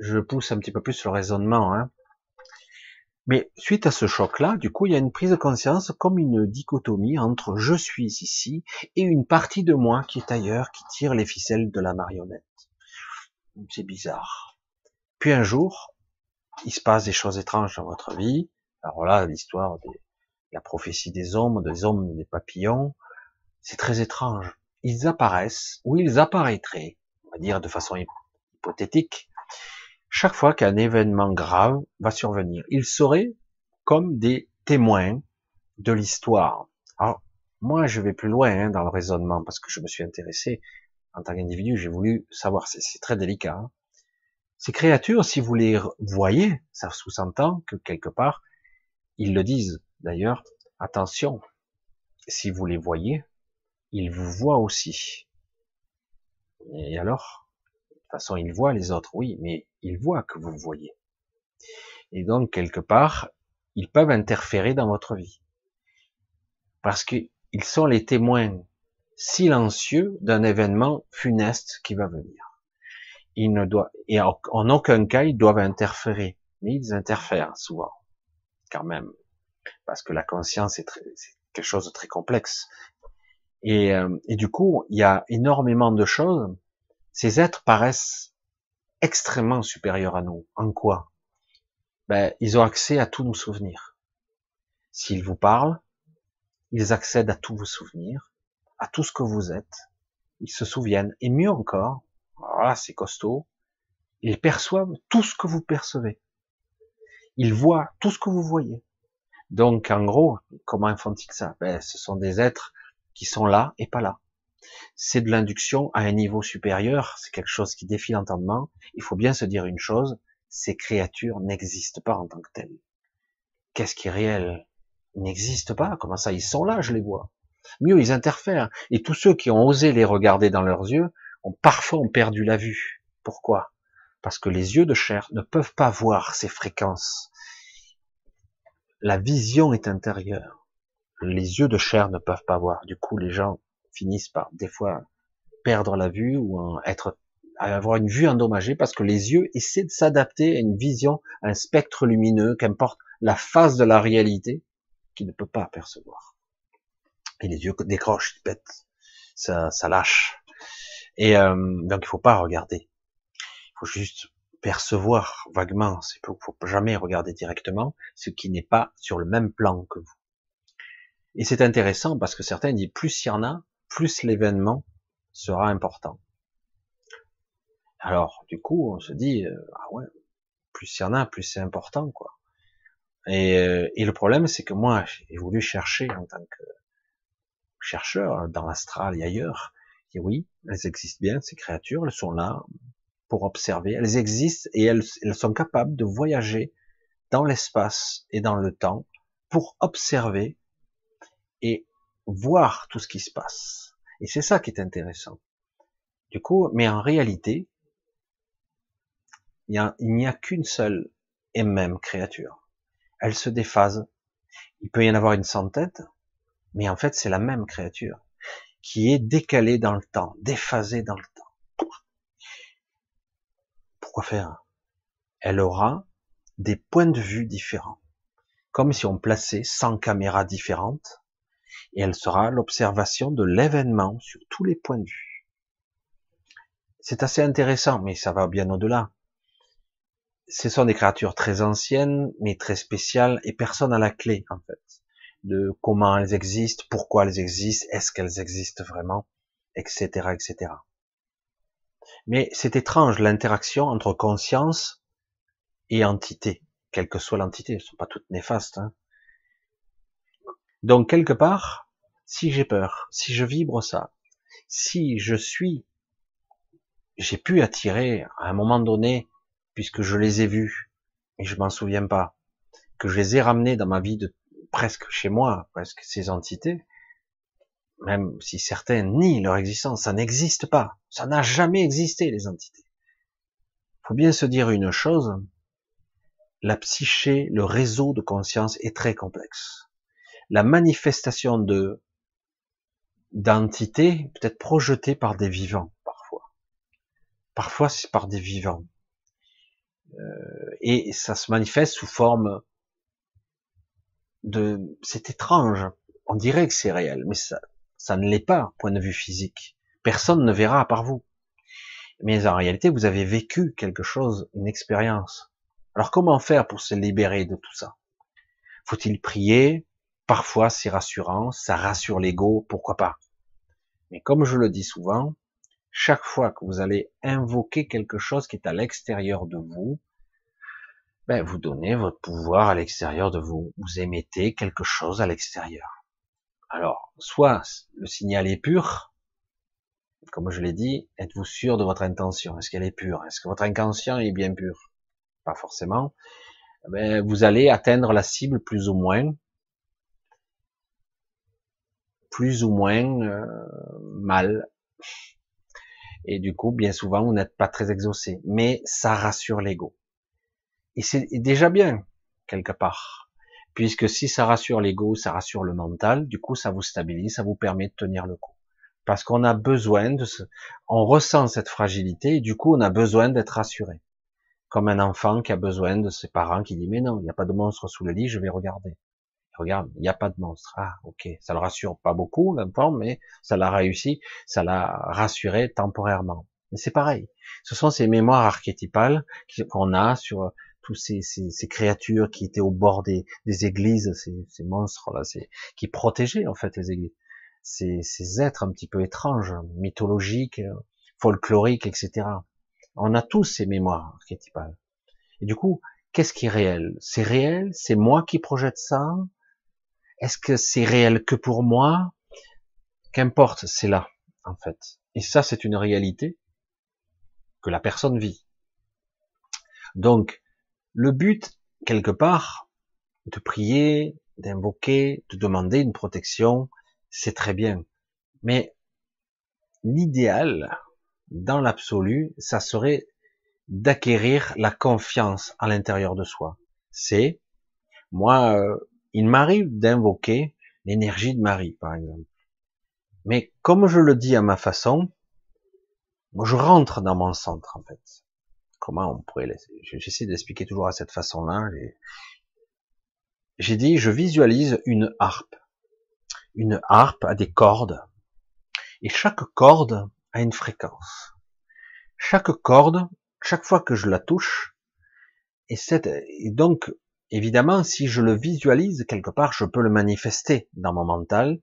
A: Je pousse un petit peu plus le raisonnement, hein. Mais suite à ce choc-là, du coup, il y a une prise de conscience comme une dichotomie entre je suis ici et une partie de moi qui est ailleurs, qui tire les ficelles de la marionnette. C'est bizarre. Puis un jour, il se passe des choses étranges dans votre vie. Alors là, l'histoire de la prophétie des hommes, des hommes, des papillons, c'est très étrange. Ils apparaissent, ou ils apparaîtraient, on va dire de façon hypothétique, chaque fois qu'un événement grave va survenir. Ils seraient comme des témoins de l'histoire. Alors, moi, je vais plus loin hein, dans le raisonnement parce que je me suis intéressé en tant qu'individu, j'ai voulu savoir, c'est très délicat. Hein. Ces créatures, si vous les voyez, ça sous-entend que quelque part, ils le disent d'ailleurs, attention, si vous les voyez, ils vous voient aussi. Et alors De toute façon, ils voient les autres, oui, mais ils voient que vous voyez. Et donc, quelque part, ils peuvent interférer dans votre vie. Parce qu'ils sont les témoins silencieux d'un événement funeste qui va venir. Ils ne doivent, et en, aucun cas, ils doivent interférer. Mais ils interfèrent souvent. Quand même. Parce que la conscience est, très, quelque chose de très complexe. Et, euh, et du coup, il y a énormément de choses. Ces êtres paraissent extrêmement supérieurs à nous. En quoi? Ben, Ils ont accès à tous nos souvenirs. S'ils vous parlent, ils accèdent à tous vos souvenirs, à tout ce que vous êtes. Ils se souviennent. Et mieux encore, voilà, c'est costaud, ils perçoivent tout ce que vous percevez. Ils voient tout ce que vous voyez. Donc, en gros, comment font-ils ça? Ben, Ce sont des êtres qui sont là et pas là c'est de l'induction à un niveau supérieur, c'est quelque chose qui défie l'entendement. Il faut bien se dire une chose, ces créatures n'existent pas en tant que telles. Qu'est-ce qui est réel Ils n'existent pas, comment ça Ils sont là, je les vois. Mieux, ils interfèrent. Et tous ceux qui ont osé les regarder dans leurs yeux ont parfois perdu la vue. Pourquoi? Parce que les yeux de chair ne peuvent pas voir ces fréquences. La vision est intérieure. Les yeux de chair ne peuvent pas voir. Du coup, les gens finissent par des fois perdre la vue ou être avoir une vue endommagée parce que les yeux essaient de s'adapter à une vision, à un spectre lumineux, qu'importe la phase de la réalité, qui ne peut pas percevoir. Et les yeux décrochent, ils pètent, ça, ça lâche. Et euh, donc il faut pas regarder. Il faut juste percevoir vaguement. Il faut, faut jamais regarder directement ce qui n'est pas sur le même plan que vous. Et c'est intéressant parce que certains disent plus il y en a, plus l'événement sera important. Alors, du coup, on se dit, euh, ah ouais, plus il y en a, plus c'est important, quoi. Et, euh, et le problème, c'est que moi, j'ai voulu chercher en tant que chercheur dans l'astral et ailleurs. Et oui, elles existent bien, ces créatures, elles sont là pour observer, elles existent et elles, elles sont capables de voyager dans l'espace et dans le temps pour observer et voir tout ce qui se passe. Et c'est ça qui est intéressant. Du coup, mais en réalité, il n'y a, qu'une seule et même créature. Elle se déphase. Il peut y en avoir une centaine, mais en fait, c'est la même créature qui est décalée dans le temps, déphasée dans le temps. Pourquoi faire? Elle aura des points de vue différents, comme si on plaçait 100 caméras différentes et elle sera l'observation de l'événement sur tous les points de vue. C'est assez intéressant, mais ça va bien au-delà. Ce sont des créatures très anciennes, mais très spéciales, et personne n'a la clé, en fait, de comment elles existent, pourquoi elles existent, est-ce qu'elles existent vraiment, etc., etc. Mais c'est étrange l'interaction entre conscience et entité, quelle que soit l'entité, elles ne sont pas toutes néfastes. Hein. Donc quelque part, si j'ai peur, si je vibre ça, si je suis, j'ai pu attirer à un moment donné, puisque je les ai vus, et je m'en souviens pas, que je les ai ramenés dans ma vie de presque chez moi, presque ces entités, même si certains nient leur existence, ça n'existe pas, ça n'a jamais existé les entités. Faut bien se dire une chose, la psyché, le réseau de conscience est très complexe la manifestation de d'entités peut-être projetées par des vivants parfois. Parfois c'est par des vivants. Euh, et ça se manifeste sous forme de... C'est étrange. On dirait que c'est réel, mais ça, ça ne l'est pas, point de vue physique. Personne ne verra à part vous. Mais en réalité, vous avez vécu quelque chose, une expérience. Alors comment faire pour se libérer de tout ça? Faut-il prier? Parfois c'est rassurant, ça rassure l'ego, pourquoi pas. Mais comme je le dis souvent, chaque fois que vous allez invoquer quelque chose qui est à l'extérieur de vous, ben vous donnez votre pouvoir à l'extérieur de vous. Vous émettez quelque chose à l'extérieur. Alors, soit le signal est pur, comme je l'ai dit, êtes-vous sûr de votre intention? Est-ce qu'elle est pure? Est-ce que votre inconscient est bien pur? Pas forcément. Ben, vous allez atteindre la cible plus ou moins, plus ou moins euh, mal. Et du coup, bien souvent, vous n'êtes pas très exaucé. Mais ça rassure l'ego. Et c'est déjà bien, quelque part. Puisque si ça rassure l'ego, ça rassure le mental, du coup, ça vous stabilise, ça vous permet de tenir le coup. Parce qu'on a besoin de ce, on ressent cette fragilité et du coup, on a besoin d'être rassuré. Comme un enfant qui a besoin de ses parents qui dit, mais non, il n'y a pas de monstre sous le lit, je vais regarder regarde, il n'y a pas de monstre. Ah, ok, ça le rassure pas beaucoup, l'enfant, mais ça l'a réussi, ça l'a rassuré temporairement. Mais c'est pareil. Ce sont ces mémoires archétypales qu'on a sur euh, tous ces, créatures qui étaient au bord des, églises, ces, monstres-là, qui protégeaient en fait les églises. Ces, ces êtres un petit peu étranges, mythologiques, folkloriques, etc. On a tous ces mémoires archétypales. Et du coup, qu'est-ce qui est réel? C'est réel? C'est moi qui projette ça? Est-ce que c'est réel que pour moi? Qu'importe, c'est là, en fait. Et ça, c'est une réalité que la personne vit. Donc, le but, quelque part, de prier, d'invoquer, de demander une protection, c'est très bien. Mais l'idéal, dans l'absolu, ça serait d'acquérir la confiance à l'intérieur de soi. C'est, moi, euh, il m'arrive d'invoquer l'énergie de Marie, par exemple. Mais comme je le dis à ma façon, je rentre dans mon centre, en fait. Comment on pourrait laisser J'essaie d'expliquer toujours à cette façon-là. J'ai dit, je visualise une harpe. Une harpe a des cordes. Et chaque corde a une fréquence. Chaque corde, chaque fois que je la touche, et, cette, et donc Évidemment, si je le visualise quelque part, je peux le manifester dans mon mental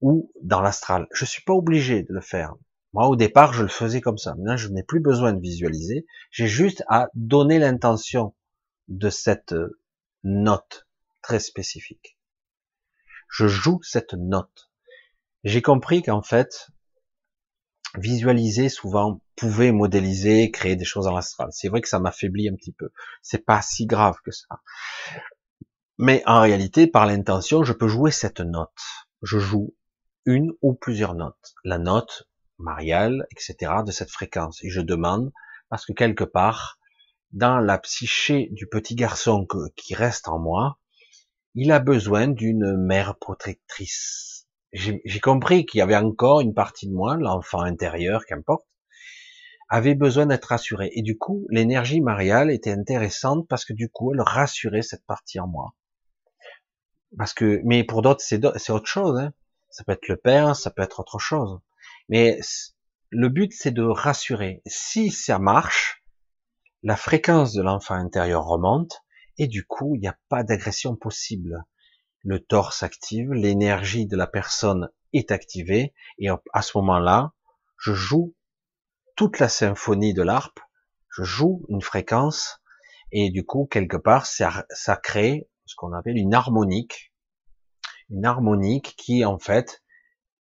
A: ou dans l'astral. Je suis pas obligé de le faire. Moi, au départ, je le faisais comme ça. Maintenant, je n'ai plus besoin de visualiser. J'ai juste à donner l'intention de cette note très spécifique. Je joue cette note. J'ai compris qu'en fait, visualiser souvent pouvait modéliser, créer des choses en l'astral. C'est vrai que ça m'affaiblit un petit peu. C'est pas si grave que ça. Mais en réalité, par l'intention, je peux jouer cette note. Je joue une ou plusieurs notes. La note mariale, etc., de cette fréquence. Et je demande, parce que quelque part, dans la psyché du petit garçon qui reste en moi, il a besoin d'une mère protectrice, j'ai compris qu'il y avait encore une partie de moi, l'enfant intérieur, qu'importe, avait besoin d'être rassuré. Et du coup, l'énergie mariale était intéressante parce que du coup, elle rassurait cette partie en moi. Parce que, mais pour d'autres, c'est autre chose. Hein. Ça peut être le père, ça peut être autre chose. Mais le but, c'est de rassurer. Si ça marche, la fréquence de l'enfant intérieur remonte et du coup, il n'y a pas d'agression possible le torse active, l'énergie de la personne est activée, et à ce moment-là, je joue toute la symphonie de l'harpe, je joue une fréquence, et du coup, quelque part, ça, ça crée ce qu'on appelle une harmonique, une harmonique qui, en fait,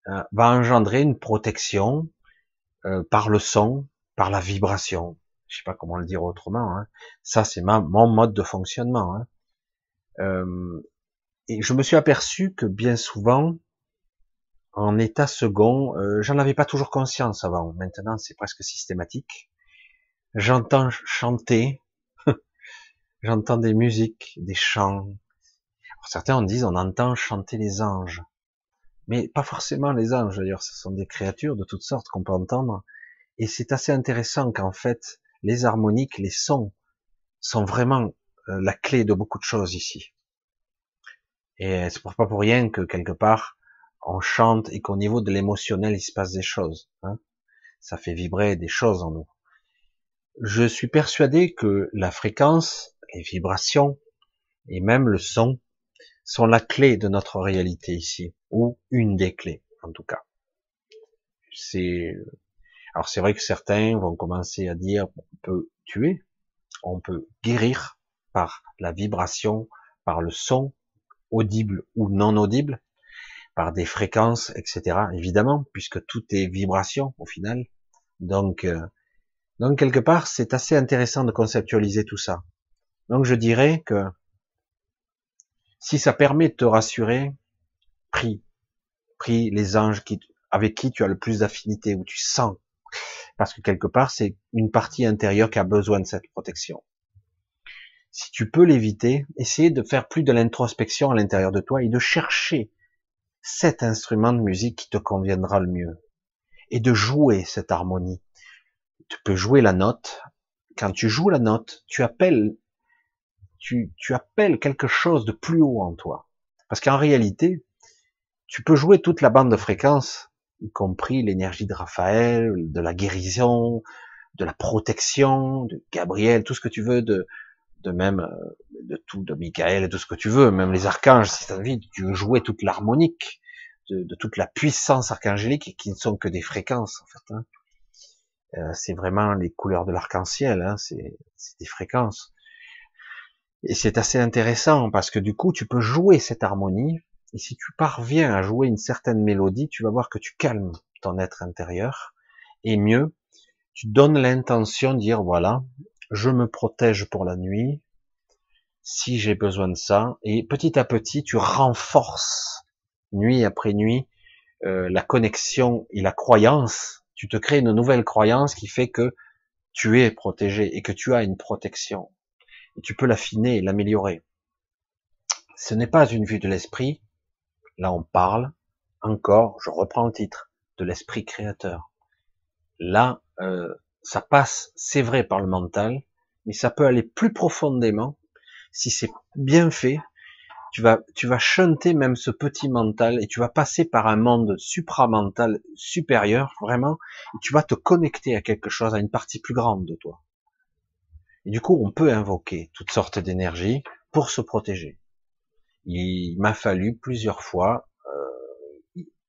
A: euh, va engendrer une protection euh, par le son, par la vibration. Je sais pas comment le dire autrement. Hein. Ça, c'est mon mode de fonctionnement. Hein. Euh, et je me suis aperçu que bien souvent, en état second, euh, j'en avais pas toujours conscience avant. Maintenant, c'est presque systématique. J'entends chanter, j'entends des musiques, des chants. certains en disent on entend chanter les anges. mais pas forcément les anges d'ailleurs, ce sont des créatures de toutes sortes qu'on peut entendre, et c'est assez intéressant qu'en fait, les harmoniques, les sons, sont vraiment euh, la clé de beaucoup de choses ici. Et c'est pas pour rien que quelque part, on chante et qu'au niveau de l'émotionnel, il se passe des choses. Hein. Ça fait vibrer des choses en nous. Je suis persuadé que la fréquence, les vibrations et même le son sont la clé de notre réalité ici, ou une des clés, en tout cas. C'est, alors c'est vrai que certains vont commencer à dire, on peut tuer, on peut guérir par la vibration, par le son, audible ou non audible, par des fréquences, etc. Évidemment, puisque tout est vibration au final. Donc, euh, donc quelque part, c'est assez intéressant de conceptualiser tout ça. Donc je dirais que si ça permet de te rassurer, prie, prie les anges avec qui tu as le plus d'affinité, où tu sens, parce que quelque part c'est une partie intérieure qui a besoin de cette protection. Si tu peux l'éviter, essayer de faire plus de l'introspection à l'intérieur de toi et de chercher cet instrument de musique qui te conviendra le mieux et de jouer cette harmonie. Tu peux jouer la note. Quand tu joues la note, tu appelles tu, appelles quelque chose de plus haut en toi. Parce qu'en réalité, tu peux jouer toute la bande de fréquences, y compris l'énergie de Raphaël, de la guérison, de la protection, de Gabriel, tout ce que tu veux, de, de même, euh, de tout, de Michael, tout ce que tu veux, même les archanges, si tu as envie, tu jouer toute l'harmonique, de, toute la puissance archangélique, qui ne sont que des fréquences, en fait. Hein. Euh, c'est vraiment les couleurs de l'arc-en-ciel, hein, c'est des fréquences. Et c'est assez intéressant parce que du coup, tu peux jouer cette harmonie. Et si tu parviens à jouer une certaine mélodie, tu vas voir que tu calmes ton être intérieur. Et mieux, tu donnes l'intention de dire, voilà, je me protège pour la nuit, si j'ai besoin de ça. Et petit à petit, tu renforces, nuit après nuit, euh, la connexion et la croyance. Tu te crées une nouvelle croyance qui fait que tu es protégé et que tu as une protection et tu peux l'affiner et l'améliorer. Ce n'est pas une vue de l'esprit. Là, on parle encore, je reprends le titre, de l'esprit créateur. Là, euh, ça passe, c'est vrai, par le mental, mais ça peut aller plus profondément si c'est bien fait. Tu vas, tu vas chanter même ce petit mental et tu vas passer par un monde supramental supérieur, vraiment, et tu vas te connecter à quelque chose, à une partie plus grande de toi. Et du coup, on peut invoquer toutes sortes d'énergies pour se protéger. Il m'a fallu plusieurs fois,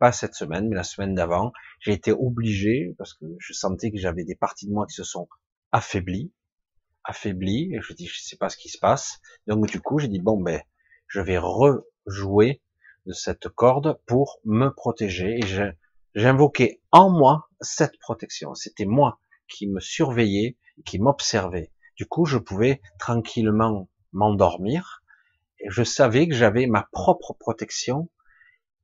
A: pas cette semaine, mais la semaine d'avant, j'ai été obligé, parce que je sentais que j'avais des parties de moi qui se sont affaiblies, affaiblies, et je dis, je sais pas ce qui se passe. Donc du coup, j'ai dit, bon ben, je vais rejouer de cette corde pour me protéger, et j'ai invoqué en moi cette protection. C'était moi qui me surveillais, qui m'observais. Du coup, je pouvais tranquillement m'endormir et je savais que j'avais ma propre protection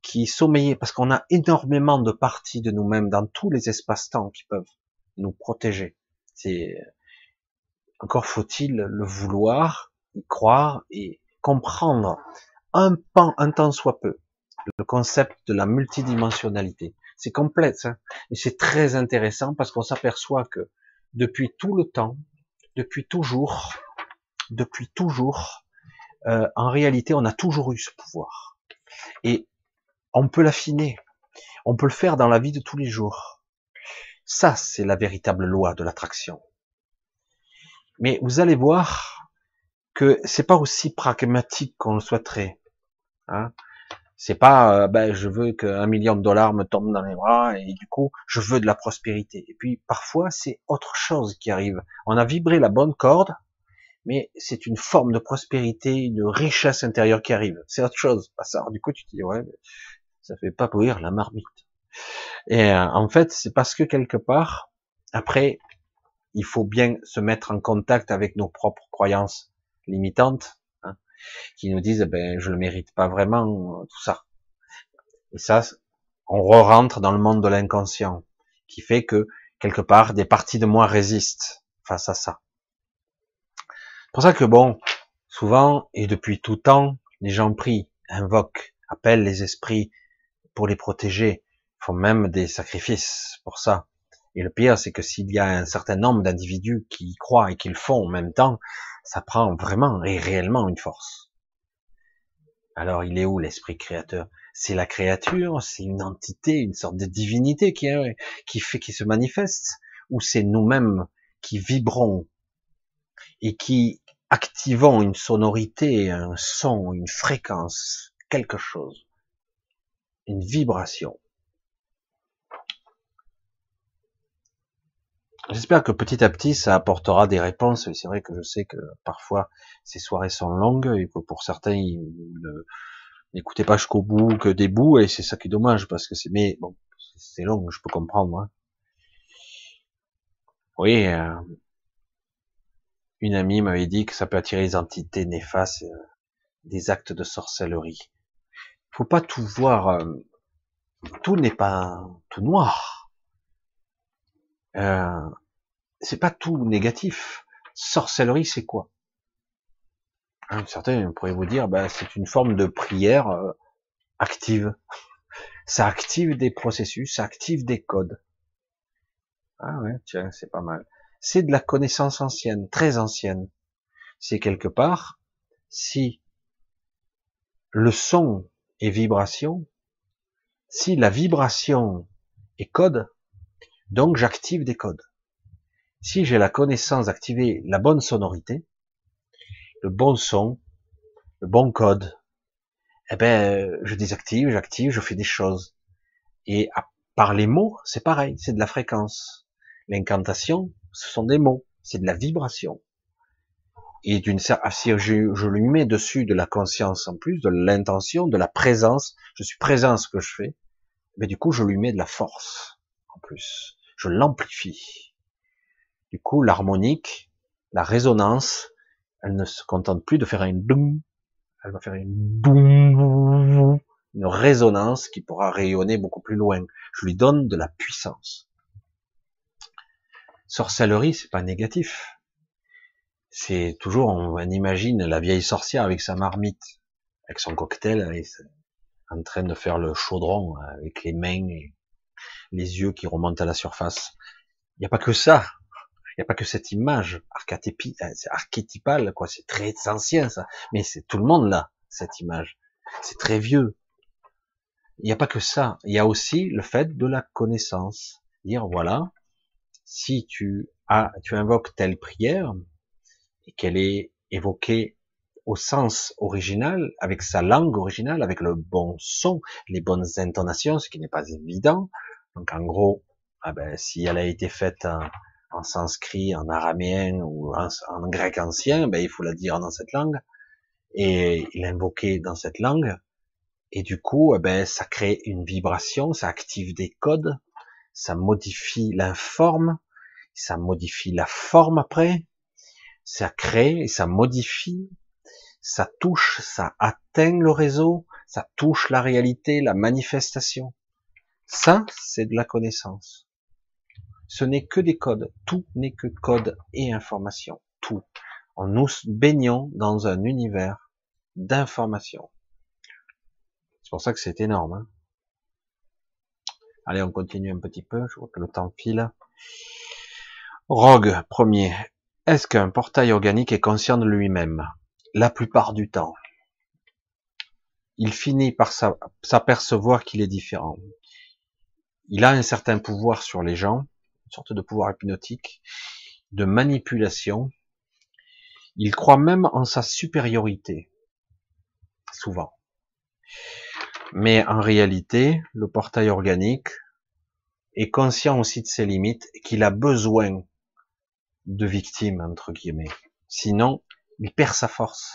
A: qui sommeillait parce qu'on a énormément de parties de nous-mêmes dans tous les espaces-temps qui peuvent nous protéger. C'est encore faut-il le vouloir, y croire et comprendre un pan, un temps soit peu, le concept de la multidimensionnalité. C'est complexe hein et c'est très intéressant parce qu'on s'aperçoit que depuis tout le temps, depuis toujours, depuis toujours, euh, en réalité, on a toujours eu ce pouvoir. Et on peut l'affiner. On peut le faire dans la vie de tous les jours. Ça, c'est la véritable loi de l'attraction. Mais vous allez voir que c'est pas aussi pragmatique qu'on le souhaiterait. Hein c'est pas, euh, ben, je veux qu'un million de dollars me tombe dans les bras et du coup, je veux de la prospérité. Et puis, parfois, c'est autre chose qui arrive. On a vibré la bonne corde, mais c'est une forme de prospérité, une richesse intérieure qui arrive. C'est autre chose. Du coup, tu te dis, ouais, ça fait pas pourrir la marmite. Et euh, en fait, c'est parce que quelque part, après, il faut bien se mettre en contact avec nos propres croyances limitantes qui nous disent, ben, je le mérite pas vraiment, tout ça. Et ça, on re-rentre dans le monde de l'inconscient, qui fait que, quelque part, des parties de moi résistent face à ça. C'est pour ça que bon, souvent, et depuis tout temps, les gens prient, invoquent, appellent les esprits pour les protéger, font même des sacrifices pour ça. Et le pire, c'est que s'il y a un certain nombre d'individus qui y croient et qui le font en même temps, ça prend vraiment et réellement une force. Alors il est où l'esprit créateur? C'est la créature, c'est une entité, une sorte de divinité qui, qui fait, qui se manifeste, ou c'est nous-mêmes qui vibrons et qui activons une sonorité, un son, une fréquence, quelque chose, une vibration. J'espère que petit à petit, ça apportera des réponses. C'est vrai que je sais que parfois, ces soirées sont longues et que pour certains, ils n'écoutez pas jusqu'au bout que des bouts et c'est ça qui est dommage parce que c'est, mais bon, c'est long, je peux comprendre. Hein. Oui, euh, une amie m'avait dit que ça peut attirer les entités néfastes, euh, des actes de sorcellerie. Faut pas tout voir. Euh, tout n'est pas tout noir euh, c'est pas tout négatif. Sorcellerie, c'est quoi? Certains pourraient vous dire, ben, c'est une forme de prière euh, active. Ça active des processus, ça active des codes. Ah ouais, tiens, c'est pas mal. C'est de la connaissance ancienne, très ancienne. C'est quelque part, si le son est vibration, si la vibration est code, donc j'active des codes. Si j'ai la connaissance d'activer la bonne sonorité, le bon son, le bon code, eh ben je désactive, j'active, je fais des choses. Et par les mots, c'est pareil, c'est de la fréquence. L'incantation, ce sont des mots, c'est de la vibration. Et d'une certaine, si je, je lui mets dessus de la conscience en plus, de l'intention, de la présence, je suis présent à ce que je fais, mais du coup je lui mets de la force en plus je l'amplifie. Du coup, l'harmonique, la résonance, elle ne se contente plus de faire un boum, elle va faire une boum, une résonance qui pourra rayonner beaucoup plus loin. Je lui donne de la puissance. Sorcellerie, c'est pas négatif. C'est toujours, on imagine la vieille sorcière avec sa marmite, avec son cocktail, en train de faire le chaudron avec les mains et les yeux qui remontent à la surface. Il n'y a pas que ça. Il n'y a pas que cette image euh, archétypale, quoi. C'est très ancien, ça. Mais c'est tout le monde là, cette image. C'est très vieux. Il n'y a pas que ça. Il y a aussi le fait de la connaissance. Dire, voilà, si tu as, tu invoques telle prière, et qu'elle est évoquée au sens original, avec sa langue originale, avec le bon son, les bonnes intonations, ce qui n'est pas évident, donc en gros, ah ben, si elle a été faite en, sanskrit, en araméen ou en, grec ancien, ben, il faut la dire dans cette langue. Et il invoqué dans cette langue. Et du coup, eh ben, ça crée une vibration, ça active des codes, ça modifie la forme, ça modifie la forme après, ça crée et ça modifie, ça touche, ça atteint le réseau, ça touche la réalité, la manifestation. Ça, c'est de la connaissance. Ce n'est que des codes. Tout n'est que code et information. Tout. On nous baignons dans un univers d'information. C'est pour ça que c'est énorme. Hein. Allez, on continue un petit peu. Je vois que le temps file. Rogue, premier. Est-ce qu'un portail organique est conscient de lui-même? La plupart du temps. Il finit par s'apercevoir qu'il est différent il a un certain pouvoir sur les gens, une sorte de pouvoir hypnotique, de manipulation. Il croit même en sa supériorité, souvent. Mais en réalité, le portail organique est conscient aussi de ses limites qu'il a besoin de victimes, entre guillemets. Sinon, il perd sa force.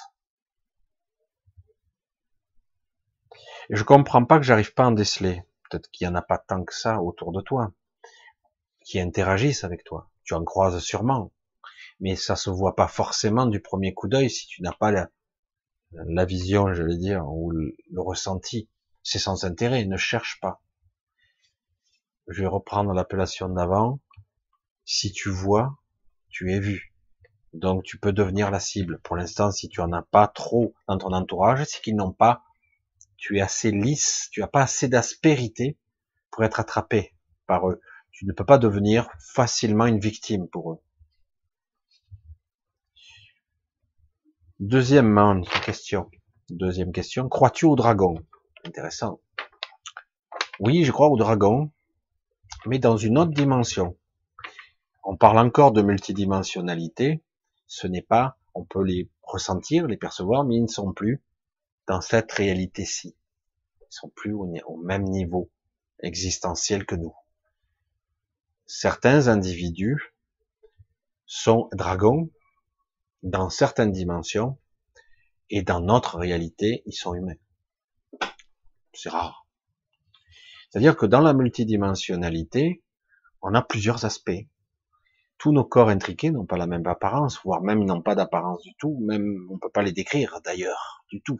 A: Et je comprends pas que j'arrive pas à en déceler peut-être qu'il n'y en a pas tant que ça autour de toi, qui interagissent avec toi. Tu en croises sûrement, mais ça se voit pas forcément du premier coup d'œil si tu n'as pas la, la vision, je vais dire, ou le, ressenti. C'est sans intérêt, ne cherche pas. Je vais reprendre l'appellation d'avant. Si tu vois, tu es vu. Donc tu peux devenir la cible. Pour l'instant, si tu en as pas trop dans ton entourage, c'est qu'ils n'ont pas tu es assez lisse, tu as pas assez d'aspérité pour être attrapé par eux. Tu ne peux pas devenir facilement une victime pour eux. Deuxièmement, question. Deuxième question. Crois-tu au dragon? Intéressant. Oui, je crois au dragon, mais dans une autre dimension. On parle encore de multidimensionnalité. Ce n'est pas, on peut les ressentir, les percevoir, mais ils ne sont plus dans cette réalité-ci. Ils sont plus au même niveau existentiel que nous. Certains individus sont dragons dans certaines dimensions et dans notre réalité, ils sont humains. C'est rare. C'est-à-dire que dans la multidimensionnalité, on a plusieurs aspects. Tous nos corps intriqués n'ont pas la même apparence, voire même n'ont pas d'apparence du tout, même on peut pas les décrire d'ailleurs, du tout.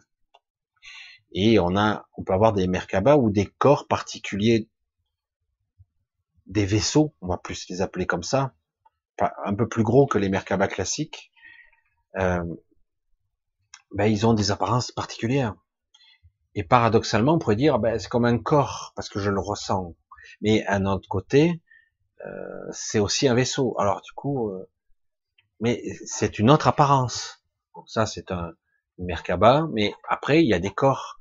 A: Et on a, on peut avoir des Merkaba ou des corps particuliers, des vaisseaux, on va plus les appeler comme ça, un peu plus gros que les Merkaba classiques, euh, ben, ils ont des apparences particulières. Et paradoxalement, on pourrait dire, ben, c'est comme un corps, parce que je le ressens. Mais à un autre côté, euh, c'est aussi un vaisseau. Alors du coup, euh, mais c'est une autre apparence. ça, c'est un Merkaba, mais après, il y a des corps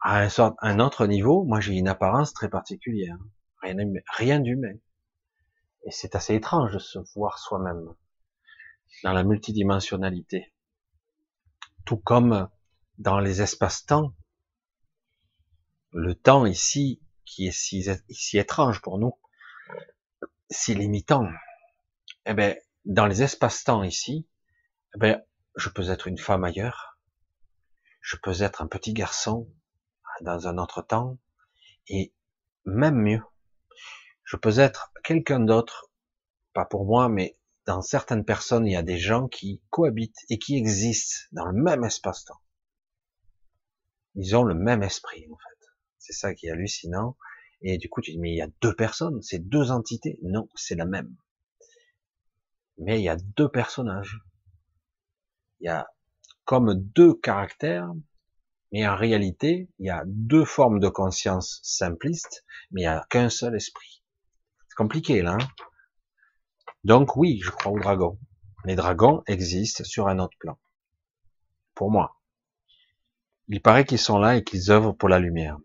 A: à un, autre niveau. Moi, j'ai une apparence très particulière. Rien, d'humain. Et c'est assez étrange de se voir soi-même dans la multidimensionnalité. Tout comme dans les espaces-temps, le temps ici, qui est si étrange pour nous, si limitant, eh ben, dans les espaces-temps ici, eh ben, je peux être une femme ailleurs, je peux être un petit garçon dans un autre temps, et même mieux, je peux être quelqu'un d'autre, pas pour moi, mais dans certaines personnes, il y a des gens qui cohabitent et qui existent dans le même espace-temps. Ils ont le même esprit, en fait. C'est ça qui est hallucinant. Et du coup, tu dis, mais il y a deux personnes, c'est deux entités. Non, c'est la même. Mais il y a deux personnages. Il y a comme deux caractères, mais en réalité, il y a deux formes de conscience simplistes, mais il n'y a qu'un seul esprit. C'est compliqué, là. Hein donc oui, je crois aux dragons. Les dragons existent sur un autre plan. Pour moi. Il paraît qu'ils sont là et qu'ils œuvrent pour la lumière.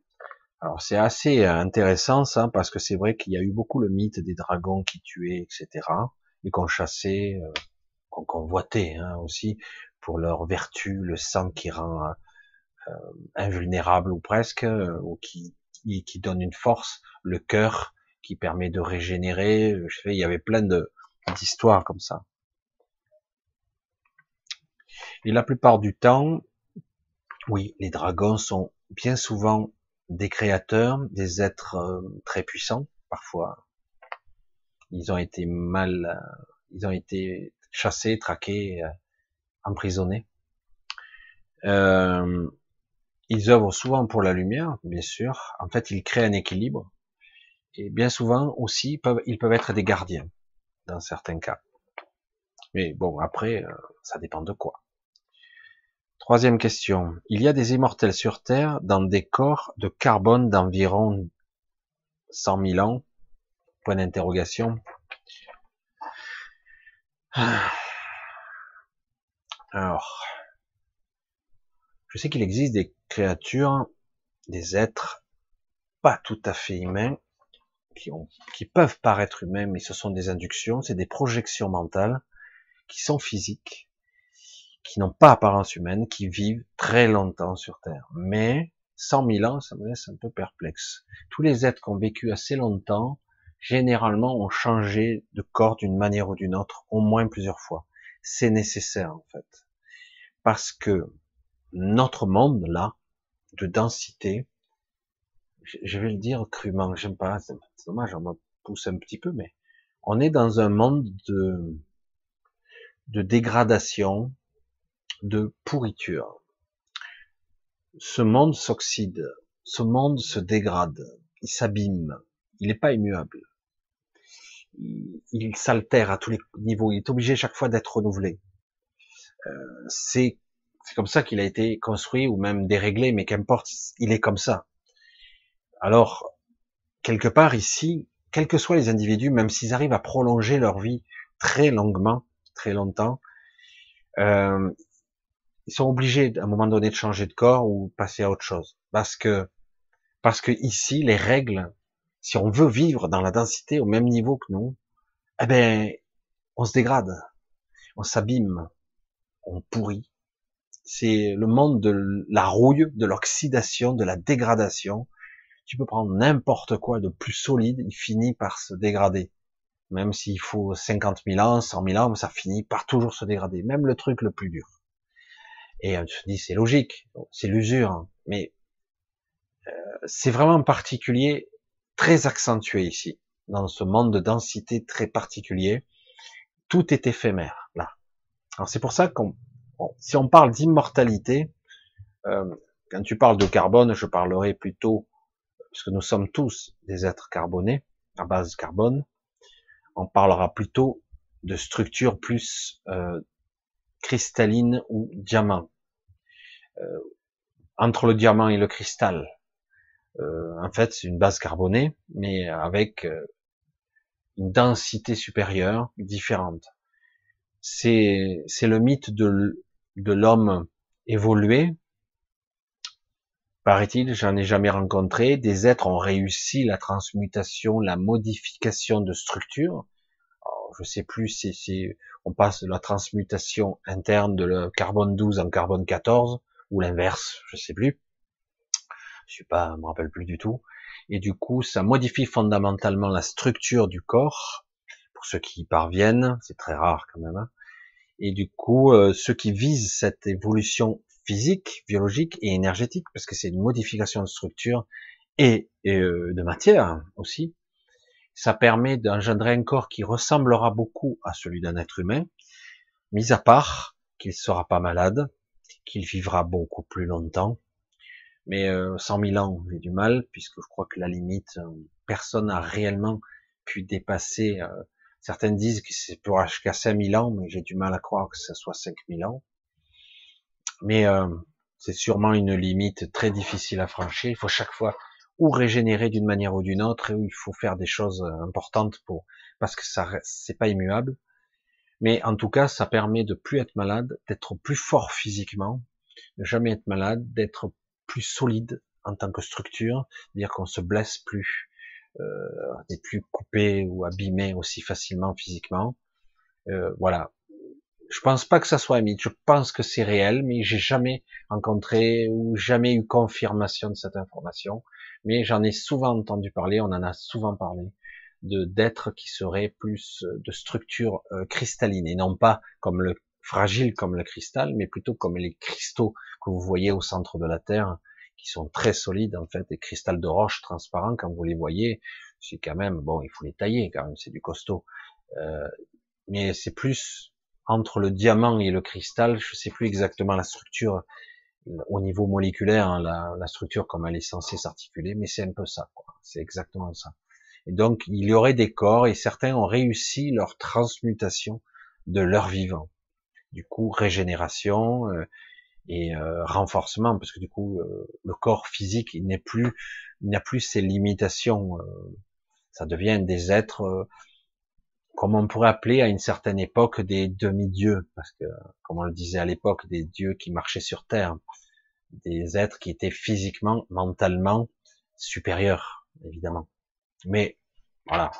A: Alors c'est assez intéressant ça, parce que c'est vrai qu'il y a eu beaucoup le mythe des dragons qui tuaient, etc. Et qu'on chassait, euh, qu'on convoitait hein, aussi, pour leur vertu, le sang qui rend euh, invulnérable ou presque, euh, ou qui, donne une force, le cœur qui permet de régénérer. Je sais, il y avait plein d'histoires comme ça. Et la plupart du temps, oui, les dragons sont bien souvent des créateurs, des êtres euh, très puissants, parfois. Ils ont été mal, euh, ils ont été chassés, traqués, euh, emprisonnés. Ils œuvrent souvent pour la lumière, bien sûr. En fait, ils créent un équilibre. Et bien souvent aussi, ils peuvent être des gardiens dans certains cas. Mais bon, après, ça dépend de quoi. Troisième question. Il y a des immortels sur Terre dans des corps de carbone d'environ 100 000 ans? Point d'interrogation. Alors, je sais qu'il existe des créatures, des êtres pas tout à fait humains, qui, qui peuvent paraître humains, mais ce sont des inductions, c'est des projections mentales qui sont physiques, qui n'ont pas apparence humaine, qui vivent très longtemps sur Terre. Mais 100 000 ans, ça me laisse un peu perplexe. Tous les êtres qui ont vécu assez longtemps, généralement, ont changé de corps d'une manière ou d'une autre, au moins plusieurs fois. C'est nécessaire, en fait. Parce que notre monde, là, de densité, je vais le dire crûment, j'aime pas, c'est dommage, on me pousse un petit peu, mais on est dans un monde de, de dégradation, de pourriture. Ce monde s'oxyde, ce monde se dégrade, il s'abîme, il n'est pas immuable. Il, s'altère à tous les niveaux, il est obligé chaque fois d'être renouvelé. Euh, c'est C'est comme ça qu'il a été construit ou même déréglé, mais qu'importe, il est comme ça. Alors, quelque part ici, quels que soient les individus, même s'ils arrivent à prolonger leur vie très longuement, très longtemps, euh, ils sont obligés à un moment donné de changer de corps ou passer à autre chose. Parce que, parce que ici, les règles, si on veut vivre dans la densité au même niveau que nous, eh ben, on se dégrade, on s'abîme, on pourrit. C'est le monde de la rouille, de l'oxydation, de la dégradation. Tu peux prendre n'importe quoi de plus solide, il finit par se dégrader. Même s'il faut 50 000 ans, 100 000 ans, ça finit par toujours se dégrader. Même le truc le plus dur. Et on se dit, c'est logique, c'est l'usure. Hein. Mais euh, c'est vraiment particulier, très accentué ici, dans ce monde de densité très particulier. Tout est éphémère, là. Alors c'est pour ça qu'on, si on parle d'immortalité, euh, quand tu parles de carbone, je parlerai plutôt, parce que nous sommes tous des êtres carbonés, à base carbone, on parlera plutôt de structure plus euh, cristalline ou diamant. Euh, entre le diamant et le cristal. Euh, en fait, c'est une base carbonée, mais avec euh, une densité supérieure, différente. C'est, le mythe de, l'homme évolué. Paraît-il, j'en ai jamais rencontré. Des êtres ont réussi la transmutation, la modification de structure. Alors, je sais plus on passe de la transmutation interne de carbone 12 en carbone 14 ou l'inverse, je sais plus. Je suis pas, me rappelle plus du tout. Et du coup, ça modifie fondamentalement la structure du corps. Pour ceux qui y parviennent, c'est très rare quand même. Hein. Et du coup, euh, ceux qui visent cette évolution physique, biologique et énergétique, parce que c'est une modification de structure et, euh, de matière aussi, ça permet d'engendrer un corps qui ressemblera beaucoup à celui d'un être humain, mis à part qu'il sera pas malade, qu'il vivra beaucoup plus longtemps. Mais euh, 100 000 ans, j'ai du mal, puisque je crois que la limite, euh, personne n'a réellement pu dépasser. Euh, certaines disent que c'est pour jusqu'à 5000 ans, mais j'ai du mal à croire que ce soit 5000 ans. Mais euh, c'est sûrement une limite très difficile à franchir. Il faut chaque fois ou régénérer d'une manière ou d'une autre, ou il faut faire des choses importantes pour parce que ça c'est pas immuable. Mais en tout cas, ça permet de plus être malade, d'être plus fort physiquement, de jamais être malade, d'être plus solide en tant que structure, dire qu'on se blesse plus, euh, n'est plus coupé ou abîmé aussi facilement physiquement. Euh, voilà. Je pense pas que ça soit un mythe. Je pense que c'est réel, mais j'ai jamais rencontré ou jamais eu confirmation de cette information. Mais j'en ai souvent entendu parler. On en a souvent parlé de d'êtres qui seraient plus euh, de structure euh, cristalline et non pas comme le fragile comme le cristal, mais plutôt comme les cristaux que vous voyez au centre de la Terre, qui sont très solides en fait, des cristals de roche transparents quand vous les voyez, c'est quand même bon, il faut les tailler quand même, c'est du costaud, euh, mais c'est plus entre le diamant et le cristal, je sais plus exactement la structure au niveau moléculaire, hein, la, la, structure comme elle est censée s'articuler, mais c'est un peu ça, c'est exactement ça. Donc, il y aurait des corps, et certains ont réussi leur transmutation de leur vivant. Du coup, régénération euh, et euh, renforcement, parce que du coup, euh, le corps physique, plus, n'a plus ses limitations. ça devient des êtres, comme on pourrait appeler à une certaine époque des demi-dieux, parce que, comme on le disait à l'époque, des dieux qui marchaient sur terre, des êtres qui étaient physiquement, mentalement supérieurs, évidemment. Mais voilà.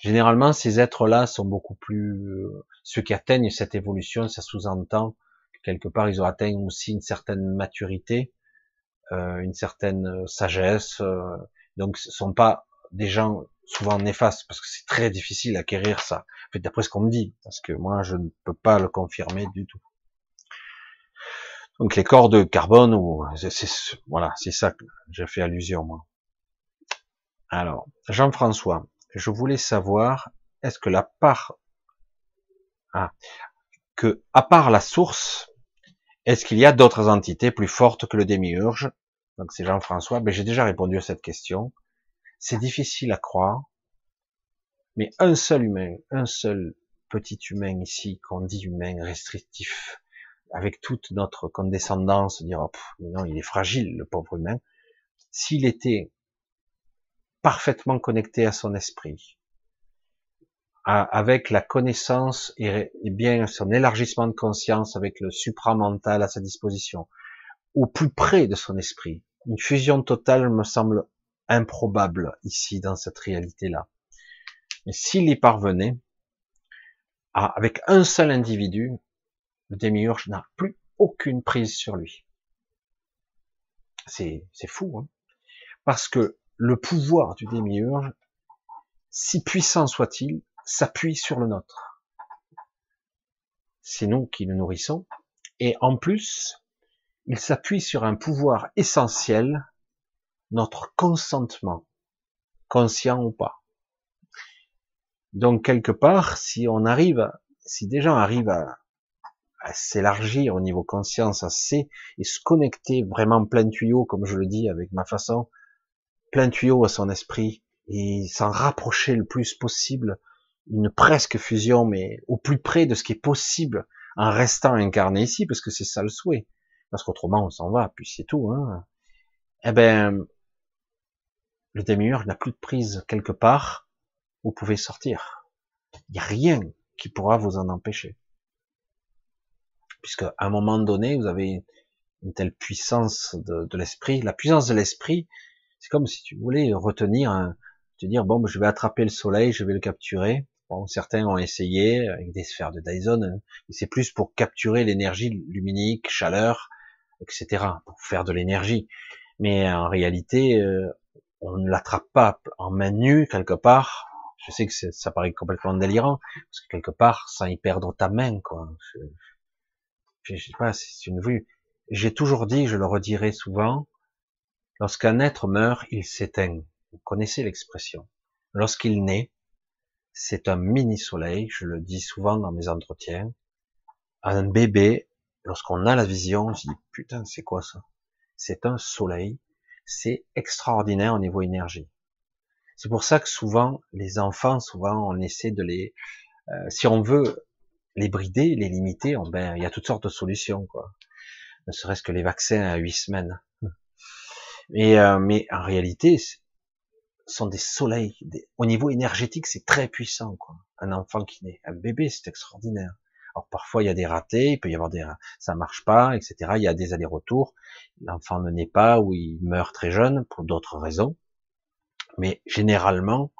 A: Généralement, ces êtres-là sont beaucoup plus euh, ceux qui atteignent cette évolution. Ça sous-entend que quelque part ils ont atteint aussi une certaine maturité, euh, une certaine euh, sagesse. Euh, donc, ce sont pas des gens souvent néfastes parce que c'est très difficile à acquérir ça. En fait, d'après ce qu'on me dit, parce que moi, je ne peux pas le confirmer du tout. Donc les corps de carbone, ou voilà, c'est ça que j'ai fait allusion moi. Alors, Jean-François, je voulais savoir, est-ce que la part, ah, que, à part la source, est-ce qu'il y a d'autres entités plus fortes que le démiurge? Donc c'est Jean-François, mais j'ai déjà répondu à cette question. C'est difficile à croire, mais un seul humain, un seul petit humain ici, qu'on dit humain restrictif, avec toute notre condescendance, dire oh, non, il est fragile, le pauvre humain. S'il était parfaitement connecté à son esprit, avec la connaissance et, bien son élargissement de conscience avec le supramental à sa disposition, au plus près de son esprit. Une fusion totale me semble improbable ici dans cette réalité-là. Mais s'il y parvenait, avec un seul individu, le démiurge n'a plus aucune prise sur lui. C'est fou, hein parce que le pouvoir du démiurge, si puissant soit-il, s'appuie sur le nôtre. C'est nous qui le nourrissons, et en plus, il s'appuie sur un pouvoir essentiel, notre consentement, conscient ou pas. Donc quelque part, si on arrive, si des gens arrivent à, s'élargir au niveau conscience assez et se connecter vraiment plein tuyau, comme je le dis avec ma façon, plein tuyau à son esprit et s'en rapprocher le plus possible, une presque fusion, mais au plus près de ce qui est possible en restant incarné ici, parce que c'est ça le souhait. Parce qu'autrement, on s'en va, puis c'est tout. Hein. Eh ben, le démiurge n'a plus de prise quelque part, vous pouvez sortir. Il n'y a rien qui pourra vous en empêcher. Puisque à un moment donné, vous avez une telle puissance de, de l'esprit. La puissance de l'esprit, c'est comme si tu voulais retenir, un, te dire bon, ben, je vais attraper le soleil, je vais le capturer. Bon, certains ont essayé avec des sphères de Dyson, hein, c'est plus pour capturer l'énergie luminique, chaleur, etc., pour faire de l'énergie. Mais en réalité, euh, on ne l'attrape pas en main nue quelque part. Je sais que ça paraît complètement délirant, parce que quelque part, sans y perdre ta main, quoi. Je, je sais pas, c'est une vue. J'ai toujours dit, je le redirai souvent, Lorsqu'un être meurt, il s'éteint. Vous connaissez l'expression. Lorsqu'il naît, c'est un mini-soleil, je le dis souvent dans mes entretiens. Un bébé, lorsqu'on a la vision, on se dit, putain, c'est quoi ça? C'est un soleil. C'est extraordinaire au niveau énergie. C'est pour ça que souvent, les enfants, souvent, on essaie de les, euh, si on veut les brider, les limiter, ben, il y a toutes sortes de solutions, quoi. Ne serait-ce que les vaccins à huit semaines. Mais, euh, mais en réalité, ce sont des soleils. Au niveau énergétique, c'est très puissant. Quoi. Un enfant qui naît, un bébé, c'est extraordinaire. Alors parfois il y a des ratés, il peut y avoir des, ça marche pas, etc. Il y a des allers-retours. L'enfant ne naît pas ou il meurt très jeune pour d'autres raisons. Mais généralement,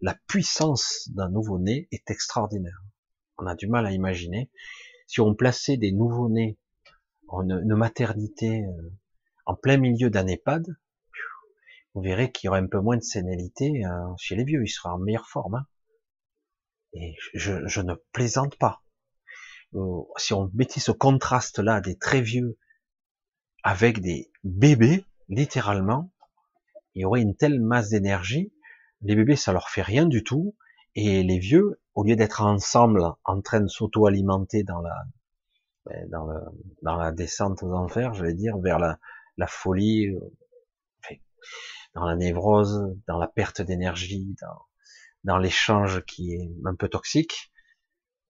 A: la puissance d'un nouveau-né est extraordinaire. On a du mal à imaginer. Si on plaçait des nouveaux-nés en une maternité euh, en plein milieu d'un EHPAD, vous verrez qu'il y aura un peu moins de sénilité euh, chez les vieux, il sera en meilleure forme. Hein. Et je, ne plaisante pas. Euh, si on mettait ce contraste-là des très vieux avec des bébés, littéralement, il y aurait une telle masse d'énergie. Les bébés, ça leur fait rien du tout. Et les vieux, au lieu d'être ensemble en train de s'auto-alimenter dans la, ben, dans, dans la descente aux enfers, je vais dire, vers la, la folie, euh, dans la névrose, dans la perte d'énergie, dans, dans l'échange qui est un peu toxique,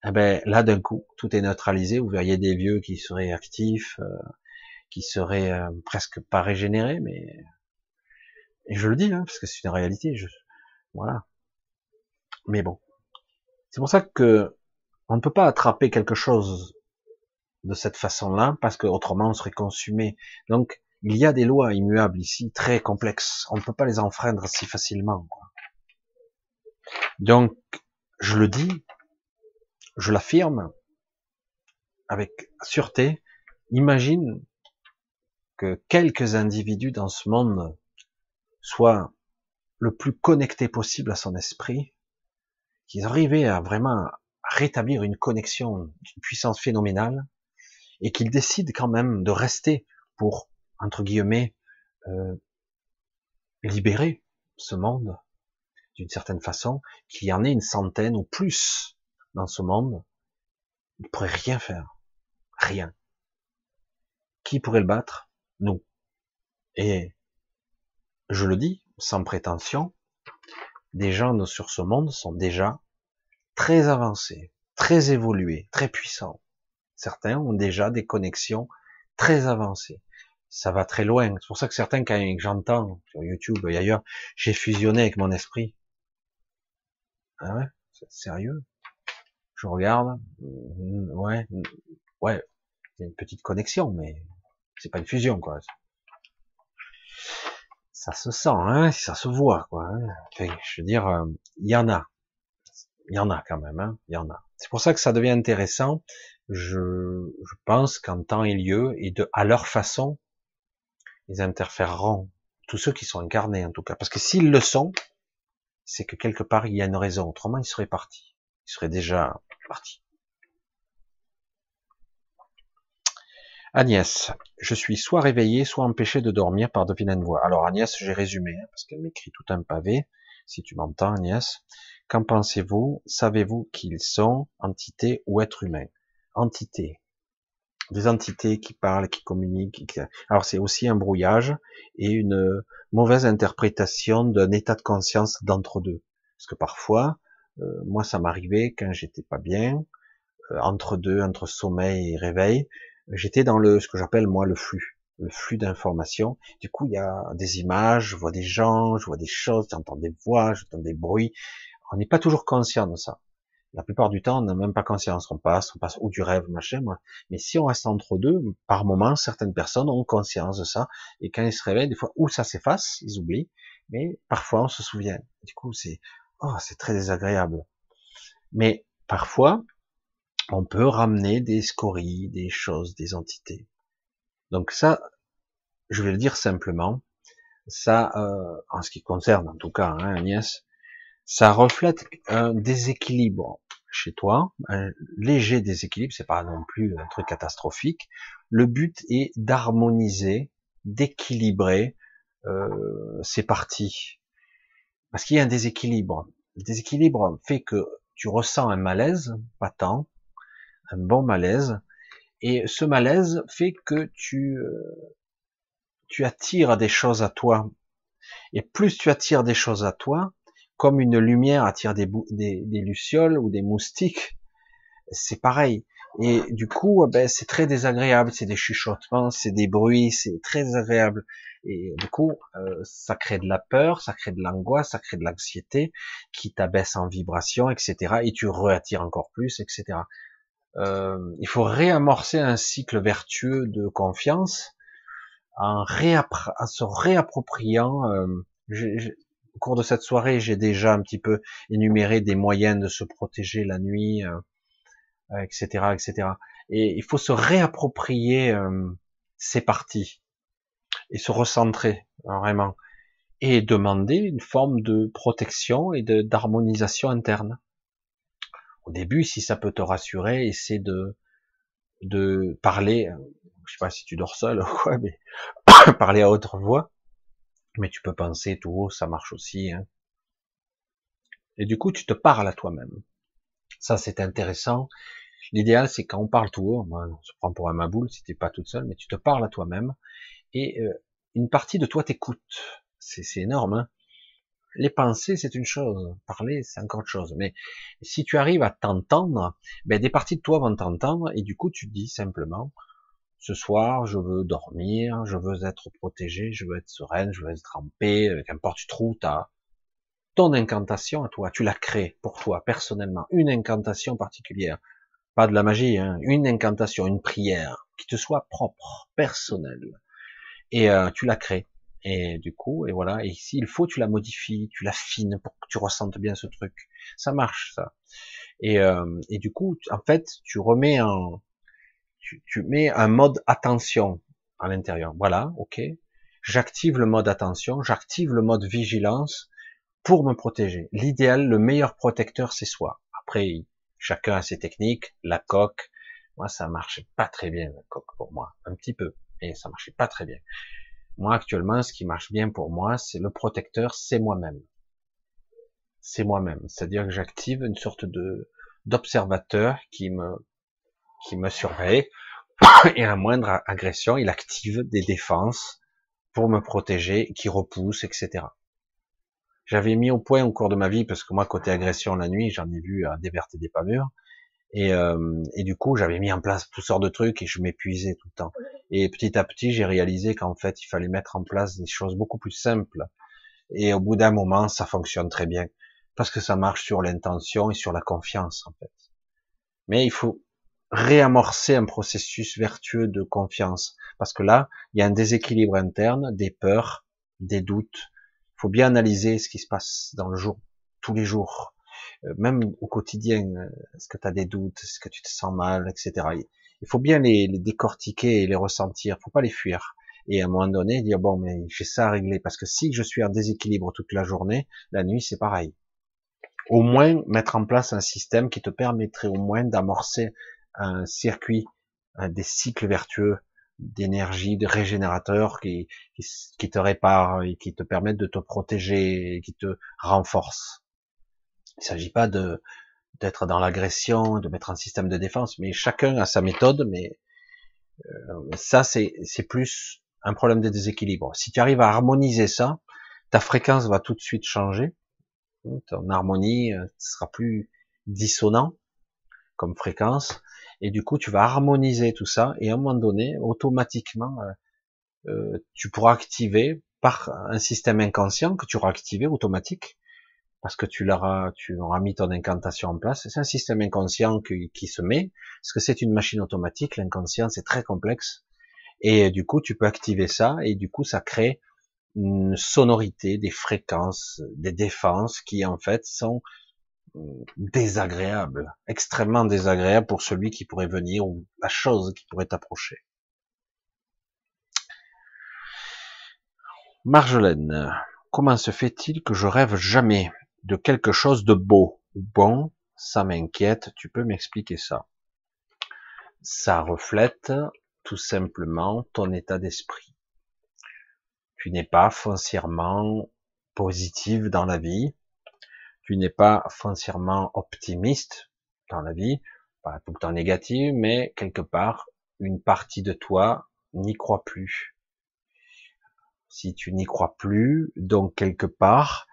A: eh ben là d'un coup tout est neutralisé. Vous verriez des vieux qui seraient actifs, euh, qui seraient euh, presque pas régénérés, mais et je le dis hein, parce que c'est une réalité. Je... Voilà. Mais bon, c'est pour ça que on ne peut pas attraper quelque chose de cette façon-là parce que autrement on serait consumé. Donc il y a des lois immuables ici, très complexes. On ne peut pas les enfreindre si facilement. Donc, je le dis, je l'affirme avec sûreté. Imagine que quelques individus dans ce monde soient le plus connectés possible à son esprit, qu'ils arrivaient à vraiment rétablir une connexion d'une puissance phénoménale, et qu'ils décident quand même de rester pour entre guillemets, euh, libérer ce monde d'une certaine façon, qu'il y en ait une centaine ou plus dans ce monde, il pourrait rien faire. Rien. Qui pourrait le battre? Nous. Et je le dis sans prétention, des gens sur ce monde sont déjà très avancés, très évolués, très puissants. Certains ont déjà des connexions très avancées. Ça va très loin. C'est pour ça que certains, quand j'entends sur YouTube et ailleurs, j'ai fusionné avec mon esprit. Ah ouais, c'est sérieux? Je regarde, mm, ouais, ouais, il y a une petite connexion, mais c'est pas une fusion, quoi. Ça se sent, hein, ça se voit, quoi. Hein? je veux dire, euh, il y en a, il y en a quand même, hein, il y en a. C'est pour ça que ça devient intéressant. Je, je pense qu'en temps et lieu, et de, à leur façon, ils interféreront. Tous ceux qui sont incarnés, en tout cas. Parce que s'ils le sont, c'est que quelque part, il y a une raison. Autrement, ils seraient partis. Ils seraient déjà partis. Agnès, je suis soit réveillé, soit empêché de dormir par de vilaines voix. Alors Agnès, j'ai résumé, hein, parce qu'elle m'écrit tout un pavé, si tu m'entends Agnès. Qu'en pensez-vous? Savez-vous qu'ils sont? Entités ou êtres humains Entités. Des entités qui parlent, qui communiquent. Alors c'est aussi un brouillage et une mauvaise interprétation d'un état de conscience d'entre deux. Parce que parfois, euh, moi ça m'arrivait quand j'étais pas bien, euh, entre deux, entre sommeil et réveil, j'étais dans le ce que j'appelle moi le flux, le flux d'informations. Du coup, il y a des images, je vois des gens, je vois des choses, j'entends des voix, j'entends des bruits, on n'est pas toujours conscient de ça. La plupart du temps, on n'a même pas conscience. On passe, on passe ou du rêve, machin. Mais si on reste entre deux, par moment, certaines personnes ont conscience de ça. Et quand ils se réveillent, des fois, ou ça s'efface, ils oublient. Mais parfois, on se souvient. Du coup, c'est, oh, c'est très désagréable. Mais parfois, on peut ramener des scories, des choses, des entités. Donc ça, je vais le dire simplement. Ça, euh, en ce qui concerne, en tout cas, hein, Agnès, ça reflète un déséquilibre chez toi, un léger déséquilibre, c'est pas non plus un truc catastrophique. Le but est d'harmoniser, d'équilibrer euh, ces parties, parce qu'il y a un déséquilibre. Le déséquilibre fait que tu ressens un malaise, pas tant, un bon malaise, et ce malaise fait que tu euh, tu attires des choses à toi, et plus tu attires des choses à toi, comme une lumière attire des, des, lucioles ou des moustiques, c'est pareil. Et du coup, ben, c'est très désagréable, c'est des chuchotements, c'est des bruits, c'est très désagréable. Et du coup, euh, ça crée de la peur, ça crée de l'angoisse, ça crée de l'anxiété, qui t'abaisse en vibration, etc. Et tu réattires encore plus, etc. Euh, il faut réamorcer un cycle vertueux de confiance en, en se réappropriant. Euh, au cours de cette soirée, j'ai déjà un petit peu énuméré des moyens de se protéger la nuit, etc., euh, etc. Et il faut se réapproprier euh, ces parties et se recentrer vraiment et demander une forme de protection et d'harmonisation interne. Au début, si ça peut te rassurer, essaie de de parler. Je sais pas si tu dors seul ou quoi, mais parler à haute voix mais tu peux penser tout haut, ça marche aussi. Hein. Et du coup, tu te parles à toi-même. Ça, c'est intéressant. L'idéal, c'est quand on parle tout haut, on se prend pour un maboule si t'es pas toute seule, mais tu te parles à toi-même, et euh, une partie de toi t'écoute. C'est énorme. Hein les pensées, c'est une chose. Parler, c'est encore autre chose. Mais si tu arrives à t'entendre, ben, des parties de toi vont t'entendre, et du coup, tu dis simplement, ce soir, je veux dormir, je veux être protégé, je veux être sereine, je veux être en paix, qu'importe, tu trouves ta, ton incantation à toi, tu la crées pour toi, personnellement, une incantation particulière. Pas de la magie, hein, une incantation, une prière, qui te soit propre, personnelle. Et euh, tu la crées. Et du coup, et voilà, et s'il faut, tu la modifies, tu l'affines pour que tu ressentes bien ce truc. Ça marche, ça. Et, euh, et du coup, en fait, tu remets en, tu, mets un mode attention à l'intérieur. Voilà, ok. J'active le mode attention, j'active le mode vigilance pour me protéger. L'idéal, le meilleur protecteur, c'est soi. Après, chacun a ses techniques. La coque, moi, ça marchait pas très bien, la coque pour moi. Un petit peu. Et ça marchait pas très bien. Moi, actuellement, ce qui marche bien pour moi, c'est le protecteur, c'est moi-même. C'est moi-même. C'est-à-dire que j'active une sorte de, d'observateur qui me qui me surveille, et à moindre agression, il active des défenses pour me protéger, qui repousse, etc. J'avais mis au point au cours de ma vie, parce que moi, côté agression la nuit, j'en ai vu à des vertes des pas mûres, Et, euh, et du coup, j'avais mis en place toutes sortes de trucs et je m'épuisais tout le temps. Et petit à petit, j'ai réalisé qu'en fait, il fallait mettre en place des choses beaucoup plus simples. Et au bout d'un moment, ça fonctionne très bien parce que ça marche sur l'intention et sur la confiance en fait. Mais il faut réamorcer un processus vertueux de confiance parce que là, il y a un déséquilibre interne, des peurs, des doutes. Il faut bien analyser ce qui se passe dans le jour, tous les jours, euh, même au quotidien. Euh, est-ce que tu as des doutes, est-ce que tu te sens mal, etc. Il faut bien les, décortiquer et les ressentir. Faut pas les fuir. Et à un moment donné, dire bon, mais j'ai ça à régler parce que si je suis en déséquilibre toute la journée, la nuit c'est pareil au moins mettre en place un système qui te permettrait au moins d'amorcer un circuit, des cycles vertueux d'énergie, de régénérateur qui, qui, te répare et qui te permettent de te protéger et qui te renforce. Il ne s'agit pas de d'être dans l'agression, de mettre un système de défense, mais chacun a sa méthode, mais euh, ça c'est c'est plus un problème de déséquilibre. Si tu arrives à harmoniser ça, ta fréquence va tout de suite changer ton harmonie euh, sera plus dissonant comme fréquence, et du coup tu vas harmoniser tout ça, et à un moment donné, automatiquement, euh, euh, tu pourras activer par un système inconscient que tu auras activé automatique, parce que tu l'auras, tu auras mis ton incantation en place. C'est un système inconscient qui, qui se met, parce que c'est une machine automatique. L'inconscient c'est très complexe, et du coup tu peux activer ça, et du coup ça crée une sonorité, des fréquences, des défenses qui en fait sont euh, désagréables, extrêmement désagréables pour celui qui pourrait venir ou la chose qui pourrait approcher. Marjolaine, comment se fait-il que je rêve jamais de quelque chose de beau ou bon? Ça m'inquiète, tu peux m'expliquer ça. Ça reflète tout simplement ton état d'esprit. Tu n'es pas foncièrement positive dans la vie, tu n'es pas foncièrement optimiste dans la vie, pas tout le temps négative, mais quelque part, une partie de toi n'y croit plus. Si tu n'y crois plus, donc quelque part,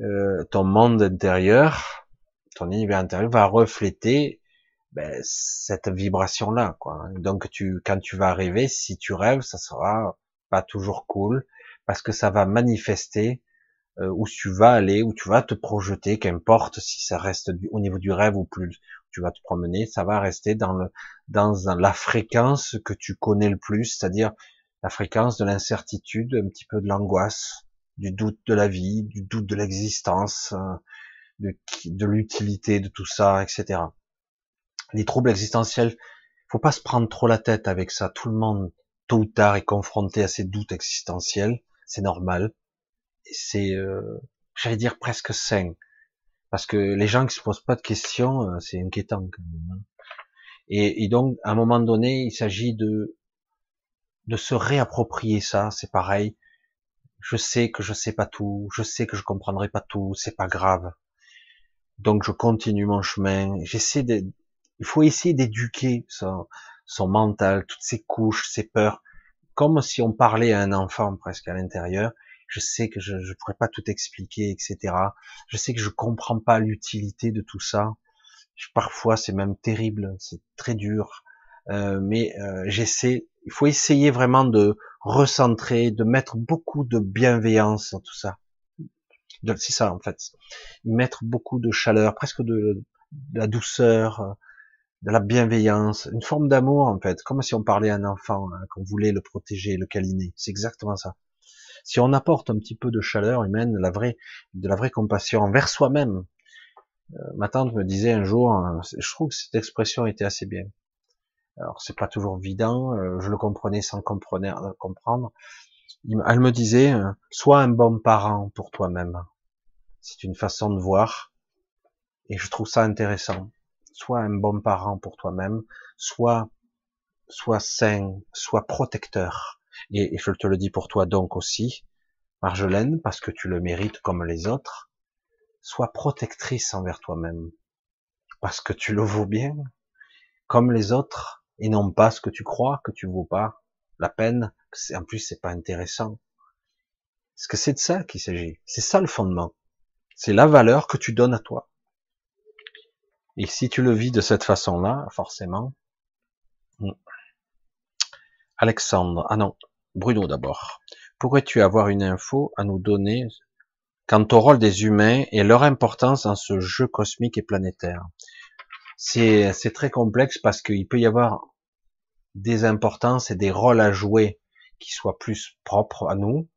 A: euh, ton monde intérieur, ton univers intérieur va refléter ben, cette vibration-là. Donc tu, quand tu vas arriver, si tu rêves, ça sera pas toujours cool, parce que ça va manifester où tu vas aller, où tu vas te projeter, qu'importe si ça reste au niveau du rêve ou plus tu vas te promener, ça va rester dans le dans la fréquence que tu connais le plus, c'est-à-dire la fréquence de l'incertitude, un petit peu de l'angoisse, du doute de la vie, du doute de l'existence, euh, de, de l'utilité de tout ça, etc. Les troubles existentiels, faut pas se prendre trop la tête avec ça. Tout le monde, tôt ou tard, est confronté à ces doutes existentiels c'est normal. C'est, euh, j'allais dire presque sain, parce que les gens qui se posent pas de questions, euh, c'est inquiétant quand même. Hein. Et, donc, à un moment donné, il s'agit de de se réapproprier ça. C'est pareil. Je sais que je sais pas tout, je sais que je comprendrai pas tout, c'est pas grave. Donc, je continue mon chemin. J'essaie de, il faut essayer d'éduquer son, son mental, toutes ces couches, ces peurs comme si on parlait à un enfant presque à l'intérieur. Je sais que je ne pourrais pas tout expliquer, etc. Je sais que je comprends pas l'utilité de tout ça. Parfois, c'est même terrible, c'est très dur. Euh, mais euh, j'essaie. Il faut essayer vraiment de recentrer, de mettre beaucoup de bienveillance dans tout ça. C'est ça en fait. Y mettre beaucoup de chaleur, presque de, la douceur, de la bienveillance, une forme d'amour en fait, comme si on parlait à un enfant, hein, qu'on voulait le protéger, le câliner. C'est exactement ça. Si on apporte un petit peu de chaleur humaine, de la vraie compassion envers soi-même. Euh, ma tante me disait un jour, hein, je trouve que cette expression était assez bien. Alors c'est pas toujours évident, euh, je le comprenais sans comprendre. Elle me disait, euh, sois un bon parent pour toi-même. C'est une façon de voir, et je trouve ça intéressant soit un bon parent pour toi-même, soit soit sain, soit protecteur. Et, je te le dis pour toi donc aussi, Marjolaine, parce que tu le mérites comme les autres, sois protectrice envers toi-même, parce que tu le vaux bien, comme les autres, et non pas ce que tu crois que tu vaux pas, la peine, en plus c'est pas intéressant. Parce que c'est de ça qu'il s'agit, c'est ça le fondement, c'est la valeur que tu donnes à toi. Et si tu le vis de cette façon-là, forcément. Alexandre, ah non, Bruno d'abord. Pourrais-tu avoir une info à nous donner quant au rôle des humains et leur importance dans ce jeu cosmique et planétaire? C'est très complexe parce qu'il peut y avoir des importances et des rôles à jouer qui soient plus propres à nous.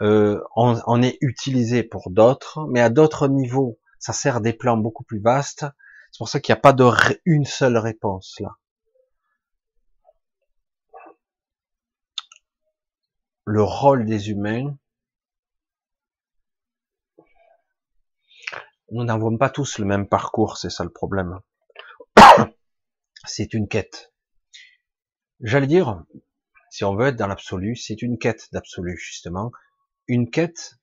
A: Euh, on, on, est utilisé pour d'autres, mais à d'autres niveaux, ça sert des plans beaucoup plus vastes. C'est pour ça qu'il n'y a pas de une seule réponse là. Le rôle des humains, nous n'avons pas tous le même parcours, c'est ça le problème. C'est une quête. J'allais dire, si on veut être dans l'absolu, c'est une quête d'absolu, justement. Une quête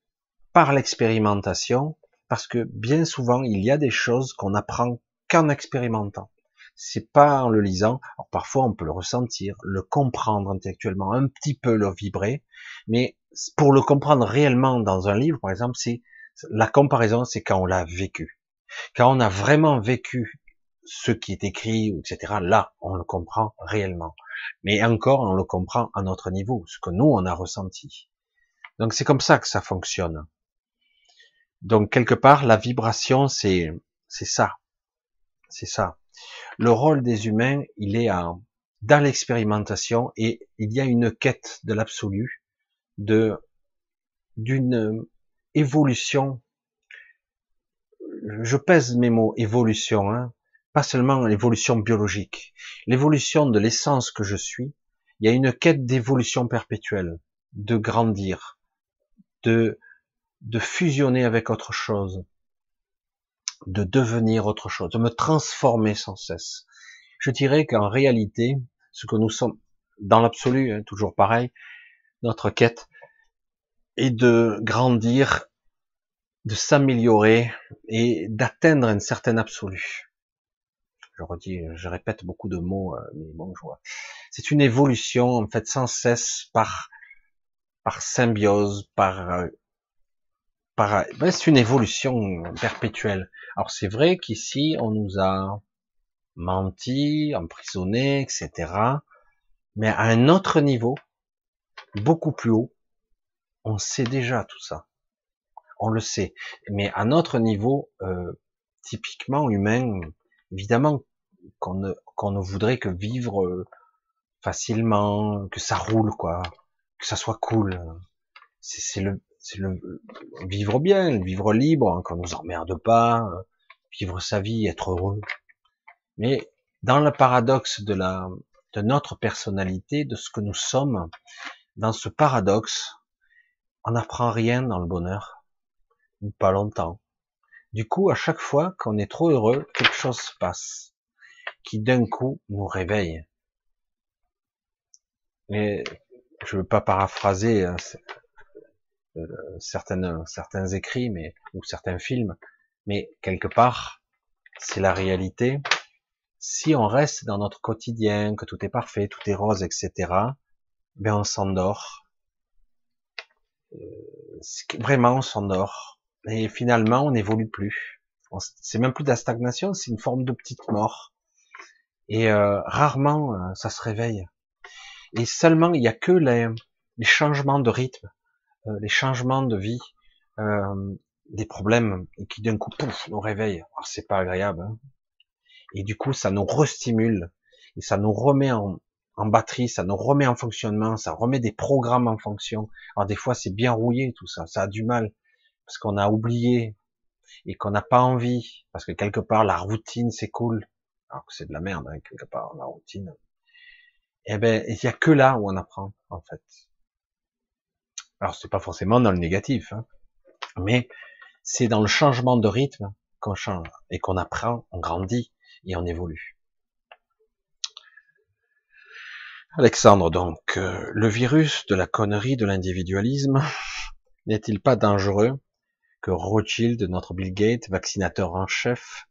A: par l'expérimentation, parce que bien souvent, il y a des choses qu'on apprend qu'en expérimentant. C'est pas en le lisant. Alors parfois, on peut le ressentir, le comprendre intellectuellement, un petit peu le vibrer, mais pour le comprendre réellement dans un livre, par exemple, c'est la comparaison, c'est quand on l'a vécu. Quand on a vraiment vécu ce qui est écrit, etc., là, on le comprend réellement. Mais encore, on le comprend à notre niveau, ce que nous, on a ressenti. Donc c'est comme ça que ça fonctionne. Donc quelque part, la vibration, c'est c'est ça, c'est ça. Le rôle des humains, il est à, dans l'expérimentation et il y a une quête de l'absolu, de d'une évolution. Je pèse mes mots évolution, hein, pas seulement l'évolution biologique, l'évolution de l'essence que je suis. Il y a une quête d'évolution perpétuelle, de grandir, de de fusionner avec autre chose, de devenir autre chose, de me transformer sans cesse. Je dirais qu'en réalité, ce que nous sommes dans l'absolu, hein, toujours pareil, notre quête est de grandir, de s'améliorer et d'atteindre une certaine absolu. Je redis, je répète beaucoup de mots, euh, mais bon, je vois. C'est une évolution en fait sans cesse par par symbiose, par euh, ben, c'est une évolution perpétuelle. Alors c'est vrai qu'ici on nous a menti, emprisonné, etc. Mais à un autre niveau, beaucoup plus haut, on sait déjà tout ça. On le sait. Mais à notre niveau, euh, typiquement humain, évidemment qu'on ne, qu'on ne voudrait que vivre euh, facilement, que ça roule, quoi, que ça soit cool. C'est le, c'est le vivre bien, vivre libre, hein, qu'on nous emmerde pas, vivre sa vie, être heureux. Mais dans le paradoxe de la de notre personnalité, de ce que nous sommes, dans ce paradoxe, on n'apprend rien dans le bonheur, ou pas longtemps. Du coup, à chaque fois qu'on est trop heureux, quelque chose se passe, qui d'un coup nous réveille. Et je veux pas paraphraser hein, euh, certaines, certains écrits, mais ou certains films, mais quelque part, c'est la réalité. Si on reste dans notre quotidien, que tout est parfait, tout est rose, etc., ben on s'endort. Euh, vraiment, on s'endort. Et finalement, on n'évolue plus. C'est même plus de la stagnation, c'est une forme de petite mort. Et euh, rarement, euh, ça se réveille. Et seulement, il n'y a que les, les changements de rythme euh, les changements de vie, euh, des problèmes qui d'un coup pouf, nous réveillent. Alors c'est pas agréable. Hein. et du coup, ça nous restimule et ça nous remet en, en batterie, ça nous remet en fonctionnement, ça remet des programmes en fonction. Alors des fois, c'est bien rouillé tout ça, ça a du mal parce qu'on a oublié et qu'on n'a pas envie parce que quelque part la routine c'est cool, alors que c'est de la merde hein, quelque part la routine. Eh ben, il y a que là où on apprend en fait. Alors c'est pas forcément dans le négatif, hein, mais c'est dans le changement de rythme qu'on change et qu'on apprend, on grandit et on évolue. Alexandre, donc, euh, le virus de la connerie de l'individualisme n'est-il pas dangereux que Rothschild, notre Bill Gates, vaccinateur en chef?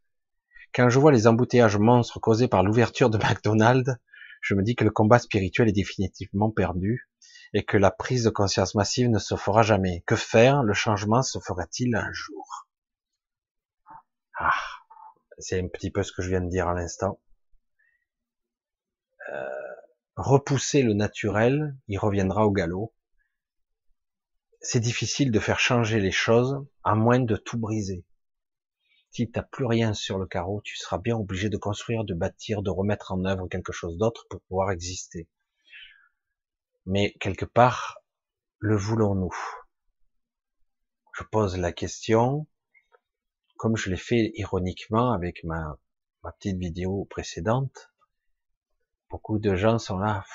A: Quand je vois les embouteillages monstres causés par l'ouverture de McDonald's, je me dis que le combat spirituel est définitivement perdu et que la prise de conscience massive ne se fera jamais. Que faire? Le changement se fera-t-il un jour? Ah, C'est un petit peu ce que je viens de dire à l'instant. Euh, repousser le naturel, il reviendra au galop. C'est difficile de faire changer les choses à moins de tout briser. Si tu n'as plus rien sur le carreau, tu seras bien obligé de construire, de bâtir, de remettre en œuvre quelque chose d'autre pour pouvoir exister. Mais quelque part, le voulons-nous? Je pose la question, comme je l'ai fait ironiquement avec ma, petite vidéo précédente. Beaucoup de gens sont là,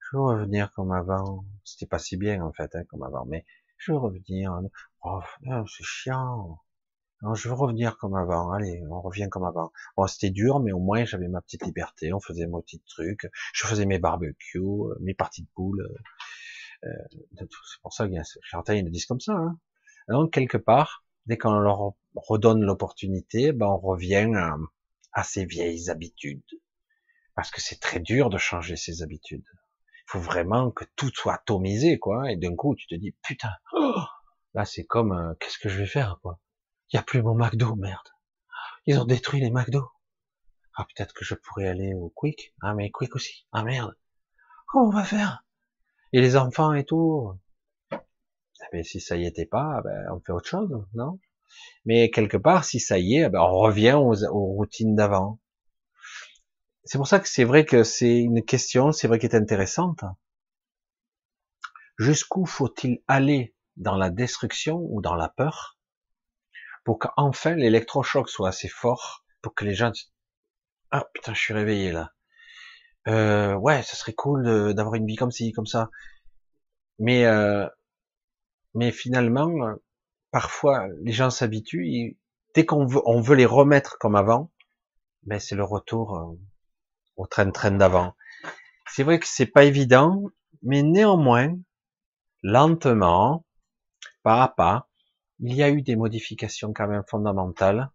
A: je veux revenir comme avant. C'était pas si bien en fait hein, comme avant, mais je veux revenir. Oh, c'est chiant. Je veux revenir comme avant. Allez, on revient comme avant. Bon, c'était dur, mais au moins j'avais ma petite liberté. On faisait mon petit truc. Je faisais mes barbecues, euh, mes parties de poules. Euh, c'est pour ça qu'il y a ils me disent comme ça. Hein. Donc quelque part, dès qu'on leur redonne l'opportunité, ben on revient à, à ses vieilles habitudes. Parce que c'est très dur de changer ses habitudes. Il faut vraiment que tout soit atomisé, quoi. Et d'un coup, tu te dis, putain, oh là c'est comme, euh, qu'est-ce que je vais faire, quoi. Il y a plus mon McDo, merde. Ils ont détruit les McDo. Ah, peut-être que je pourrais aller au Quick. Ah, mais Quick aussi. Ah, merde. Comment on va faire? Et les enfants et tout. Mais si ça y était pas, ben, on fait autre chose, non? Mais quelque part, si ça y est, ben, on revient aux, routines d'avant. C'est pour ça que c'est vrai que c'est une question, c'est vrai qu'elle est intéressante. Jusqu'où faut-il aller dans la destruction ou dans la peur? Pour qu'enfin l'électrochoc soit assez fort pour que les gens ah putain je suis réveillé là euh, ouais, ça serait cool d'avoir une vie comme ci, comme ça. Mais euh, mais finalement, parfois les gens s'habituent. Dès qu'on veut, on veut les remettre comme avant, ben c'est le retour euh, au train-train d'avant. C'est vrai que c'est pas évident, mais néanmoins, lentement, pas à pas, il y a eu des modifications quand même fondamentales.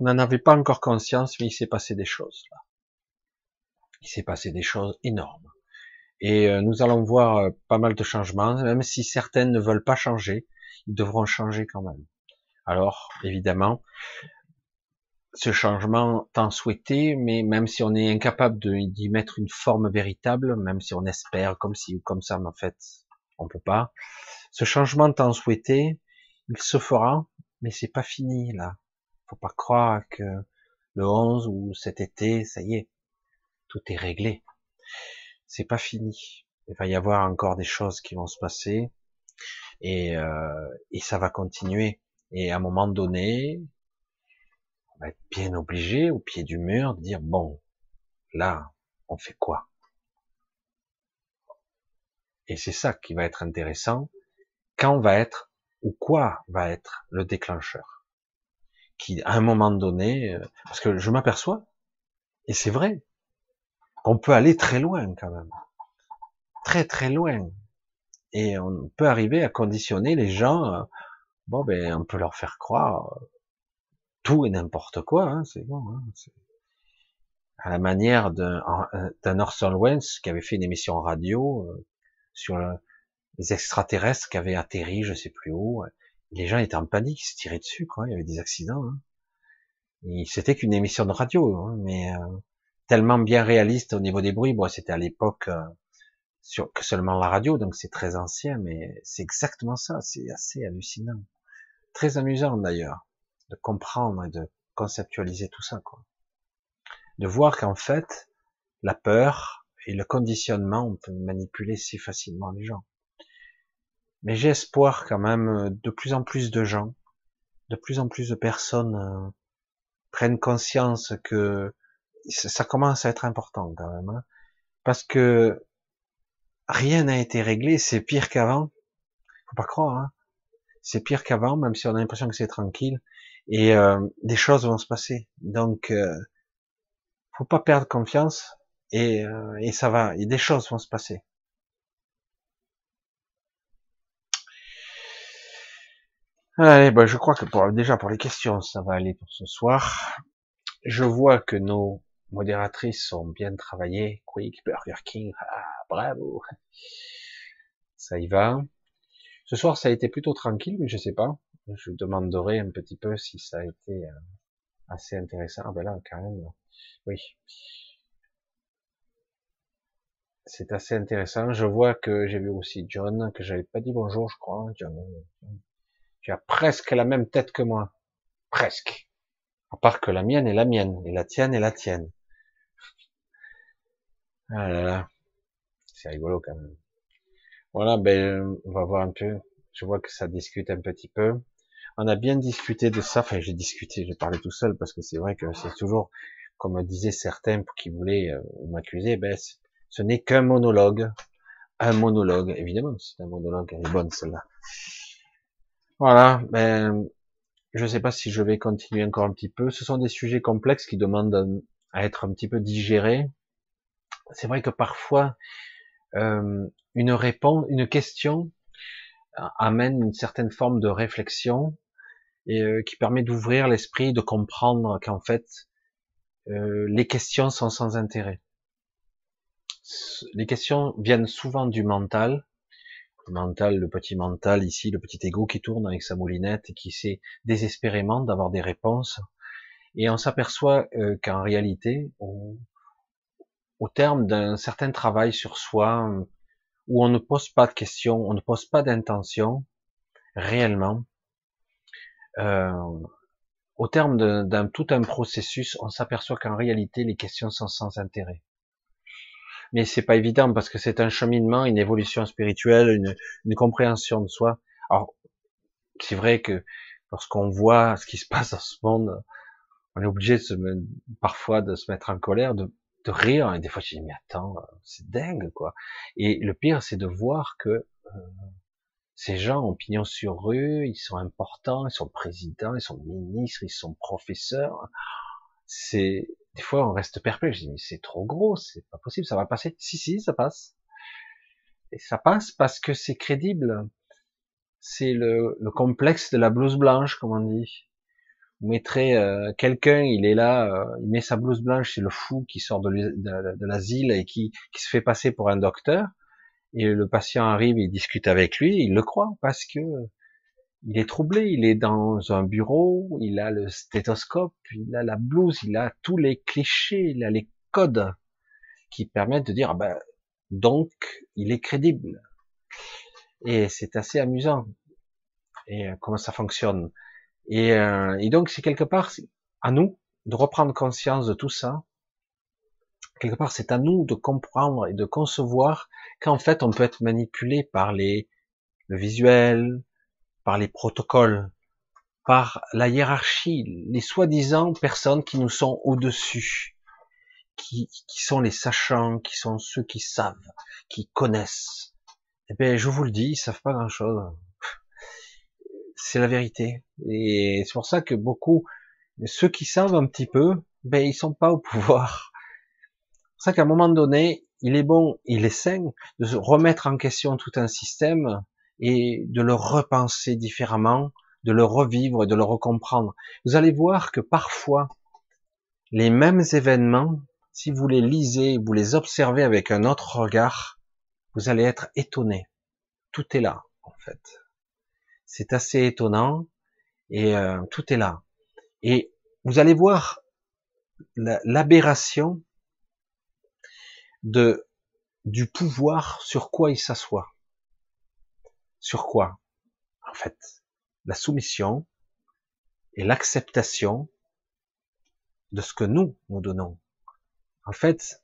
A: On n'en avait pas encore conscience, mais il s'est passé des choses là il s'est passé des choses énormes. Et euh, nous allons voir euh, pas mal de changements, même si certaines ne veulent pas changer, ils devront changer quand même. Alors, évidemment, ce changement tant souhaité, mais même si on est incapable d'y mettre une forme véritable, même si on espère comme ci ou comme ça, mais en fait, on peut pas. Ce changement tant souhaité, il se fera, mais c'est pas fini là. Faut pas croire que le 11 ou cet été, ça y est, tout est réglé. C'est pas fini. Il va y avoir encore des choses qui vont se passer et, euh, et ça va continuer. Et à un moment donné, on va être bien obligé au pied du mur de dire bon, là, on fait quoi? Et c'est ça qui va être intéressant. Quand va être ou quoi va être le déclencheur Qui, à un moment donné, euh, parce que je m'aperçois, et c'est vrai, on peut aller très loin quand même. Très très loin. Et on peut arriver à conditionner les gens. Euh, bon, ben, on peut leur faire croire euh, tout et n'importe quoi. Hein, c'est bon. Hein, à la manière d'un Orson Welles qui avait fait une émission radio sur les extraterrestres qui avaient atterri, je sais plus où. Les gens étaient en panique, ils se tiraient dessus, quoi. Il y avait des accidents. Hein. C'était qu'une émission de radio, hein, mais tellement bien réaliste au niveau des bruits. C'était à l'époque euh, que seulement la radio, donc c'est très ancien, mais c'est exactement ça. C'est assez hallucinant, très amusant d'ailleurs de comprendre et de conceptualiser tout ça, quoi. De voir qu'en fait, la peur et le conditionnement, on peut manipuler si facilement les gens. Mais j'ai espoir quand même de plus en plus de gens, de plus en plus de personnes euh, prennent conscience que ça commence à être important quand même, hein. parce que rien n'a été réglé, c'est pire qu'avant. Faut pas croire, hein. c'est pire qu'avant, même si on a l'impression que c'est tranquille, et euh, des choses vont se passer. Donc, euh, faut pas perdre confiance, et, euh, et ça va, et des choses vont se passer. Allez, ben je crois que pour, déjà pour les questions, ça va aller pour ce soir. Je vois que nos modératrices sont bien travaillées. Quick, Burger King, ah, bravo. Ça y va. Ce soir, ça a été plutôt tranquille, mais je sais pas. Je demanderai un petit peu si ça a été. Euh, assez intéressant. Ah ben là, quand même, oui. C'est assez intéressant. Je vois que j'ai vu aussi John, que j'avais pas dit bonjour, je crois. John, tu as presque la même tête que moi. Presque. À part que la mienne est la mienne, et la tienne est la tienne. Ah là là. C'est rigolo quand même. Voilà, ben, on va voir un peu. Je vois que ça discute un petit peu. On a bien discuté de ça. Enfin, j'ai discuté, j'ai parlé tout seul parce que c'est vrai que c'est toujours, comme disaient certains qui voulaient euh, m'accuser, ben, ce n'est qu'un monologue. Un monologue, évidemment, c'est un monologue. Elle est bonne celle-là. Voilà, ben, je ne sais pas si je vais continuer encore un petit peu. Ce sont des sujets complexes qui demandent à être un petit peu digérés. C'est vrai que parfois, euh, une réponse, une question amène une certaine forme de réflexion et euh, qui permet d'ouvrir l'esprit, de comprendre qu'en fait, euh, les questions sont sans intérêt. Les questions viennent souvent du mental, mental, le petit mental ici, le petit ego qui tourne avec sa moulinette et qui sait désespérément d'avoir des réponses. Et on s'aperçoit euh, qu'en réalité, au terme d'un certain travail sur soi, où on ne pose pas de questions, on ne pose pas d'intention, réellement, euh, au terme d'un tout un processus, on s'aperçoit qu'en réalité, les questions sont sans intérêt. Mais c'est pas évident parce que c'est un cheminement, une évolution spirituelle, une, une compréhension de soi. Alors, c'est vrai que lorsqu'on voit ce qui se passe dans ce monde, on est obligé de se, parfois de se mettre en colère, de, de rire, et des fois je dis mais attends, c'est dingue quoi. Et le pire c'est de voir que euh, ces gens ont pignon sur rue, ils sont importants, ils sont présidents, ils sont ministres, ils sont professeurs. C'est des fois on reste perplexe, mais c'est trop gros, c'est pas possible, ça va passer. Si si, ça passe. Et ça passe parce que c'est crédible. C'est le, le complexe de la blouse blanche, comme on dit vous mettrez euh, quelqu'un, il est là, euh, il met sa blouse blanche, c'est le fou qui sort de, l'asile et qui, qui, se fait passer pour un docteur, et le patient arrive, il discute avec lui, il le croit parce que il est troublé, il est dans un bureau, il a le stéthoscope, il a la blouse, il a tous les clichés, il a les codes qui permettent de dire, ben, donc, il est crédible. Et c'est assez amusant. Et euh, comment ça fonctionne et, euh, et donc c'est quelque part à nous de reprendre conscience de tout ça. Quelque part, c'est à nous de comprendre et de concevoir qu'en fait, on peut être manipulé par les, le visuel, par les protocoles, par la hiérarchie, les soi-disant personnes qui nous sont au-dessus, qui, qui, sont les sachants, qui sont ceux qui savent, qui connaissent. Eh bien, je vous le dis, ils savent pas grand-chose c'est la vérité. Et c'est pour ça que beaucoup, ceux qui savent un petit peu, ben ils sont pas au pouvoir. C'est pour ça qu'à un moment donné, il est bon, il est sain de se remettre en question tout un système et de le repenser différemment, de le revivre et de le recomprendre. Vous allez voir que parfois, les mêmes événements, si vous les lisez, vous les observez avec un autre regard, vous allez être étonné. Tout est là, en fait. C'est assez étonnant et euh, tout est là. Et vous allez voir l'aberration de du pouvoir sur quoi il s'assoit. Sur quoi? En fait, la soumission et l'acceptation de ce que nous nous donnons. En fait,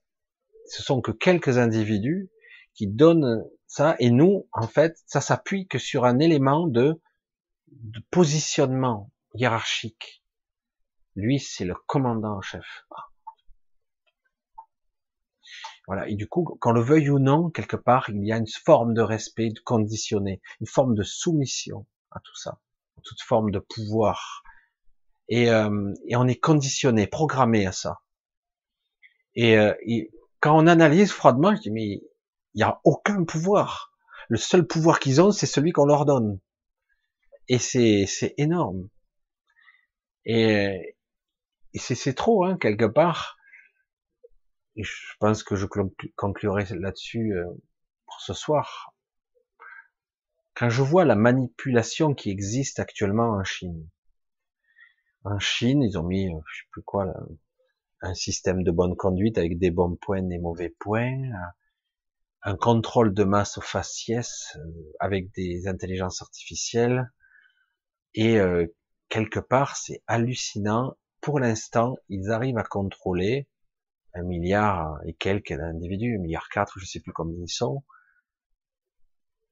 A: ce sont que quelques individus qui donnent ça, et nous, en fait, ça s'appuie que sur un élément de, de positionnement hiérarchique. Lui, c'est le commandant en chef. Voilà. Et du coup, qu'on le veuille ou non, quelque part, il y a une forme de respect de conditionné, une forme de soumission à tout ça, toute forme de pouvoir. Et, euh, et on est conditionné, programmé à ça. Et, euh, quand on analyse froidement, je dis mais il n'y a aucun pouvoir. Le seul pouvoir qu'ils ont, c'est celui qu'on leur donne. Et c'est, énorme. Et, et c'est trop, hein, quelque part. Je pense que je conclurai là-dessus euh, pour ce soir. Quand je vois la manipulation qui existe actuellement en Chine, En Chine, ils ont mis, euh, je sais plus quoi, un système de bonne conduite avec des bons points, des mauvais points, un contrôle de masse au faciès euh, avec des intelligences artificielles. Et euh, quelque part, c'est hallucinant. Pour l'instant, ils arrivent à contrôler un milliard et quelques d'individus, un milliard quatre, je sais plus combien ils sont,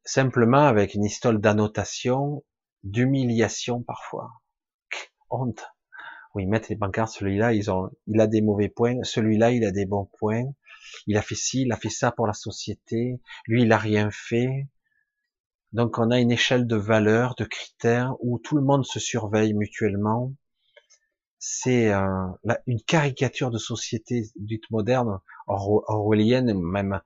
A: simplement avec une histoire d'annotation, d'humiliation parfois. Honte. Oui, mettre les pancartes, celui-là, ils ont, il a des mauvais points, celui-là, il a des bons points, il a fait ci, il a fait ça pour la société, lui, il a rien fait. Donc, on a une échelle de valeurs, de critères où tout le monde se surveille mutuellement. C'est euh, une caricature de société dite moderne, orwellienne, même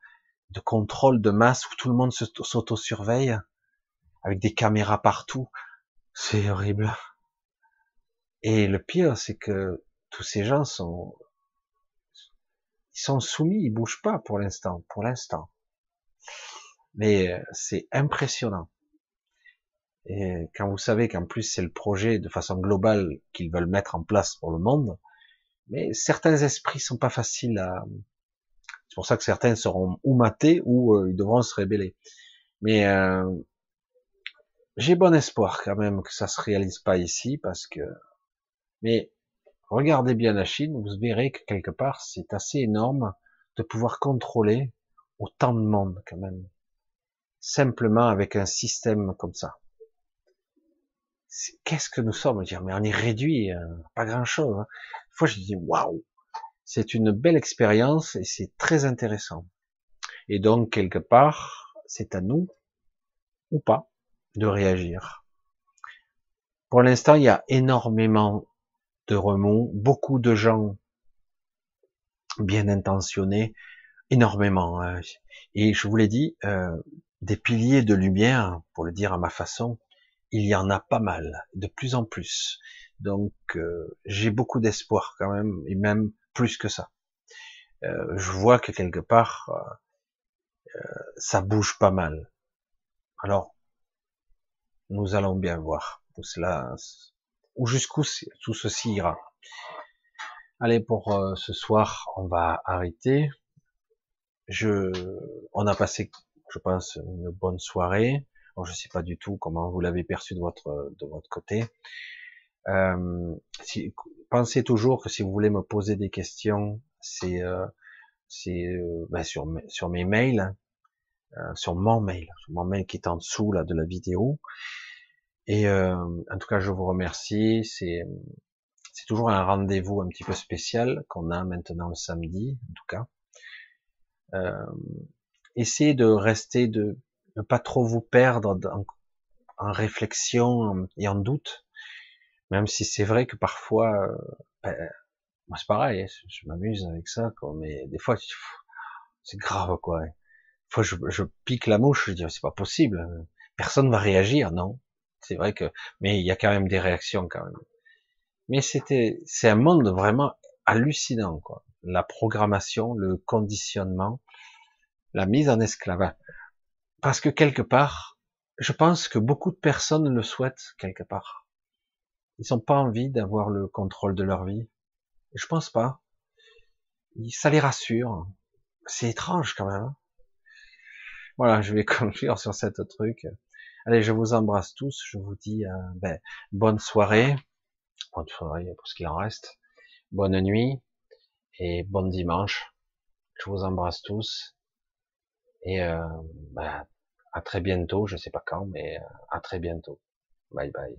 A: de contrôle de masse où tout le monde s'auto-surveille avec des caméras partout. C'est horrible. Et le pire, c'est que tous ces gens sont, ils sont soumis, ils bougent pas pour l'instant, pour l'instant. Mais euh, c'est impressionnant. Et quand vous savez qu'en plus c'est le projet de façon globale qu'ils veulent mettre en place pour le monde, mais certains esprits sont pas faciles à, c'est pour ça que certains seront ou matés ou euh, ils devront se rébeller. Mais euh, j'ai bon espoir quand même que ça se réalise pas ici parce que mais regardez bien la Chine, vous verrez que quelque part, c'est assez énorme de pouvoir contrôler autant de monde quand même. Simplement avec un système comme ça. Qu'est-ce que nous sommes? Dire, mais on est réduit, hein, pas grand chose. Hein. Une fois, je dis waouh, c'est une belle expérience et c'est très intéressant. Et donc quelque part, c'est à nous ou pas de réagir. Pour l'instant, il y a énormément de remous, beaucoup de gens bien intentionnés, énormément. Hein. Et je vous l'ai dit, euh, des piliers de lumière, pour le dire à ma façon, il y en a pas mal, de plus en plus. Donc euh, j'ai beaucoup d'espoir quand même, et même plus que ça. Euh, je vois que quelque part, ça bouge pas mal. Alors, nous allons bien voir où cela ou jusqu'où tout ceci ira. Allez, pour euh, ce soir, on va arrêter. Je, on a passé, je pense, une bonne soirée. Je ne sais pas du tout comment vous l'avez perçu de votre de votre côté. Euh, si, pensez toujours que si vous voulez me poser des questions, c'est euh, c'est euh, ben sur sur mes mails, hein, euh, sur mon mail, sur mon mail qui est en dessous là de la vidéo. Et euh, en tout cas, je vous remercie. C'est c'est toujours un rendez-vous un petit peu spécial qu'on a maintenant le samedi, en tout cas. Essayez de rester, de ne pas trop vous perdre en, réflexion et en doute, même si c'est vrai que parfois, euh, ben, moi c'est pareil, hein, je, m'amuse avec ça, quoi, mais des fois c'est grave quoi. Des fois je, je pique la mouche, je dis c'est pas possible, personne va réagir, non c'est vrai que, mais il y a quand même des réactions quand même. Mais c'était, c'est un monde vraiment hallucinant, quoi. La programmation, le conditionnement, la mise en esclavage. Parce que quelque part, je pense que beaucoup de personnes le souhaitent quelque part. Ils n'ont pas envie d'avoir le contrôle de leur vie. Je pense pas. Ça les rassure. C'est étrange quand même. Hein. voilà, je vais conclure sur cette truc. Allez, je vous embrasse tous. Je vous dis euh, ben, bonne soirée, bonne soirée pour ce qu'il en reste, bonne nuit et bon dimanche. Je vous embrasse tous et euh, ben, à très bientôt. Je sais pas quand, mais euh, à très bientôt. Bye bye.